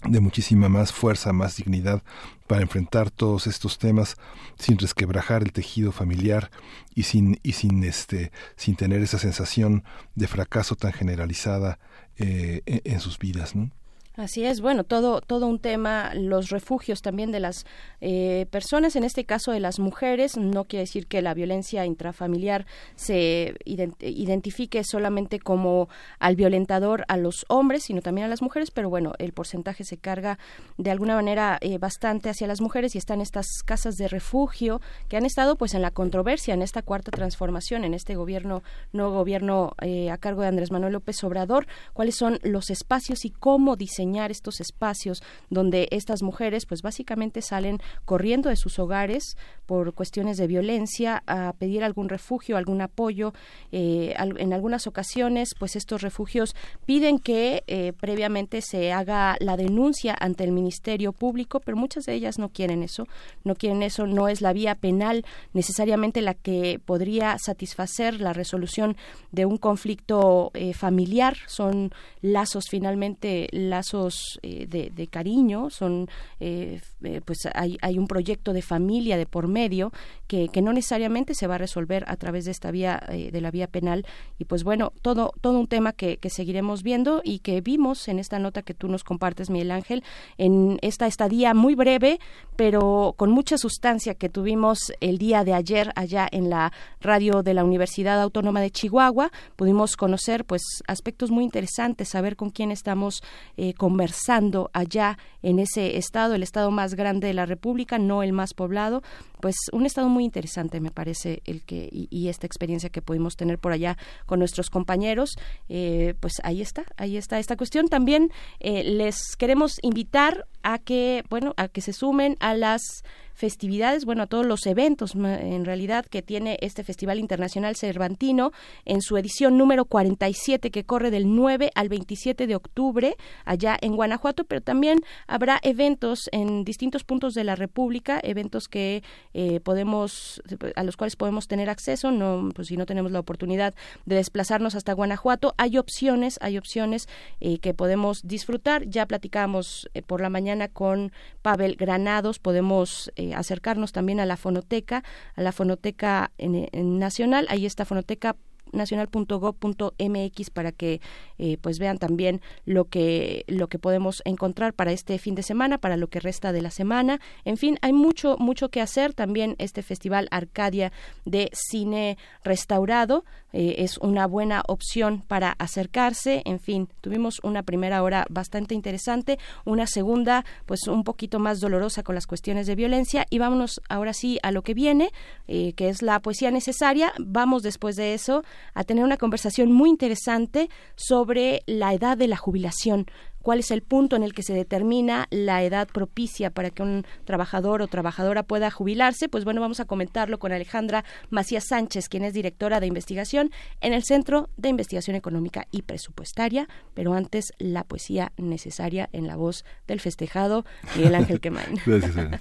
de muchísima más fuerza, más dignidad para enfrentar todos estos temas sin resquebrajar el tejido familiar y sin y sin este sin tener esa sensación de fracaso tan generalizada eh, en, sus vidas, ¿no? Así es, bueno, todo, todo un tema, los refugios también de las eh, personas, en este caso de las mujeres, no quiere decir que la violencia intrafamiliar se identifique solamente como al violentador a los hombres, sino también a las mujeres, pero bueno, el porcentaje se carga de alguna manera eh, bastante hacia las mujeres y están estas casas de refugio que han estado pues en la controversia en esta cuarta transformación, en este gobierno, nuevo gobierno eh, a cargo de Andrés Manuel López Obrador, cuáles son los espacios y cómo diseñar estos espacios donde estas mujeres pues básicamente salen corriendo de sus hogares por cuestiones de violencia a pedir algún refugio, algún apoyo. Eh, en algunas ocasiones pues estos refugios piden que eh, previamente se haga la denuncia ante el Ministerio Público, pero muchas de ellas no quieren eso, no quieren eso, no es la vía penal necesariamente la que podría satisfacer la resolución de un conflicto eh, familiar, son lazos finalmente lazos eh, de, cariño, son eh, eh, pues hay, hay, un proyecto de familia de por medio que, que, no necesariamente se va a resolver a través de esta vía de la vía penal. Y pues bueno todo todo un tema que, que, seguiremos viendo y que vimos en esta nota que tú nos compartes Miguel Ángel en esta estadía muy breve pero con mucha sustancia que tuvimos el día de ayer allá en la radio de la Universidad Autónoma de Chihuahua. Pudimos conocer pues aspectos muy interesantes saber con quién estamos eh, conversando allá en ese estado, el estado más grande de la República, no el más poblado, pues un estado muy interesante me parece el que y, esta experiencia que pudimos tener por allá con nuestros compañeros, eh, pues ahí está, ahí está esta cuestión. También eh, les queremos invitar a que, bueno, a que se sumen a las festividades, bueno, a todos los eventos en realidad que tiene este Festival Internacional Cervantino en su edición número 47 que corre del 9 al 27 de octubre allá en Guanajuato, pero también habrá eventos en distintos puntos de la República, eventos que eh, podemos a los cuales podemos tener acceso, no pues si no tenemos la oportunidad de desplazarnos hasta Guanajuato, hay opciones, hay opciones eh, que podemos disfrutar. Ya platicamos eh, por la mañana con Pavel Granados, podemos acercarnos también a la fonoteca, a la fonoteca nacional, ahí está fonoteca nacional.gov.mx para que eh, pues vean también lo que lo que podemos encontrar para este fin de semana, para lo que resta de la semana. En fin, hay mucho mucho que hacer. También este festival Arcadia de cine restaurado eh, es una buena opción para acercarse. En fin, tuvimos una primera hora bastante interesante, una segunda pues un poquito más dolorosa con las cuestiones de violencia y vámonos ahora sí a lo que viene, eh, que es la poesía necesaria. Vamos después de eso a tener una conversación muy interesante sobre la edad de la jubilación cuál es el punto en el que se determina la edad propicia para que un trabajador o trabajadora pueda jubilarse, pues bueno, vamos a comentarlo con Alejandra Macías Sánchez, quien es directora de investigación en el Centro de Investigación Económica y Presupuestaria, pero antes la poesía necesaria en la voz del festejado Miguel Ángel Quemain.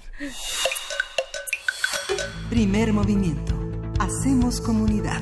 Primer movimiento. Hacemos comunidad.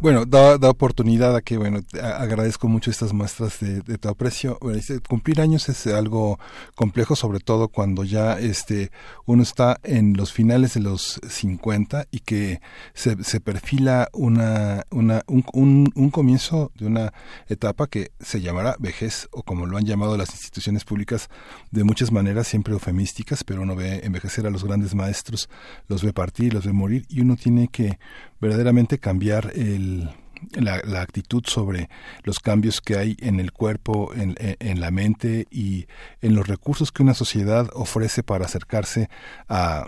Bueno, da, da, oportunidad a que, bueno, agradezco mucho estas muestras de, de tu aprecio. cumplir años es algo complejo, sobre todo cuando ya este uno está en los finales de los 50 y que se, se perfila una, una, un, un, un, comienzo de una etapa que se llamará vejez, o como lo han llamado las instituciones públicas de muchas maneras, siempre eufemísticas, pero uno ve envejecer a los grandes maestros, los ve partir, los ve morir, y uno tiene que verdaderamente cambiar el, la, la, actitud sobre los cambios que hay en el cuerpo, en, en, la mente y en los recursos que una sociedad ofrece para acercarse a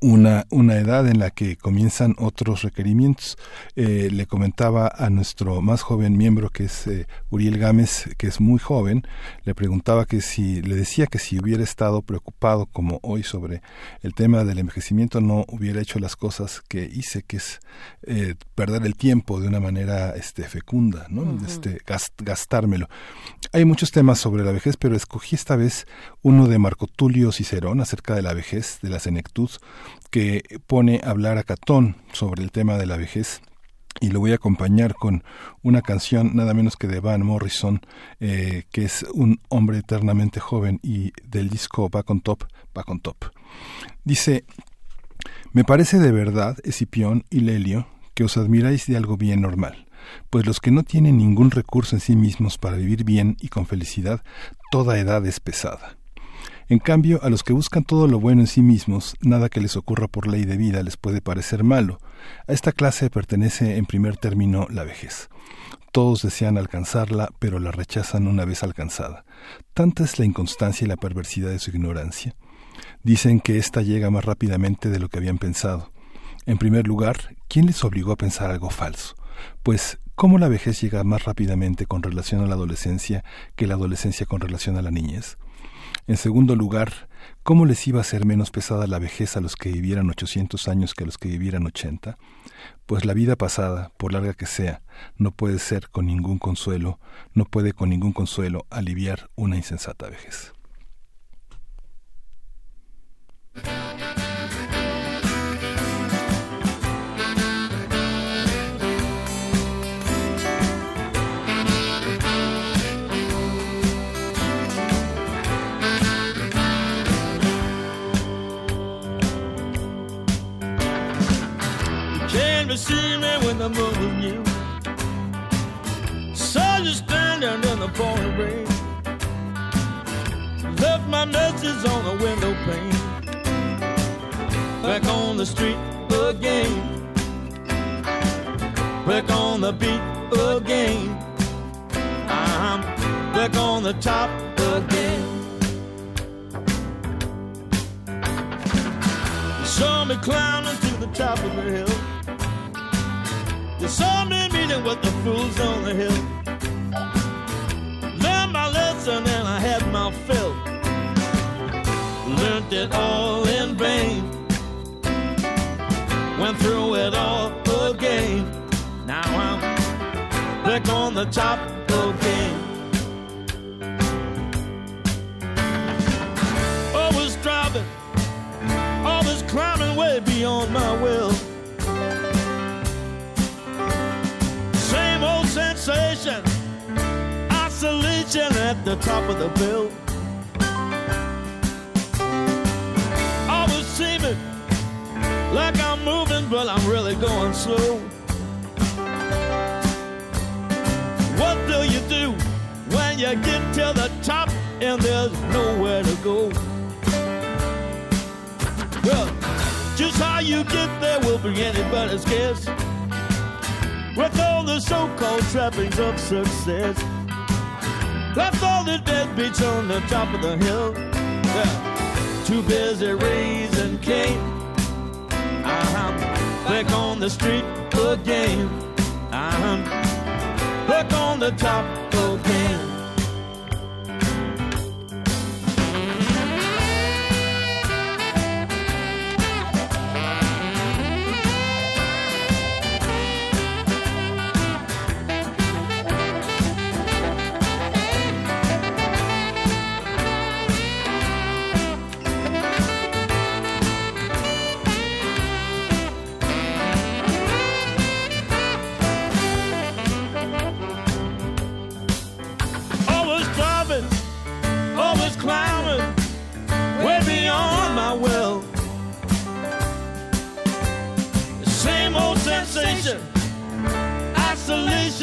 una, una edad en la que comienzan otros requerimientos. Eh, le comentaba a nuestro más joven miembro, que es eh, Uriel Gámez, que es muy joven, le preguntaba que si, le decía que si hubiera estado preocupado como hoy sobre el tema del envejecimiento, no hubiera hecho las cosas que hice, que es eh, perder el tiempo de una manera este, fecunda, ¿no? este, gastármelo. Hay muchos temas sobre la vejez, pero escogí esta vez uno de Marco Tulio Cicerón acerca de la vejez, de la senectud, que pone a hablar a Catón sobre el tema de la vejez y lo voy a acompañar con una canción nada menos que de Van Morrison, eh, que es un hombre eternamente joven y del disco Back on Top, Back on Top. Dice, me parece de verdad, Escipión y Lelio, que os admiráis de algo bien normal, pues los que no tienen ningún recurso en sí mismos para vivir bien y con felicidad, toda edad es pesada. En cambio, a los que buscan todo lo bueno en sí mismos, nada que les ocurra por ley de vida les puede parecer malo. A esta clase pertenece en primer término la vejez. Todos desean alcanzarla, pero la rechazan una vez alcanzada. Tanta es la inconstancia y la perversidad de su ignorancia. Dicen que ésta llega más rápidamente de lo que habían pensado. En primer lugar, ¿quién les obligó a pensar algo falso? Pues, ¿cómo la vejez llega más rápidamente con relación a la adolescencia que la adolescencia con relación a la niñez? En segundo lugar, ¿cómo les iba a ser menos pesada la vejez a los que vivieran 800 años que a los que vivieran 80? Pues la vida pasada, por larga que sea, no puede ser con ningún consuelo, no puede con ningún consuelo aliviar una insensata vejez. To see me when the moon was new. Saw you standing in the pouring rain. Left my message on the window pane. Back on the street again. Back on the beat again. I'm back on the top again. You saw me climbing to the top of the hill. Saw me meeting with the fools on the hill. Learned my lesson and I had my fill. Learned it all in vain. Went through it all again. Now I'm back on the top again. Always driving, always climbing way beyond my will. Sensation, isolation at the top of the bill. Always seeming like I'm moving, but I'm really going slow. What do you do when you get to the top and there's nowhere to go? Well, just how you get there will be anybody's guess. With all the so-called trappings of success, left all the deadbeats on the top of the hill. Yeah. Too busy raising Cain. I'm uh-huh. back on the street again. I'm back on the top again.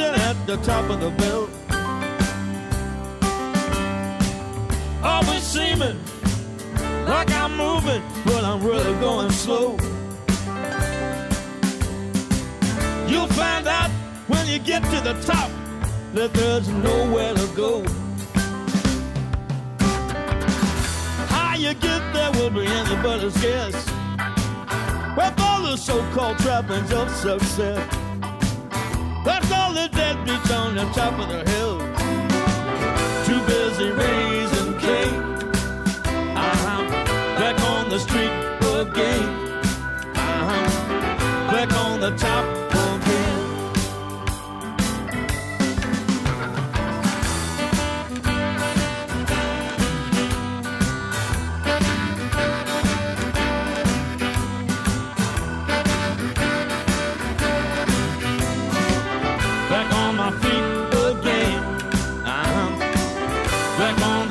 At the top of the bill. Always seeming like I'm moving, but I'm really going slow. You'll find out when you get to the top that there's nowhere to go. How you get there will be anybody's guess. With all the so-called trappings of success, the deadbeats on the top of the hill. Too busy raising Cain. I'm uh-huh. back on the street again. I'm back on the top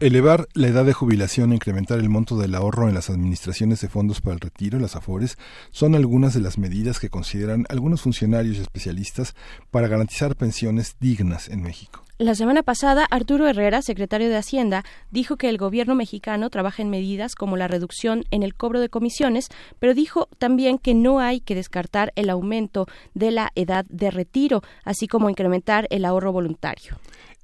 Elevar la edad de jubilación e incrementar el monto del ahorro en las administraciones de fondos para el retiro, las AFORES, son algunas de las medidas que consideran algunos funcionarios y especialistas para garantizar pensiones dignas en México. La semana pasada, Arturo Herrera, secretario de Hacienda, dijo que el gobierno mexicano trabaja en medidas como la reducción en el cobro de comisiones, pero dijo también que no hay que descartar el aumento de la edad de retiro, así como incrementar el ahorro voluntario.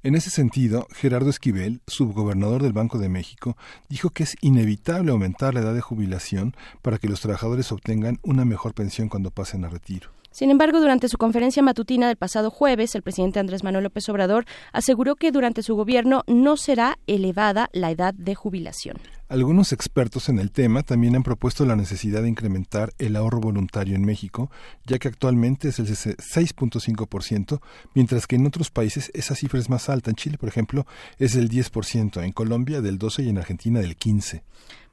En ese sentido, Gerardo Esquivel, subgobernador del Banco de México, dijo que es inevitable aumentar la edad de jubilación para que los trabajadores obtengan una mejor pensión cuando pasen a retiro. Sin embargo, durante su conferencia matutina del pasado jueves, el presidente Andrés Manuel López Obrador aseguró que durante su gobierno no será elevada la edad de jubilación. Algunos expertos en el tema también han propuesto la necesidad de incrementar el ahorro voluntario en México, ya que actualmente es el 6.5%, mientras que en otros países esa cifra es más alta. En Chile, por ejemplo, es del 10%, en Colombia del 12% y en Argentina del 15%.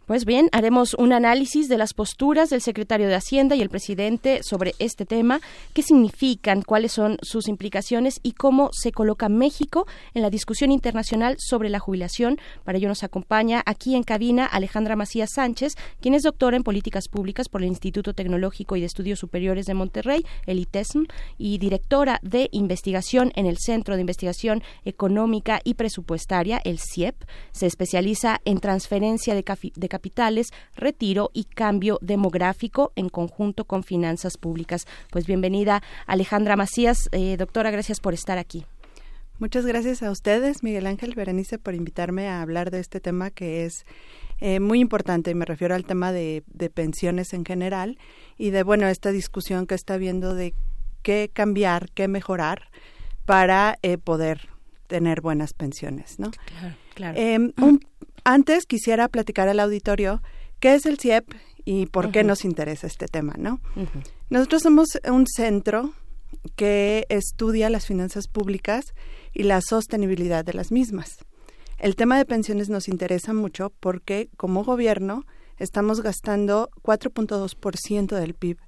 Pues bien, haremos un análisis de las posturas del secretario de Hacienda y el presidente sobre este tema, qué significan, cuáles son sus implicaciones y cómo se coloca México en la discusión internacional sobre la jubilación. Para ello nos acompaña aquí en cabina Alejandra Macías Sánchez, quien es doctora en políticas públicas por el Instituto Tecnológico y de Estudios Superiores de Monterrey, el ITESM, y directora de investigación en el Centro de Investigación Económica y Presupuestaria, el CIEP. Se especializa en transferencia de, de capitales, retiro y cambio demográfico en conjunto con finanzas públicas. Pues bienvenida Alejandra Macías. Eh, doctora, gracias por estar aquí. Muchas gracias a ustedes, Miguel Ángel Berenice, por invitarme a hablar de este tema que es eh, muy importante. Me refiero al tema de, pensiones en general y de, bueno, esta discusión que está viendo de qué cambiar, qué mejorar para eh, poder tener buenas pensiones, ¿no? Claro, claro. Em, antes quisiera platicar al auditorio qué es el CIEP y por qué nos interesa este tema, ¿no? Nosotros somos un centro que estudia las finanzas públicas y la sostenibilidad de las mismas. El tema de pensiones nos interesa mucho porque como gobierno estamos gastando 4.2% del PIB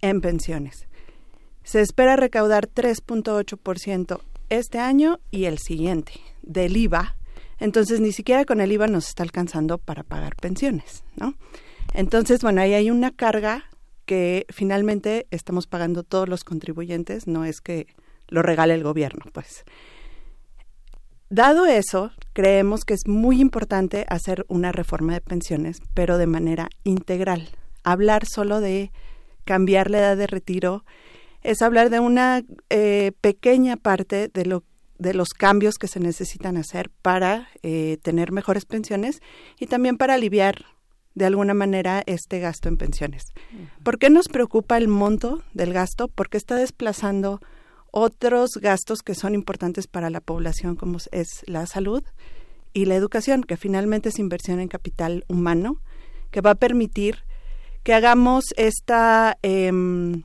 en pensiones. Se espera recaudar 3.8% este año y el siguiente del IVA. Entonces ni siquiera con el IVA nos está alcanzando para pagar pensiones, ¿no? Entonces, bueno, ahí hay una carga que finalmente estamos pagando todos los contribuyentes, no es que lo regale el gobierno, pues. Dado eso, creemos que es muy importante hacer una reforma de pensiones, pero de manera integral. Hablar solo de cambiar la edad de retiro es hablar de una eh, pequeña parte de, lo, de los cambios que se necesitan hacer para eh, tener mejores pensiones y también para aliviar de alguna manera este gasto en pensiones. ¿Por qué nos preocupa el monto del gasto? Porque está desplazando otros gastos que son importantes para la población, como es la salud y la educación, que finalmente es inversión en capital humano, que va a permitir que hagamos esta, em,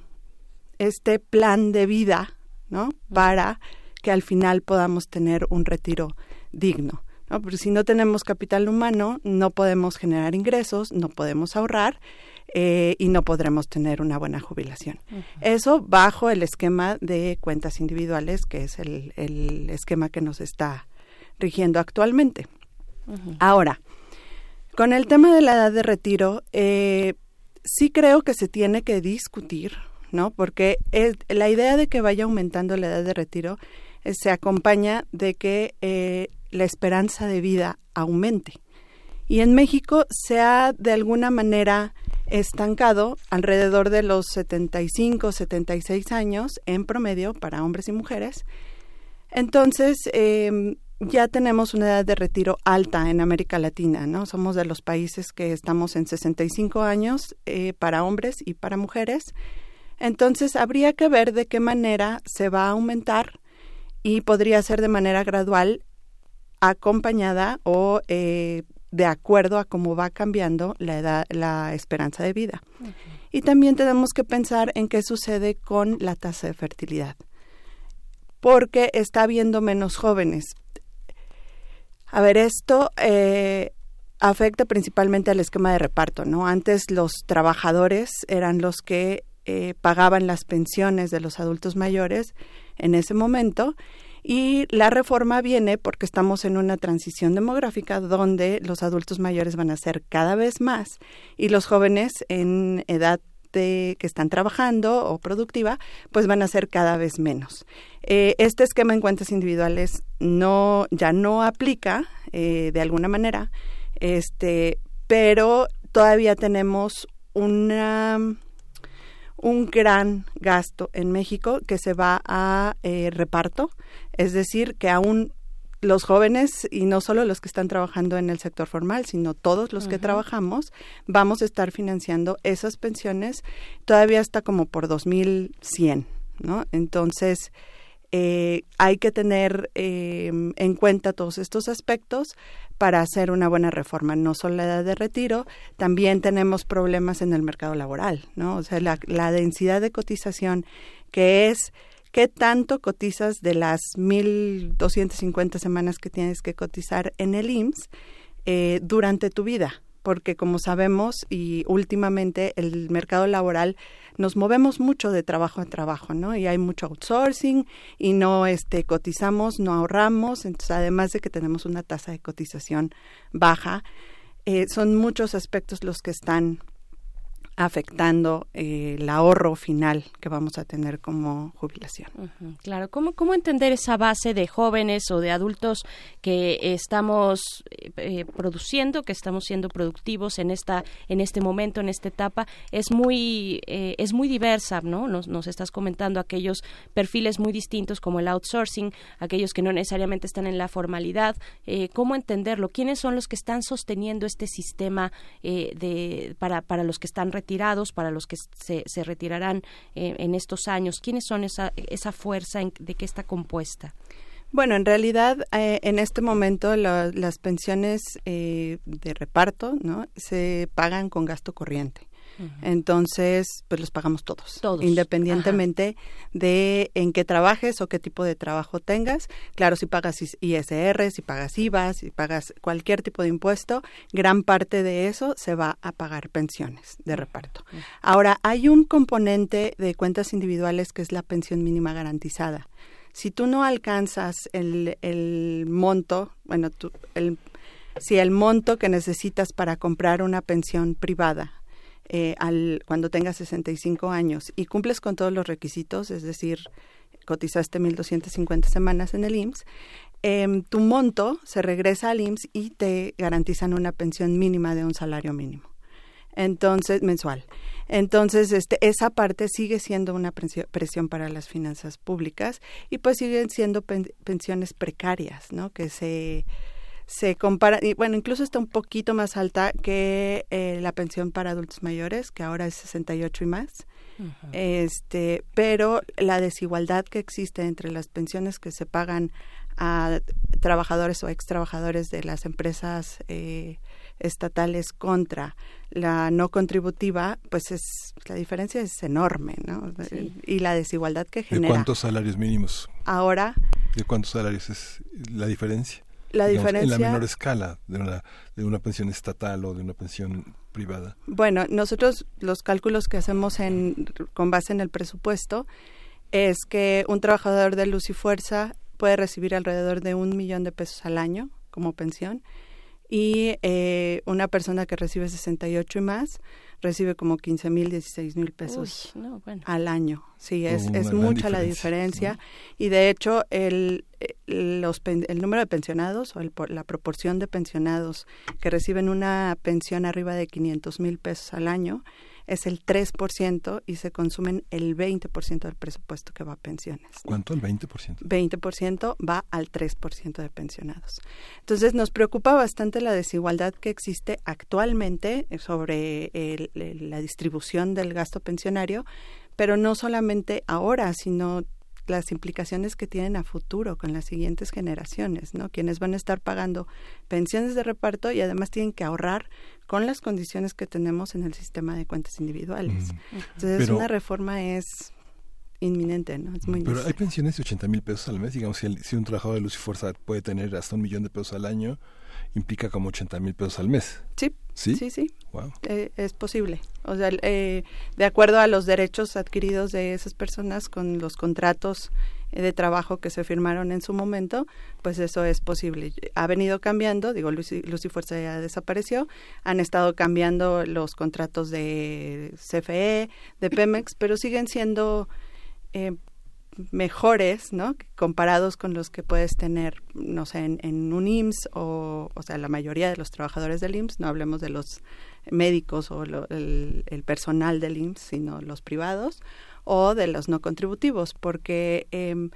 este plan de vida, ¿no? Para que al final podamos tener un retiro digno. ¿no? Porque si no tenemos capital humano, no podemos generar ingresos, no podemos ahorrar eh, y no podremos tener una buena jubilación. Eso bajo el esquema de cuentas individuales, que es el, el esquema que nos está rigiendo actualmente. Ahora, con el tema de la edad de retiro, eh, sí creo que se tiene que discutir, ¿no? Porque la idea de que vaya aumentando la edad de retiro se acompaña de que la esperanza de vida aumente. Y en México se ha de alguna manera estancado alrededor de los 75, 76 años en promedio para hombres y mujeres. Entonces, em, ya tenemos una edad de retiro alta en América Latina, ¿no? Somos de los países que estamos en 65 años eh, para hombres y para mujeres. Entonces, habría que ver de qué manera se va a aumentar y podría ser de manera gradual acompañada o eh, de acuerdo a cómo va cambiando la edad, la esperanza de vida. Y también tenemos que pensar en qué sucede con la tasa de fertilidad, porque está habiendo menos jóvenes. A ver, esto eh, afecta principalmente al esquema de reparto, ¿no? Antes los trabajadores eran los que eh, pagaban las pensiones de los adultos mayores en ese momento y la reforma viene porque estamos en una transición demográfica donde los adultos mayores van a ser cada vez más y los jóvenes en edad de, que están trabajando o productiva, pues van a ser cada vez menos. Eh, este esquema en cuentas individuales no ya no aplica eh, de alguna manera, este, pero todavía tenemos una un gran gasto en México que se va a eh, reparto, es decir, que aún los jóvenes y no solo los que están trabajando en el sector formal, sino todos los que trabajamos, vamos a estar financiando esas pensiones todavía hasta como por 2100, ¿no? Entonces, eh, hay que tener eh, en cuenta todos estos aspectos para hacer una buena reforma, no solo la edad de retiro, también tenemos problemas en el mercado laboral, ¿no? O sea, la, densidad de cotización que es qué tanto cotizas de las 1.250 semanas que tienes que cotizar en el IMSS eh, durante tu vida, porque como sabemos y últimamente el mercado laboral nos movemos mucho de trabajo a trabajo, ¿no? Y hay mucho outsourcing y no este cotizamos, no ahorramos, entonces además de que tenemos una tasa de cotización baja, eh, son muchos aspectos los que están afectando eh, el ahorro final que vamos a tener como jubilación. claro, ¿Cómo, ¿cómo entender esa base de jóvenes o de adultos que estamos eh, eh, produciendo, que estamos siendo productivos en esta en este momento, en esta etapa? Es muy es muy diversa, ¿no? Nos, nos estás comentando aquellos perfiles muy distintos como el outsourcing, aquellos que no necesariamente están en la formalidad. ¿Cómo entenderlo? ¿Quiénes son los que están sosteniendo este sistema de para para los que están retirados, para los que se, se retirarán eh, en estos años? ¿Quiénes son esa, esa fuerza de qué está compuesta? Bueno, en realidad, eh, en este momento las pensiones eh, de reparto ¿no? se pagan con gasto corriente. Entonces, pues los pagamos todos, independientemente de en qué trabajes o qué tipo de trabajo tengas. Claro, si pagas ISR, si pagas IVA, si pagas cualquier tipo de impuesto, gran parte de eso se va a pagar pensiones de reparto. Ahora, hay un componente de cuentas individuales que es la pensión mínima garantizada. Si tú no alcanzas el, el monto, bueno, el, si el monto que necesitas para comprar una pensión privada eh, al, cuando tengas 65 años y cumples con todos los requisitos, es decir, cotizaste 1.250 semanas en el IMSS, em, tu monto se regresa al IMSS y te garantizan una pensión mínima de un salario mínimo. Entonces, mensual. Entonces, este, esa parte sigue siendo una presión para las finanzas públicas y pues siguen siendo pensiones precarias, ¿no? Que se se compara, y bueno, incluso está un poquito más alta que eh, la pensión para adultos mayores, que ahora es 68 y más. Este, pero la desigualdad que existe entre las pensiones que se pagan a trabajadores o ex trabajadores de las empresas eh, estatales contra la no contributiva, pues es la diferencia es enorme, ¿no? Y la desigualdad que genera. ¿De cuántos salarios mínimos? Ahora. ¿De cuántos salarios es la diferencia? La diferencia en la menor escala de una de una pensión estatal o de una pensión privada. Bueno, nosotros los cálculos que hacemos en con base en el presupuesto es que un trabajador de luz y fuerza puede recibir alrededor de un millón de pesos al año como pensión y eh, una persona que recibe 68 y más recibe como 15 mil, 16 mil pesos al año. Sí, es, es mucha la diferencia. Y de hecho, el, eh, los, el número de pensionados o el, la proporción de pensionados que reciben una pensión arriba de 500 mil pesos al año es el 3% y se consumen el 20% del presupuesto que va a pensiones. ¿Cuánto? ¿El 20%? 20% va al 3% de pensionados. Entonces nos preocupa bastante la desigualdad que existe actualmente sobre la distribución del gasto pensionario, pero no solamente ahora, sino las implicaciones que tienen a futuro con las siguientes generaciones, ¿no? Quienes van a estar pagando pensiones de reparto y además tienen que ahorrar con las condiciones que tenemos en el sistema de cuentas individuales. Mm. Entonces, una reforma es inminente, ¿no? Es muy Pero hay pensiones de 80 mil pesos al mes, digamos, si, si, un trabajador de luz y fuerza puede tener hasta un millón de pesos al año, implica como 80 mil pesos al mes. Sí, sí, sí, sí. Wow. Eh, es posible. O sea, eh, de acuerdo a los derechos adquiridos de esas personas con los contratos de trabajo que se firmaron en su momento, pues eso es posible. Ha venido cambiando, digo, Lucy, Lucy Fuerza ya desapareció, han estado cambiando los contratos de CFE, de Pemex, pero siguen siendo eh, mejores, ¿no? Comparados con los que puedes tener, no sé, en, un IMSS o, o sea, la mayoría de los trabajadores del IMSS, no hablemos de los médicos o el, el, personal del IMSS, sino los privados, o de los no contributivos, porque eh,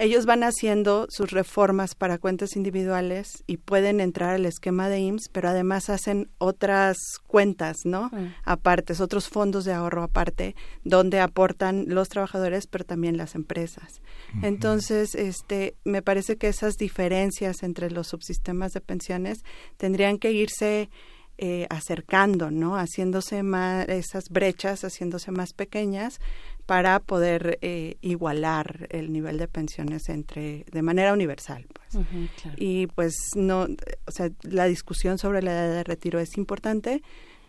ellos van haciendo sus reformas para cuentas individuales y pueden entrar al esquema de IMSS, pero además hacen otras cuentas, ¿no? Mm. Aparte, otros fondos de ahorro aparte, donde aportan los trabajadores, pero también las empresas. Entonces, este, me parece que esas diferencias entre los subsistemas de pensiones tendrían que irse eh, acercando, ¿no? Haciéndose más, esas brechas, haciéndose más pequeñas para poder eh, igualar el nivel de pensiones entre de manera universal pues. y pues no o sea la discusión sobre la edad de retiro es importante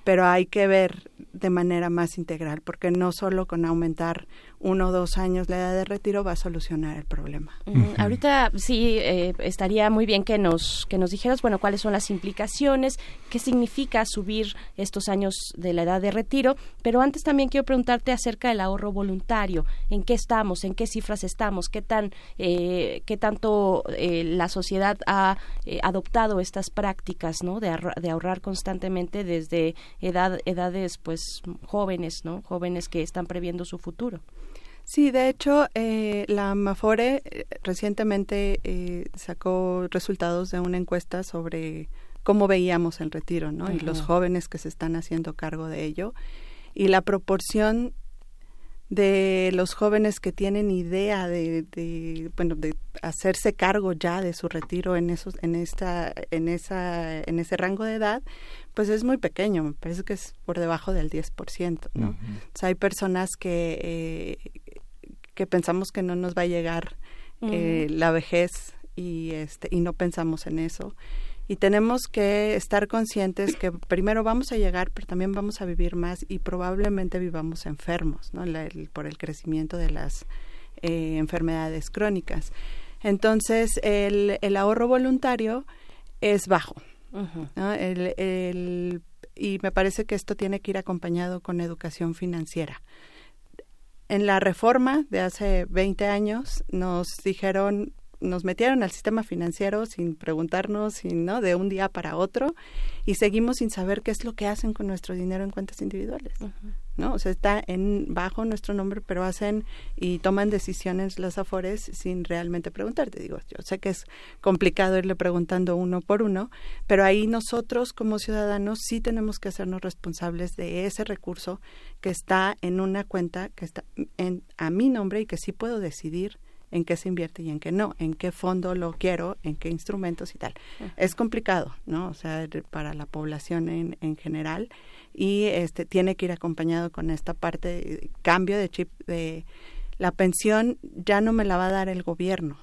pero hay que ver de manera más integral, porque no solo con aumentar uno o dos años la edad de retiro va a solucionar el problema. Ahorita sí eh, estaría muy bien que nos que nos dijeras bueno cuáles son las implicaciones, qué significa subir estos años de la edad de retiro, pero antes también quiero preguntarte acerca del ahorro voluntario, en qué estamos, en qué cifras estamos, qué tan eh, qué tanto eh, la sociedad ha adoptado estas prácticas, ¿no? De, de ahorrar constantemente desde edad edades pues jóvenes, ¿no? Jóvenes que están previendo su futuro. Sí, de hecho, eh, la Mafore eh, recientemente eh, sacó resultados de una encuesta sobre cómo veíamos el retiro, ¿no? Y los jóvenes que se están haciendo cargo de ello. Y la proporción de los jóvenes que tienen idea de, de, bueno de hacerse cargo ya de su retiro en esos en esta en esa en ese rango de edad pues es muy pequeño me parece que es por debajo del 10%, no o sea, hay personas que eh, que pensamos que no nos va a llegar eh, la vejez y este y no pensamos en eso. Y tenemos que estar conscientes que primero vamos a llegar pero también vamos a vivir más y probablemente vivamos enfermos ¿no? por el crecimiento de las eh, enfermedades crónicas. Entonces el, el, ahorro voluntario es bajo el, el, y me parece que esto tiene que ir acompañado con educación financiera. En la reforma de hace 20 años nos dijeron nos metieron al sistema financiero sin preguntarnos, sin, ¿no? De un día para otro y seguimos sin saber qué es lo que hacen con nuestro dinero en cuentas individuales, ¿no? O sea, está en bajo nuestro nombre, pero hacen y toman decisiones las afores sin realmente preguntarte. Digo, yo sé que es complicado irle preguntando uno por uno, pero ahí nosotros como ciudadanos sí tenemos que hacernos responsables de ese recurso que está en una cuenta que está en, a mi nombre y que sí puedo decidir en qué se invierte y en qué no, en qué fondo lo quiero, en qué instrumentos y tal. Es complicado, ¿no? O sea, para la población en, en general y este tiene que ir acompañado con esta parte de cambio de chip de la pensión ya no me la va a dar el gobierno,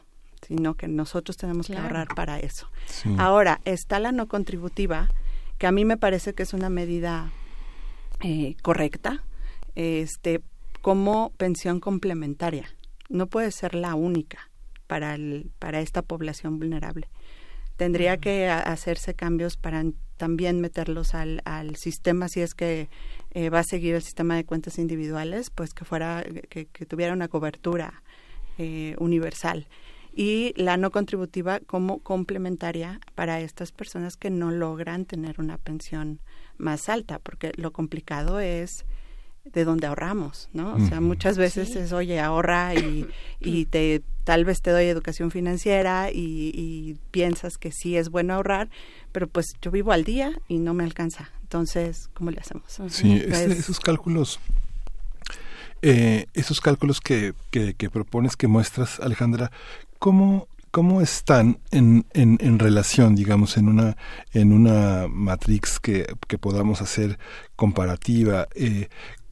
sino que nosotros tenemos que ahorrar para eso. Ahora, está la no contributiva, que a mí me parece que es una medida eh, correcta, este como pensión complementaria no puede ser la única para, el, para esta población vulnerable. Tendría que hacerse cambios para también meterlos al, al sistema si es que eh, va a seguir el sistema de cuentas individuales, pues que fuera que, tuviera una cobertura eh, universal. Y la no contributiva como complementaria para estas personas que no logran tener una pensión más alta, porque lo complicado es de donde ahorramos, ¿no? O sea, muchas veces es, oye, ahorra y, y te tal vez te doy educación financiera y, piensas que sí es bueno ahorrar, pero pues yo vivo al día y no me alcanza. Entonces, ¿cómo le hacemos? Sí, esos cálculos, eh, esos cálculos que, que, que propones, que muestras, Alejandra, ¿cómo cómo están en, en, en, relación, digamos, en una, en una matrix que, que podamos hacer comparativa, eh,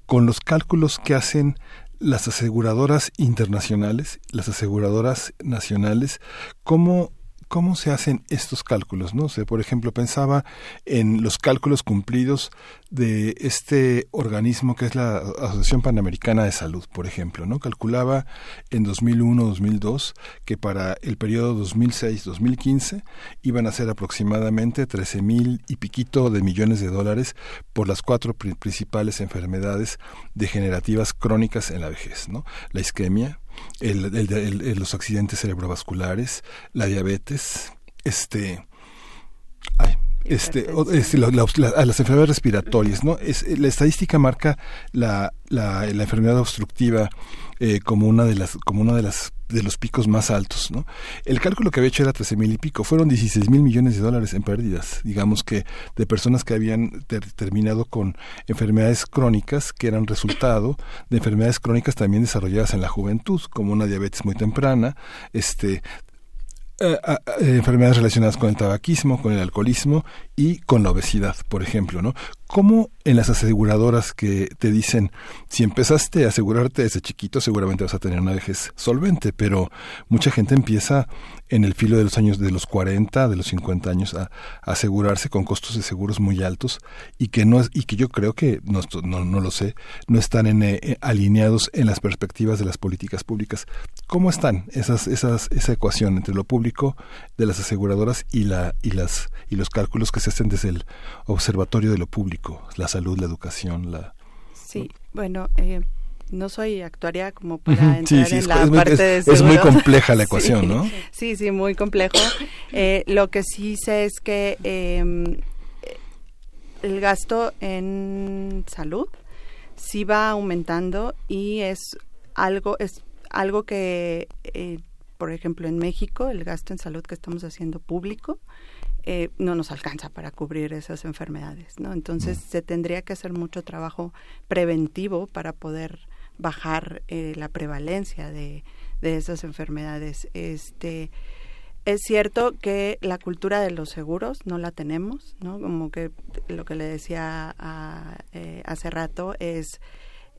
con los cálculos que hacen las aseguradoras internacionales, las aseguradoras nacionales, cómo ¿Cómo se hacen estos cálculos? No sé, por ejemplo, pensaba en los cálculos cumplidos de este organismo que es la Asociación Panamericana de Salud, por ejemplo, ¿no? Calculaba en 2001-2002 que para el periodo 2006-2015 iban a ser aproximadamente 13 mil y piquito de millones de dólares por las cuatro principales enfermedades degenerativas crónicas en la vejez, ¿no? La isquemia, el, los accidentes cerebrovasculares, la diabetes, este, este, este a las enfermedades respiratorias, ¿no? Es, la estadística marca la, la, la enfermedad obstructiva eh, como una de las, como una de las de los picos más altos, ¿no? El cálculo que había hecho era 13 mil y pico, fueron 16 mil millones de dólares en pérdidas, digamos que de personas que habían terminado con enfermedades crónicas que eran resultado de enfermedades crónicas también desarrolladas en la juventud, como una diabetes muy temprana, este eh, enfermedades relacionadas con el tabaquismo, con el alcoholismo y con la obesidad, por ejemplo, ¿no? ¿Cómo en las aseguradoras que te dicen, si empezaste a asegurarte desde chiquito, seguramente vas a tener una vejez solvente, pero mucha gente empieza en el filo de los años de los 40, de los 50 años a, asegurarse con costos de seguros muy altos y que no y que yo creo que no, no, lo sé, no están en, eh, alineados en las perspectivas de las políticas públicas. ¿Cómo están esas esas esa ecuación entre lo público de las aseguradoras y la y las y los cálculos que se hacen desde el observatorio de lo público, la salud, la educación, la Sí, bueno, eh, no soy actuaria como para entrar en la es, parte de Es muy compleja la ecuación, ¿no? Sí, sí, muy complejo. Eh, lo que sí sé es que em, el gasto en salud sí va aumentando y es algo es algo que eh, por ejemplo en México el gasto en salud que estamos haciendo público eh, no nos alcanza para cubrir esas enfermedades, ¿no? Entonces mm. se tendría que hacer mucho trabajo preventivo para poder bajar eh, la prevalencia de, de esas enfermedades. Este es cierto que la cultura de los seguros no la tenemos, ¿no? Como que lo que le decía eh, hace rato es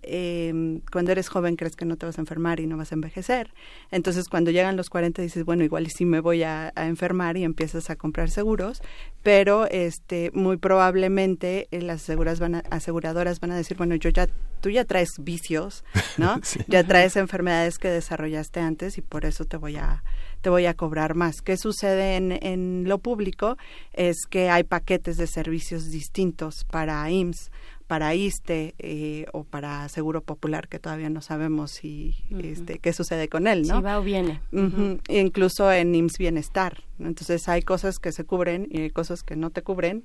eh, cuando eres joven crees que no te vas a enfermar y no vas a envejecer. Entonces cuando llegan los 40 dices, bueno, igual y sí me voy a, enfermar y empiezas a comprar seguros, pero este muy probablemente eh, las van aseguradoras van a decir, bueno, yo ya tú ya traes vicios, ¿no? Ya traes enfermedades que desarrollaste antes y por eso te voy a te voy a cobrar más. ¿Qué sucede en, en lo público? Es que hay paquetes de servicios distintos para IMSS para ISTE eh, o para Seguro Popular, que todavía no sabemos si este, qué sucede con él, ¿no? Si va o viene. Incluso en IMSS Bienestar. Entonces hay cosas que se cubren y hay cosas que no te cubren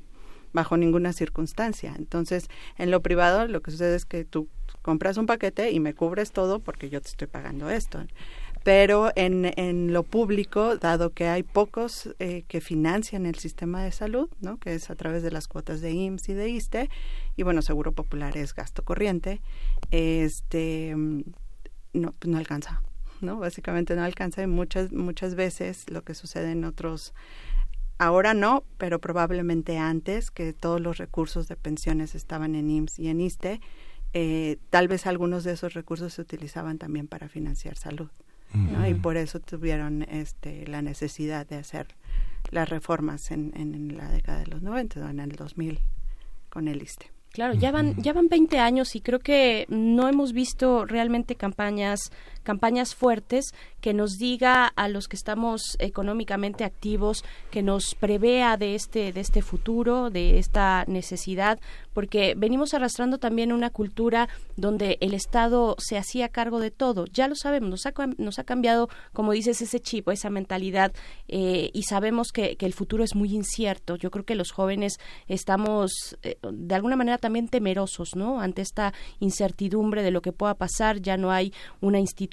bajo ninguna circunstancia. Entonces, en lo privado lo que sucede es que tú compras un paquete y me cubres todo porque yo te estoy pagando esto pero en, en lo público, dado que hay pocos eh, que financian el sistema de salud, ¿no? que es a través de las cuotas de IMSS y de ISTE, y bueno, Seguro Popular es gasto corriente, este no, no alcanza, ¿no? Básicamente no alcanza y muchas, muchas veces lo que sucede en otros ahora no, pero probablemente antes, que todos los recursos de pensiones estaban en IMSS y en ISTE, eh, tal vez algunos de esos recursos se utilizaban también para financiar salud y por eso tuvieron este, la necesidad de hacer las reformas en, en, la década de los 90, en el 2000 con el ISTE. Claro, ya van, ya van 20 años y creo que no hemos visto realmente campañas campañas fuertes que nos diga a los que estamos económicamente activos que nos prevea de este de este futuro de esta necesidad porque venimos arrastrando también una cultura donde el Estado se hacía cargo de todo. Ya lo sabemos nos ha, nos ha cambiado como dices ese chip esa mentalidad eh, y sabemos que, que, el futuro es muy incierto. Yo creo que los jóvenes estamos eh, de alguna manera también temerosos no ante esta incertidumbre de lo que pueda pasar. Ya no hay una institución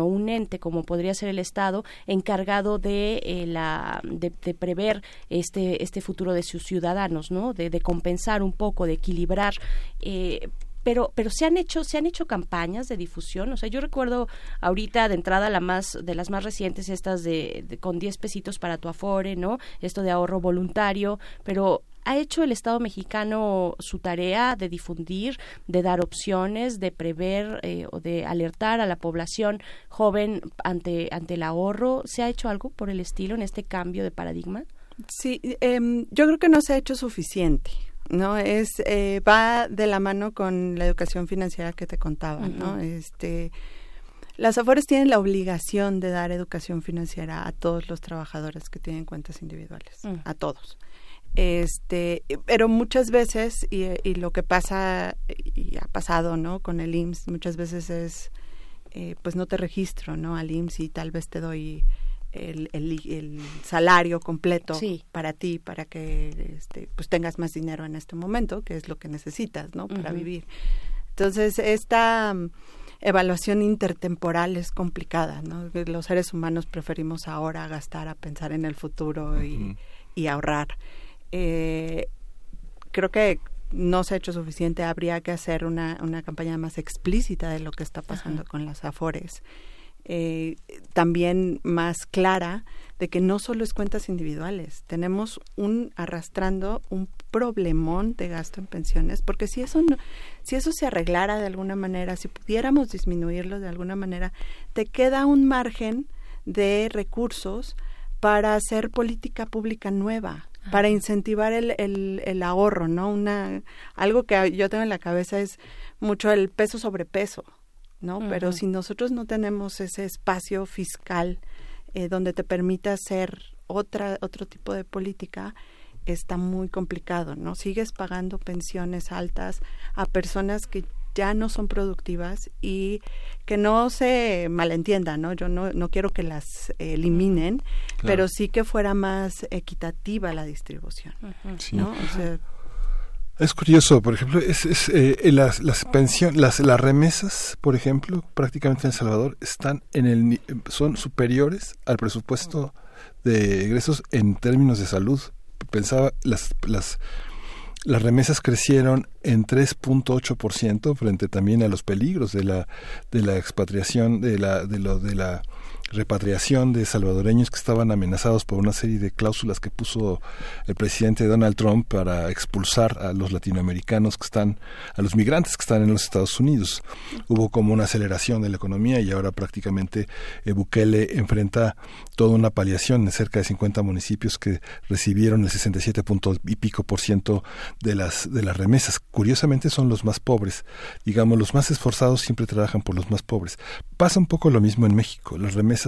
o un ente como podría ser el Estado encargado de eh, la de, prever este este futuro de sus ciudadanos, ¿no? De, compensar un poco, de equilibrar. Eh, pero pero se han hecho se han hecho campañas de difusión o sea yo recuerdo ahorita de entrada la más de las más recientes estas de, con 10 pesitos para tu afore no esto de ahorro voluntario pero ¿Ha hecho el Estado mexicano su tarea de difundir, de dar opciones, de prever eh, o de alertar a la población joven ante, ante el ahorro? ¿Se ha hecho algo por el estilo en este cambio de paradigma? Sí, em, yo creo que no se ha hecho suficiente. no es eh, va de la mano con la educación financiera que te contaba no este las Afores tienen la obligación de dar educación financiera a todos los trabajadores que tienen cuentas individuales, mm. a todos. Este, pero muchas veces, y, y, lo que pasa, y ha pasado, ¿no? Con el IMSS, muchas veces es, eh, pues no te registro, ¿no? Al IMSS y tal vez te doy el, el, salario completo para ti, para que este, pues tengas más dinero en este momento, que es lo que necesitas, ¿no? Para vivir. Entonces, esta mm, evaluación intertemporal es complicada, ¿no? Los seres humanos preferimos ahora gastar a pensar en el futuro y, y ahorrar eh, creo que no se ha hecho suficiente, habría que hacer una, una campaña más explícita de lo que está pasando con las afores. eh, también más clara de que no solo es cuentas individuales, tenemos un arrastrando un problemón de gasto en pensiones, porque si eso no, si eso se arreglara de alguna manera, si pudiéramos disminuirlo de alguna manera, te queda un margen de recursos para hacer política pública nueva, para incentivar el, el, el, ahorro, ¿no? Una, algo que yo tengo en la cabeza es mucho el peso sobre peso, ¿no? Pero si nosotros no tenemos ese espacio fiscal eh, donde te permita hacer otra, otro tipo de política, está muy complicado, ¿no? Sigues pagando pensiones altas a personas que ya no son productivas y que no se malentiendan, ¿no? Yo no, no quiero que las eliminen, pero sí que fuera más equitativa la distribución, ¿no? es curioso, por ejemplo, es, es eh, las las pensiones, las las remesas, por ejemplo, prácticamente en El Salvador están en el son superiores al presupuesto de egresos en términos de salud. Pensaba las las las remesas crecieron en 3.8% frente también a los peligros de la de la expatriación de la de lo de la repatriación de salvadoreños que estaban amenazados por una serie de cláusulas que puso el presidente Donald Trump para expulsar a los latinoamericanos que están, a los migrantes que están en los Estados Unidos. Hubo como una aceleración de la economía y ahora prácticamente eh, Bukele enfrenta toda una paliación de cerca de 50 municipios que recibieron el 67 punto y pico por ciento de las, de las remesas. Curiosamente son los más pobres. Digamos, los más esforzados siempre trabajan por los más pobres. Pasa un poco lo mismo en México. Las remesas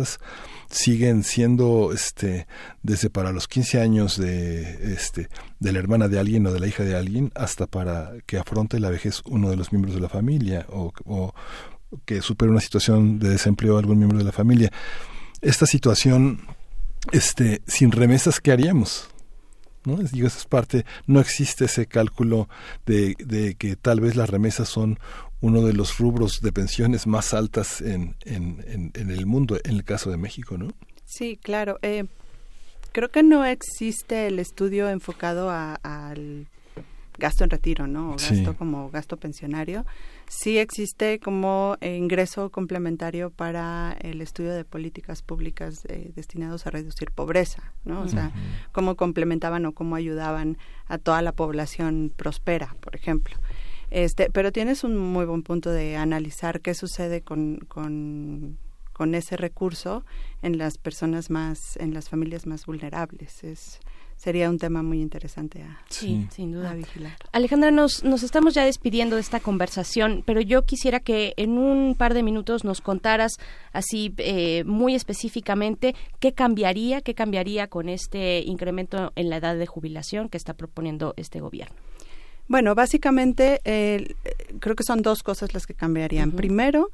siguen siendo este desde para los 15 años de este de la hermana de alguien o de la hija de alguien hasta para que afronte la vejez uno de los miembros de la familia o, que supere una situación de desempleo algún miembro de la familia. Esta situación este sin remesas qué haríamos? ¿No? Digo, esa es parte, no existe ese cálculo de, de, que tal vez las remesas son uno de los rubros de pensiones más altas en, en, en, el mundo, en el caso de México, ¿no? Sí, claro. Eh, creo que no existe el estudio enfocado al gasto en retiro, ¿no? O gasto como gasto pensionario. Sí existe como ingreso complementario para el estudio de políticas públicas eh, destinados a reducir pobreza, ¿no? O sea, cómo complementaban o cómo ayudaban a toda la población próspera, por ejemplo. Este, pero tienes un muy buen punto de analizar qué sucede con, con, con ese recurso en las personas más, en las familias más vulnerables. Es, sería un tema muy interesante a, sí, sin duda. vigilar. Alejandra, nos, nos estamos ya despidiendo de esta conversación, pero yo quisiera que en un par de minutos nos contaras así eh, muy específicamente qué cambiaría, qué cambiaría con este incremento en la edad de jubilación que está proponiendo este gobierno. Bueno, básicamente eh, creo que son dos cosas las que cambiarían. Primero,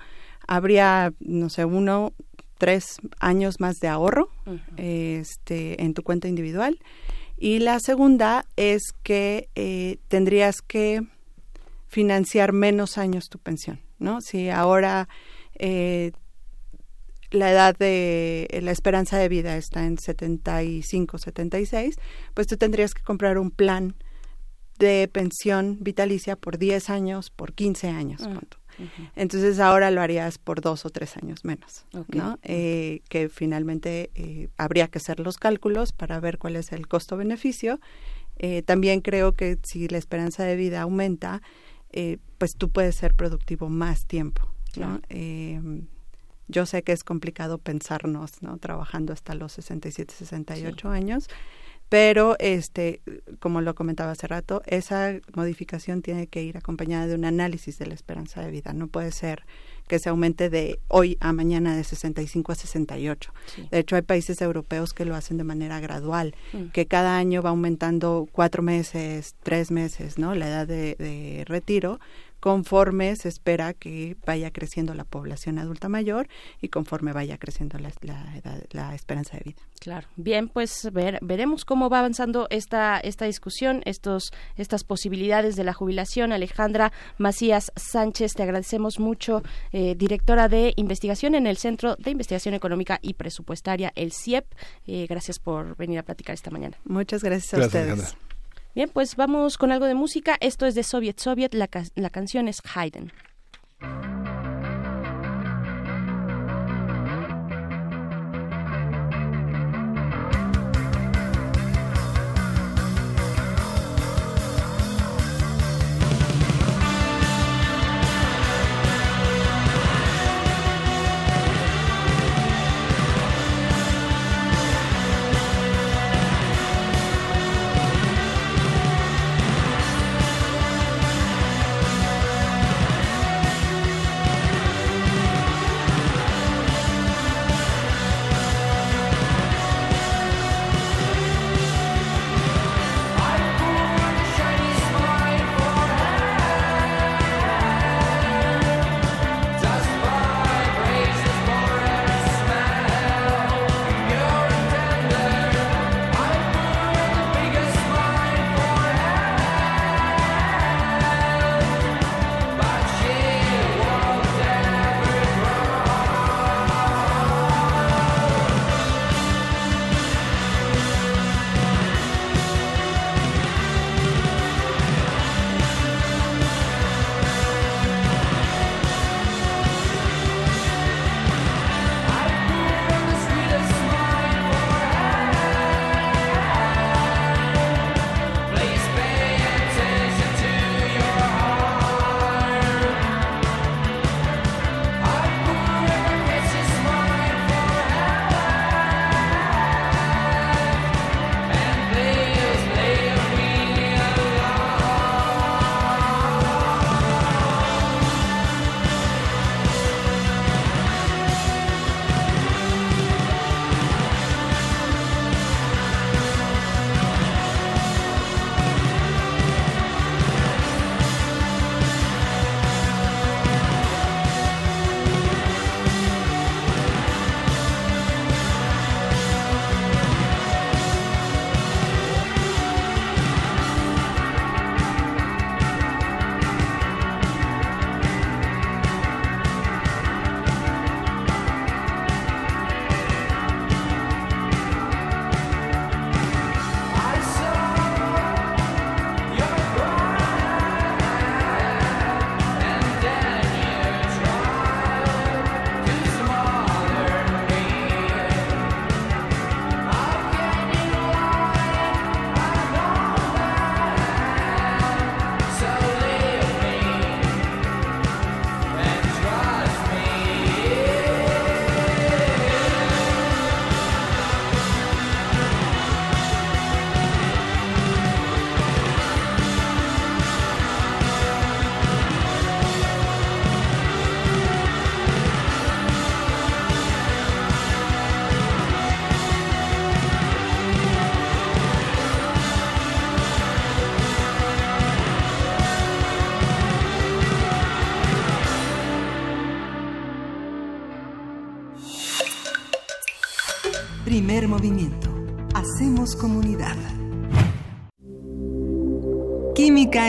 habría, no sé, uno, tres años más de ahorro este, en tu cuenta individual. Y la segunda es que eh, tendrías que financiar menos años tu pensión, ¿no? Si ahora eh, la edad de la esperanza de vida está en 75, 76, pues tú tendrías que comprar un plan de pensión vitalicia por 10 años, por 15 años. Mm, Entonces ahora lo harías por dos o tres años menos, ¿no? Eh, que finalmente eh, habría que hacer los cálculos para ver cuál es el costo-beneficio. Eh, también creo que si la esperanza de vida aumenta, pues tú puedes ser productivo más tiempo, ¿no? yo sé que es complicado pensarnos, ¿no? Trabajando hasta los 67, 68 años, pero este como lo comentaba hace rato esa modificación tiene que ir acompañada de un análisis de la esperanza de vida. No puede ser que se aumente de hoy a mañana de 65 a 68 de hecho hay países europeos que lo hacen de manera gradual mm. que cada año va aumentando cuatro meses tres meses no la edad de, de retiro conforme se espera que vaya creciendo la población adulta mayor y conforme vaya creciendo la, la, esperanza de vida. Claro. Bien, pues ver, veremos cómo va avanzando esta, esta discusión, estos, estas posibilidades de la jubilación. Alejandra Macías Sánchez, te agradecemos mucho, eh, directora de investigación en el Centro de Investigación Económica y Presupuestaria, el CIEP. Eh, gracias por venir a platicar esta mañana. Muchas gracias a ustedes. Bien, pues vamos con algo de música. Esto es de Soviet Soviet, la, la canción es Haydn.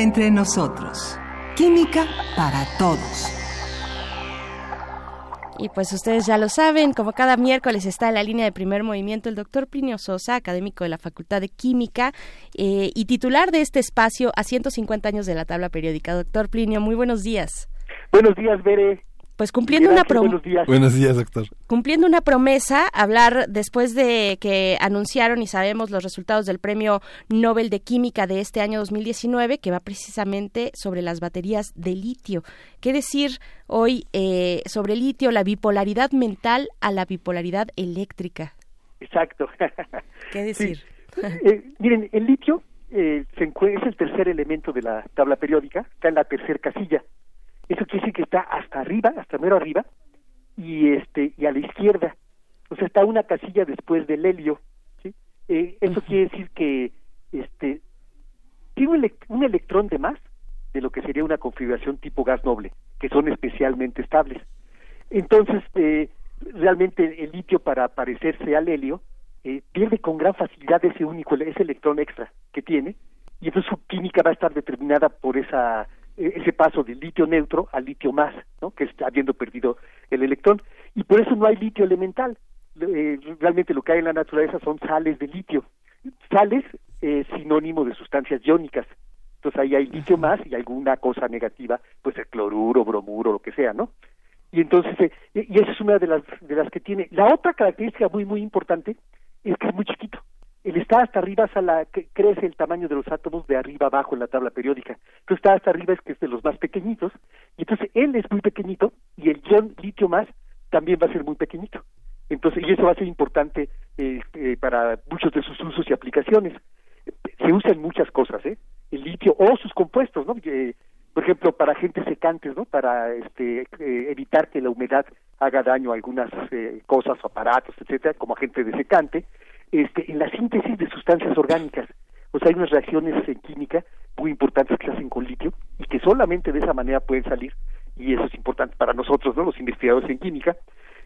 Entre nosotros. Química para todos. Y pues ustedes ya lo saben, como cada miércoles está en la línea de primer movimiento el doctor Plinio Sosa, académico de la Facultad de Química eh, y titular de este espacio a 150 años de la tabla periódica. Doctor Plinio, muy buenos días. Buenos días, Bere. Pues cumpliendo una buenos días. Buenos días, doctor. Cumpliendo una promesa, hablar después de que anunciaron y sabemos los resultados del Premio Nobel de Química de este año 2019, que va precisamente sobre las baterías de litio. ¿Qué decir hoy eh, sobre litio, la bipolaridad mental a la bipolaridad eléctrica? Exacto. ¿Qué decir? Eh, miren, el litio eh, se es el tercer elemento de la tabla periódica, está en la tercera casilla eso quiere decir que está hasta arriba, hasta mero arriba, y este y a la izquierda. O sea, está una casilla después del helio. ¿sí? Eh, eso quiere decir que este tiene un, electrón de más de lo que sería una configuración tipo gas noble, que son especialmente estables. Entonces, eh, realmente el litio para parecerse al helio eh, pierde con gran facilidad ese único, ese electrón extra que tiene, y entonces su química va a estar determinada por esa ese paso del litio neutro al litio más, ¿no? que está habiendo perdido el electrón, y por eso no hay litio elemental. Eh, realmente lo que hay en la naturaleza son sales de litio. Sales es sinónimo de sustancias iónicas. Entonces ahí hay litio más y alguna cosa negativa, pues el cloruro, bromuro, lo que sea, ¿no? Y entonces, eh, y esa es una de las, de las que tiene. La otra característica muy, muy importante es que es muy chiquito el está hasta arriba la, crece el tamaño de los átomos de arriba abajo en la tabla periódica. Entonces está hasta arriba es que es de los más pequeñitos, y entonces él es muy pequeñito y el ion litio más también va a ser muy pequeñito. Entonces, y eso va a ser importante eh, eh, para muchos de sus usos y aplicaciones. Se usan muchas cosas, ¿eh? El litio o sus compuestos, ¿no? Eh, por ejemplo, para agentes secantes, ¿no? Para este, evitar que la humedad haga daño a algunas cosas o aparatos, etcétera, como agente de secante este, en la síntesis de sustancias orgánicas. O sea, hay unas reacciones en química muy importantes que se hacen con litio y que solamente de esa manera pueden salir y eso es importante para nosotros, ¿no? Los investigadores en química.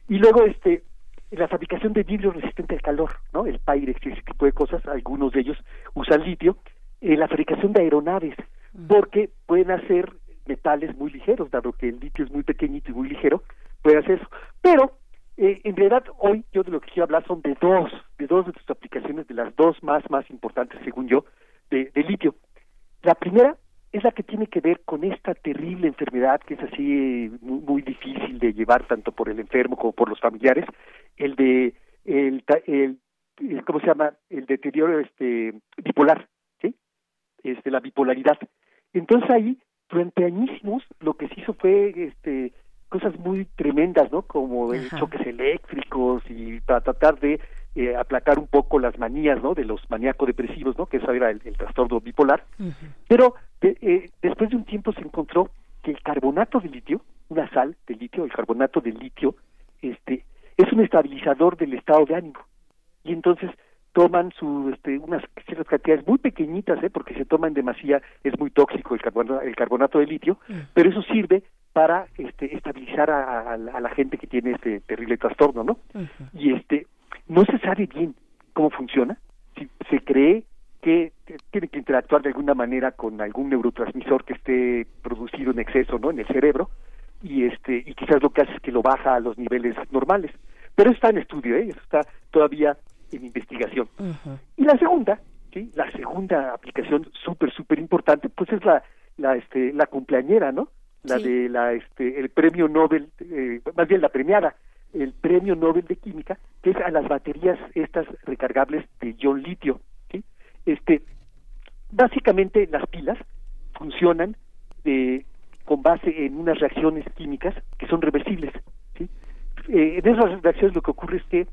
Y luego, este, la fabricación de vidrio resistente al calor, ¿no? El Pyrex y ese tipo de cosas, algunos de ellos usan litio. En la fabricación de aeronaves, porque pueden hacer metales muy ligeros, dado que el litio es muy pequeñito y muy ligero, puede hacer eso. Pero eh, en realidad, hoy yo de lo que quiero hablar son de dos, de dos de sus aplicaciones, de las dos más, más importantes, según yo, de, litio. La primera es la que tiene que ver con esta terrible enfermedad que es así muy, difícil de llevar tanto por el enfermo como por los familiares, el de el, el, ¿cómo se llama? el deterioro este bipolar, ¿sí? Este la bipolaridad. Entonces ahí durante añísimos lo que se hizo fue este cosas muy tremendas, ¿no? Como choques eléctricos y para tratar de eh, aplacar un poco las manías, ¿no? De los maníacos depresivos, ¿no? Que eso era el, trastorno bipolar. Pero eh, después de un tiempo se encontró que el carbonato de litio, una sal de litio, el carbonato de litio, este, es un estabilizador del estado de ánimo. Y entonces toman su, este, unas ciertas cantidades muy pequeñitas, ¿eh? porque se toman demasía, es muy tóxico el carbonato, el carbonato de litio, pero eso sirve para este, estabilizar a, la gente que tiene este terrible trastorno, ¿no? Y este no se sabe bien cómo funciona. Si se cree que tiene que interactuar de alguna manera con algún neurotransmisor que esté producido en exceso, ¿no? En el cerebro y este y quizás lo que hace es que lo baja a los niveles normales. Pero está en estudio, ¿eh? Eso está todavía en investigación. Y la segunda, ¿sí? La segunda aplicación súper súper importante, pues es la la este la cumpleañera, ¿no? La de la este el premio Nobel eh, más bien la premiada el premio Nobel de química que es a las baterías estas recargables de ion litio ¿sí? este básicamente las pilas funcionan eh, con base en unas reacciones químicas que son reversibles ¿sí? Eh, en esas reacciones lo que ocurre es que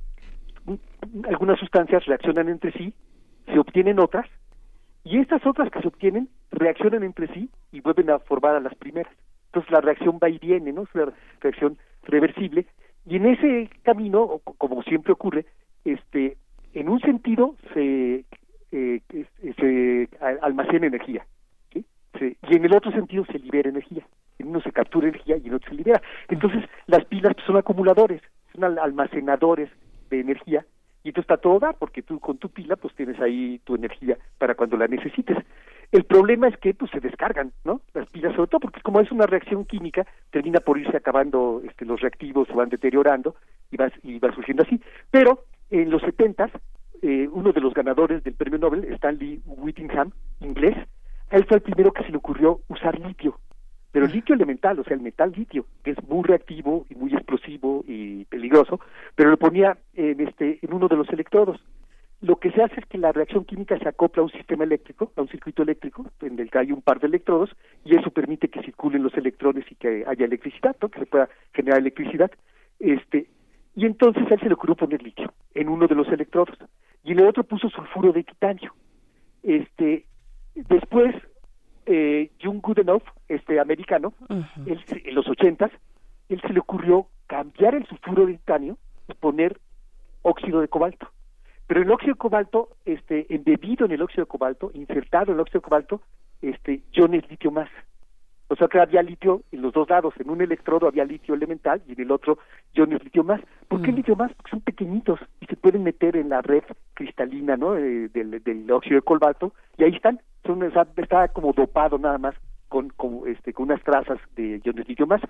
algunas sustancias reaccionan entre sí se obtienen otras y estas otras que se obtienen reaccionan entre sí y vuelven a formar a las primeras entonces la reacción va y viene, ¿no? Es una reacción reversible y en ese camino, como siempre ocurre, este, en un sentido se, eh, se almacena energía, ¿sí? y en el otro sentido se libera energía. En uno se captura energía y en otro se libera. Entonces las pilas son acumuladores, son almacenadores de energía Y esto está todo dar, porque tú con tu pila pues tienes ahí tu energía para cuando la necesites. El problema es que pues se descargan, ¿no? Las pilas sobre todo porque como es una reacción química, termina por irse acabando este, los reactivos, se van deteriorando y va, y va surgiendo así. Pero en los setentas, eh, uno de los ganadores del premio Nobel, Stanley Whittingham, inglés, a él fue el primero que se le ocurrió usar litio pero el litio elemental, o sea, el metal litio, que es muy reactivo y muy explosivo y peligroso, pero lo ponía en, este, en uno de los electrodos. Lo que se hace es que la reacción química se acopla a un sistema eléctrico, a un circuito eléctrico, en el que hay un par de electrodos, y eso permite que circulen los electrones y que haya electricidad, ¿no? que se pueda generar electricidad. Este, y entonces a él se le ocurrió poner litio en uno de los electrodos, y en el otro puso sulfuro de titanio. Este, después eh, Jung Goodenough, este americano, en los ochentas, él se le ocurrió cambiar el sulfuro de titanio y poner óxido de cobalto. Pero el óxido de cobalto, este, embebido en el óxido de cobalto, insertado en el óxido de cobalto, este, iones litio más. O sea que había litio en los dos lados. En un electrodo había litio elemental y en el otro iones litio más. ¿Por qué litio más? Porque son pequeñitos y se pueden meter en la red cristalina ¿no? Eh, del, del óxido de cobalto y ahí están son, está como dopado nada más con, con, este, con unas trazas de iones litio más.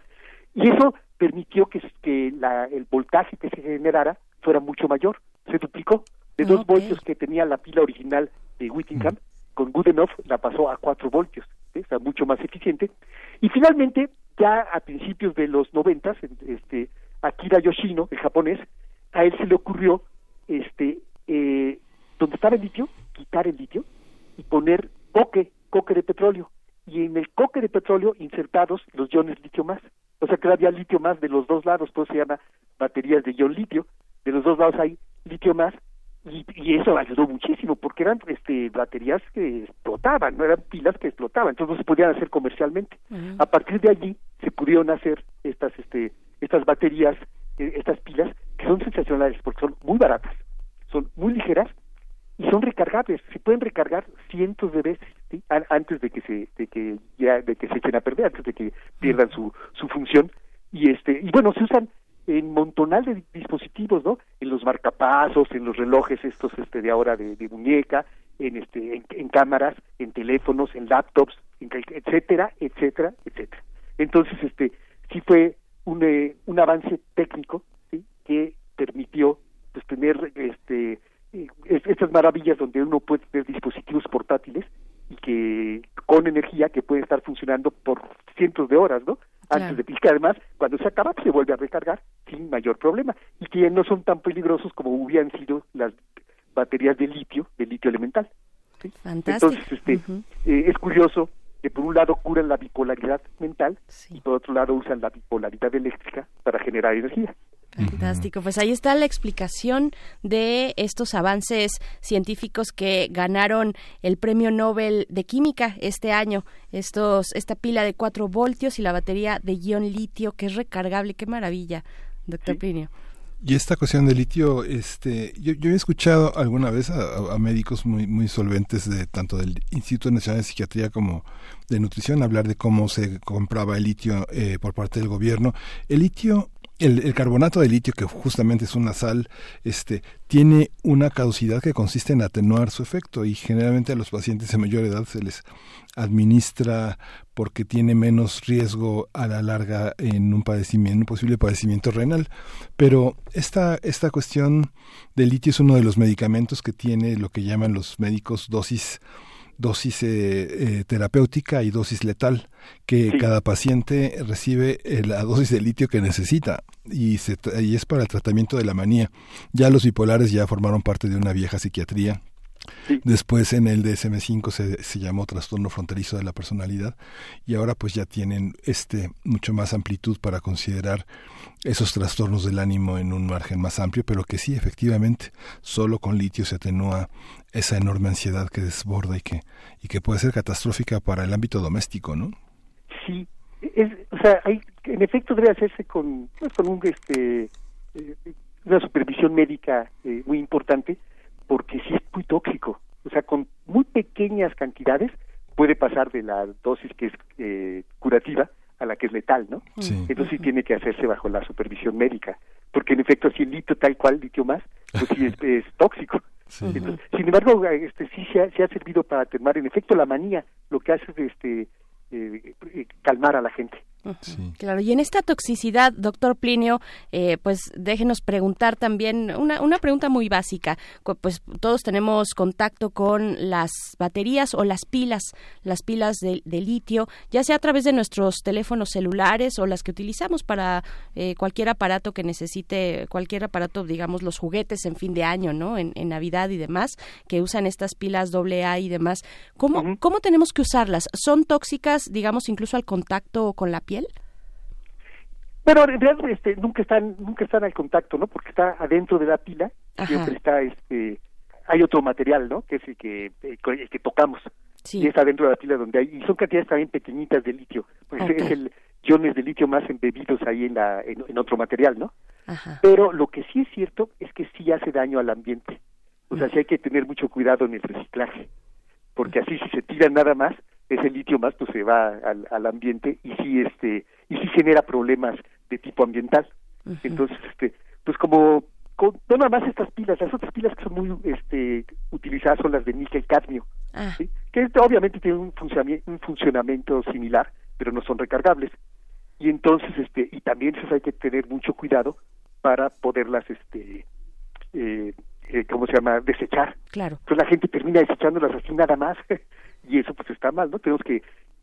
Y eso permitió que, que la, el voltaje que se generara fuera mucho mayor, se duplicó. De dos voltios que tenía la pila original de Whittingham, con Goodenough la pasó a cuatro voltios, ¿sí? o mucho más eficiente. Y finalmente, ya a principios de los noventas, este, Akira Yoshino, el japonés, a él se le ocurrió, este, eh, donde estaba el litio, quitar el litio y poner coque, coque de petróleo, y en el coque de petróleo insertados los iones litio más. O sea que había litio más de los dos lados, pues se llama baterías de ion litio, de los dos lados hay litio más, y, y, eso ayudó muchísimo porque eran este baterías que explotaban no eran pilas que explotaban entonces no se podían hacer comercialmente. A partir de allí se pudieron hacer estas este estas baterías eh, estas pilas que son sensacionales porque son muy baratas son muy ligeras y son recargables, se pueden recargar cientos de veces antes de que se de que ya de que se echen a perder, antes de que pierdan su su función. Y este y bueno se usan en montonal de dispositivos, ¿no? En los marcapasos, en los relojes estos este de ahora de, muñeca, en este en, cámaras, en teléfonos, en laptops, etcétera, etcétera, etcétera. Entonces este sí fue un eh, un avance técnico, ¿sí? que permitió pues tener este estas maravillas donde uno puede tener dispositivos portátiles y que con energía que pueden estar funcionando por cientos de horas, ¿no? Antes de que además cuando se acaba pues, se vuelve a recargar sin mayor problema y que no son tan peligrosos como hubieran sido las baterías de litio, de litio elemental. Entonces, este, eh, es curioso que por un lado curan la bipolaridad mental y por otro lado usan la bipolaridad eléctrica para generar energía. Fantástico, pues ahí está la explicación de estos avances científicos que ganaron el Premio Nobel de Química este año. Estos, esta pila de 4 voltios y la batería de ion litio que es recargable. Qué maravilla, doctor Plinio. Y esta cuestión de litio, este, yo, yo he escuchado alguna vez a, médicos muy, muy solventes de tanto del Instituto Nacional de Psiquiatría como de Nutrición hablar de cómo se compraba el litio eh, por parte del gobierno. El litio el, carbonato de litio, que justamente es una sal, este, tiene una caducidad que consiste en atenuar su efecto y generalmente a los pacientes de mayor edad se les administra porque tiene menos riesgo a la larga en un padecimiento, un posible padecimiento renal. Pero esta, esta cuestión del litio es uno de los medicamentos que tiene lo que llaman los médicos dosis dosis eh, eh, terapéutica y dosis letal, que cada paciente recibe eh, la dosis de litio que necesita y, se, y es para el tratamiento de la manía. Ya los bipolares ya formaron parte de una vieja psiquiatría. Después en el DSM5 se, se, llamó trastorno fronterizo de la personalidad y ahora pues ya tienen este mucho más amplitud para considerar esos trastornos del ánimo en un margen más amplio, pero que sí efectivamente solo con litio se atenúa esa enorme ansiedad que desborda y que y que puede ser catastrófica para el ámbito doméstico, ¿no? Sí, es, o sea, hay, en efecto debe hacerse con pues, con un este eh, una supervisión médica eh, muy importante porque sí es muy tóxico. O sea, con muy pequeñas cantidades puede pasar de la dosis que es eh, curativa a la que es letal, ¿no? Entonces sí tiene que hacerse bajo la supervisión médica, porque en efecto si el litio tal cual, litio más, pues sí es, tóxico. Sin embargo, este sí se ha, se ha servido para atenuar en efecto la manía, lo que hace es este eh, eh, calmar a la gente. Claro, y en esta toxicidad, doctor Plinio, eh, pues déjenos preguntar también una, una pregunta muy básica. Pues todos tenemos contacto con las baterías o las pilas, las pilas de, litio, ya sea a través de nuestros teléfonos celulares o las que utilizamos para eh, cualquier aparato que necesite, cualquier aparato, digamos, los juguetes en fin de año, ¿no? En, Navidad y demás, que usan estas pilas AA y demás. ¿Cómo, ¿Cómo tenemos que usarlas? ¿Son tóxicas, digamos, incluso al contacto con la piel? Pero en realidad este, nunca están nunca están al contacto, ¿no? Porque está adentro de la pila, siempre está este hay otro material, ¿no? Que es el que el que tocamos. Y está dentro de la pila donde hay y son cantidades también pequeñitas de litio, pues es el iones de litio más embebidos ahí en la en, otro material, ¿no? Pero lo que sí es cierto es que sí hace daño al ambiente. O sea, sí hay que tener mucho cuidado en el reciclaje, porque así si se tira nada más, ese litio más pues se va al, al ambiente y sí este y sí genera problemas de tipo ambiental entonces este pues como no nada más estas pilas las otras pilas que son muy este utilizadas son las de níquel cadmio ah. que obviamente tienen un funcionamiento, un funcionamiento similar pero no son recargables y entonces este y también eso hay que tener mucho cuidado para poderlas este eh, eh, ¿cómo se llama? desechar. Claro. Entonces la gente termina desechándolas así nada más y eso pues está mal, ¿no? Tenemos que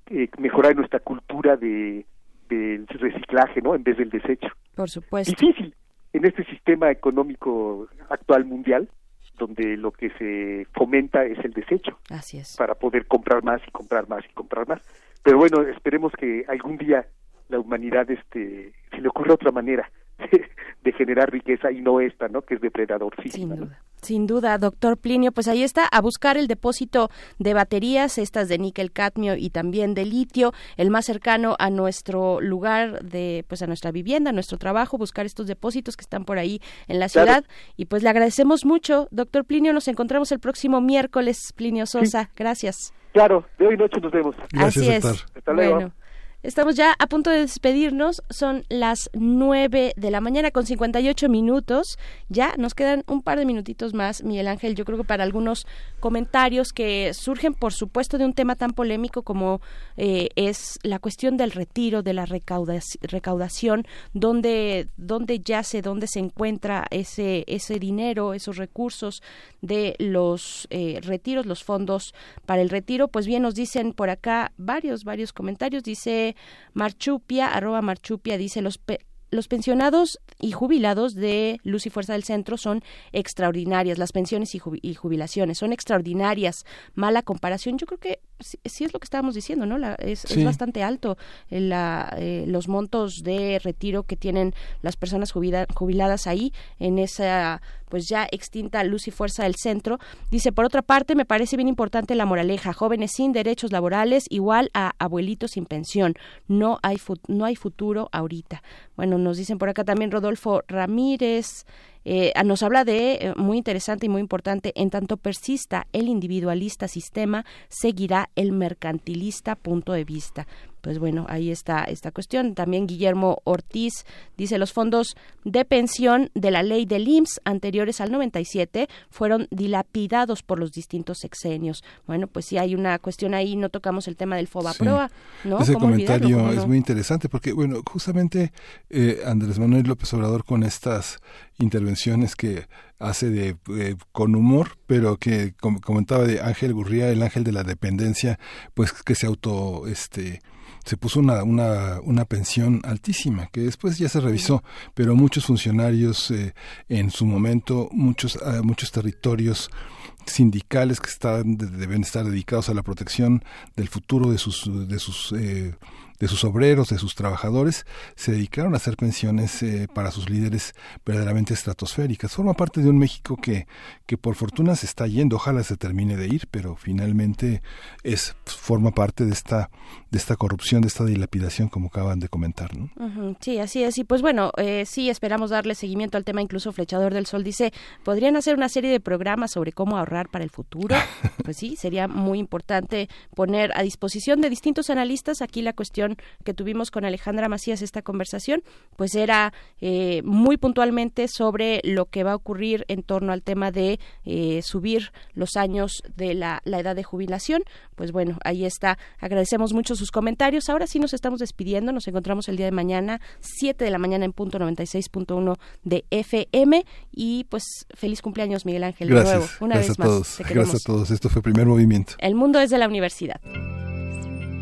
eh, mejorar nuestra cultura de del reciclaje, ¿no? En vez del desecho. Por supuesto. Difícil en este sistema económico actual mundial, donde lo que se fomenta es el desecho. Así es. Para poder comprar más y comprar más y comprar más. Pero bueno, esperemos que algún día la humanidad este se le ocurra otra manera de generar riqueza y no esta, ¿no? Que es depredador. Sin duda. Sin duda, doctor Plinio, pues ahí está, a buscar el depósito de baterías, estas de níquel, cadmio y también de litio, el más cercano a nuestro lugar de, pues a nuestra vivienda, a nuestro trabajo, buscar estos depósitos que están por ahí en la ciudad. Y pues le agradecemos mucho, doctor Plinio, nos encontramos el próximo miércoles, Plinio Sosa, gracias. Claro, de hoy noche nos vemos. Gracias, Así es. Hasta luego. Estamos ya a punto de despedirnos. Son las 9 de la mañana con 58 minutos. Ya nos quedan un par de minutitos más, Miguel Ángel. Yo creo que para algunos comentarios que surgen, por supuesto, de un tema tan polémico como eh, es la cuestión del retiro, de la recaudación, donde, donde yace, dónde se encuentra ese, ese dinero, esos recursos de los eh, retiros, los fondos para el retiro. Pues bien, nos dicen por acá varios, varios comentarios. Dice Marchupia, arroba Marchupia, dice los los pensionados y jubilados de Luz y Fuerza del Centro son extraordinarias, las pensiones y, jubilaciones son extraordinarias. Mala comparación, yo creo que sí, es lo que estábamos diciendo, ¿no? es, bastante alto eh, eh, los montos de retiro que tienen las personas jubiladas ahí en esa pues ya extinta Luz y Fuerza del Centro. Dice, por otra parte, me parece bien importante la moraleja, jóvenes sin derechos laborales igual a abuelitos sin pensión. No hay, no hay futuro ahorita. Bueno, nos dicen por acá también Rodolfo Ramírez. Eh, nos habla de, eh, muy interesante y muy importante, en tanto persista el individualista sistema, seguirá el mercantilista punto de vista pues bueno, ahí está esta cuestión. También Guillermo Ortiz dice los fondos de pensión de la ley del IMSS anteriores al 97 fueron dilapidados por los distintos sexenios. Bueno, pues sí hay una cuestión ahí, no tocamos el tema del FOBAPROA, ¿no? Ese comentario es muy interesante porque, bueno, justamente eh, Andrés Manuel López Obrador con estas intervenciones que hace de eh, con humor, pero que comentaba de Ángel Gurría, el ángel de la dependencia, pues que se auto este se puso una, una, una pensión altísima, que después ya se revisó, pero muchos funcionarios eh, en su momento, muchos, ah, muchos territorios sindicales que están, deben estar dedicados a la protección del futuro de sus, de sus eh, de sus obreros, de sus trabajadores, se dedicaron a hacer pensiones eh, para sus líderes verdaderamente estratosféricas. Forma parte de un México que, que por fortuna se está yendo, ojalá se termine de ir, pero finalmente es forma parte de esta de esta corrupción, de esta dilapidación, como acaban de comentar. ¿no? sí, así es. Y pues bueno, eh, sí esperamos darle seguimiento al tema. Incluso Flechador del Sol dice, ¿podrían hacer una serie de programas sobre cómo ahorrar para el futuro? pues sí, sería muy importante poner a disposición de distintos analistas aquí la cuestión ocasión que tuvimos con Alejandra Macías esta conversación, pues era eh, muy puntualmente sobre lo que va a ocurrir en torno al tema de eh, subir los años de la, la edad de jubilación. Pues bueno, ahí está. Agradecemos mucho sus comentarios. Ahora sí nos estamos despidiendo. Nos encontramos el día de mañana, 7 de la mañana en punto 96.1 de FM. Y pues feliz cumpleaños, Miguel Ángel. Gracias. De nuevo, una gracias vez a todos. Gracias a todos. Esto fue Primer Movimiento. El mundo desde la universidad.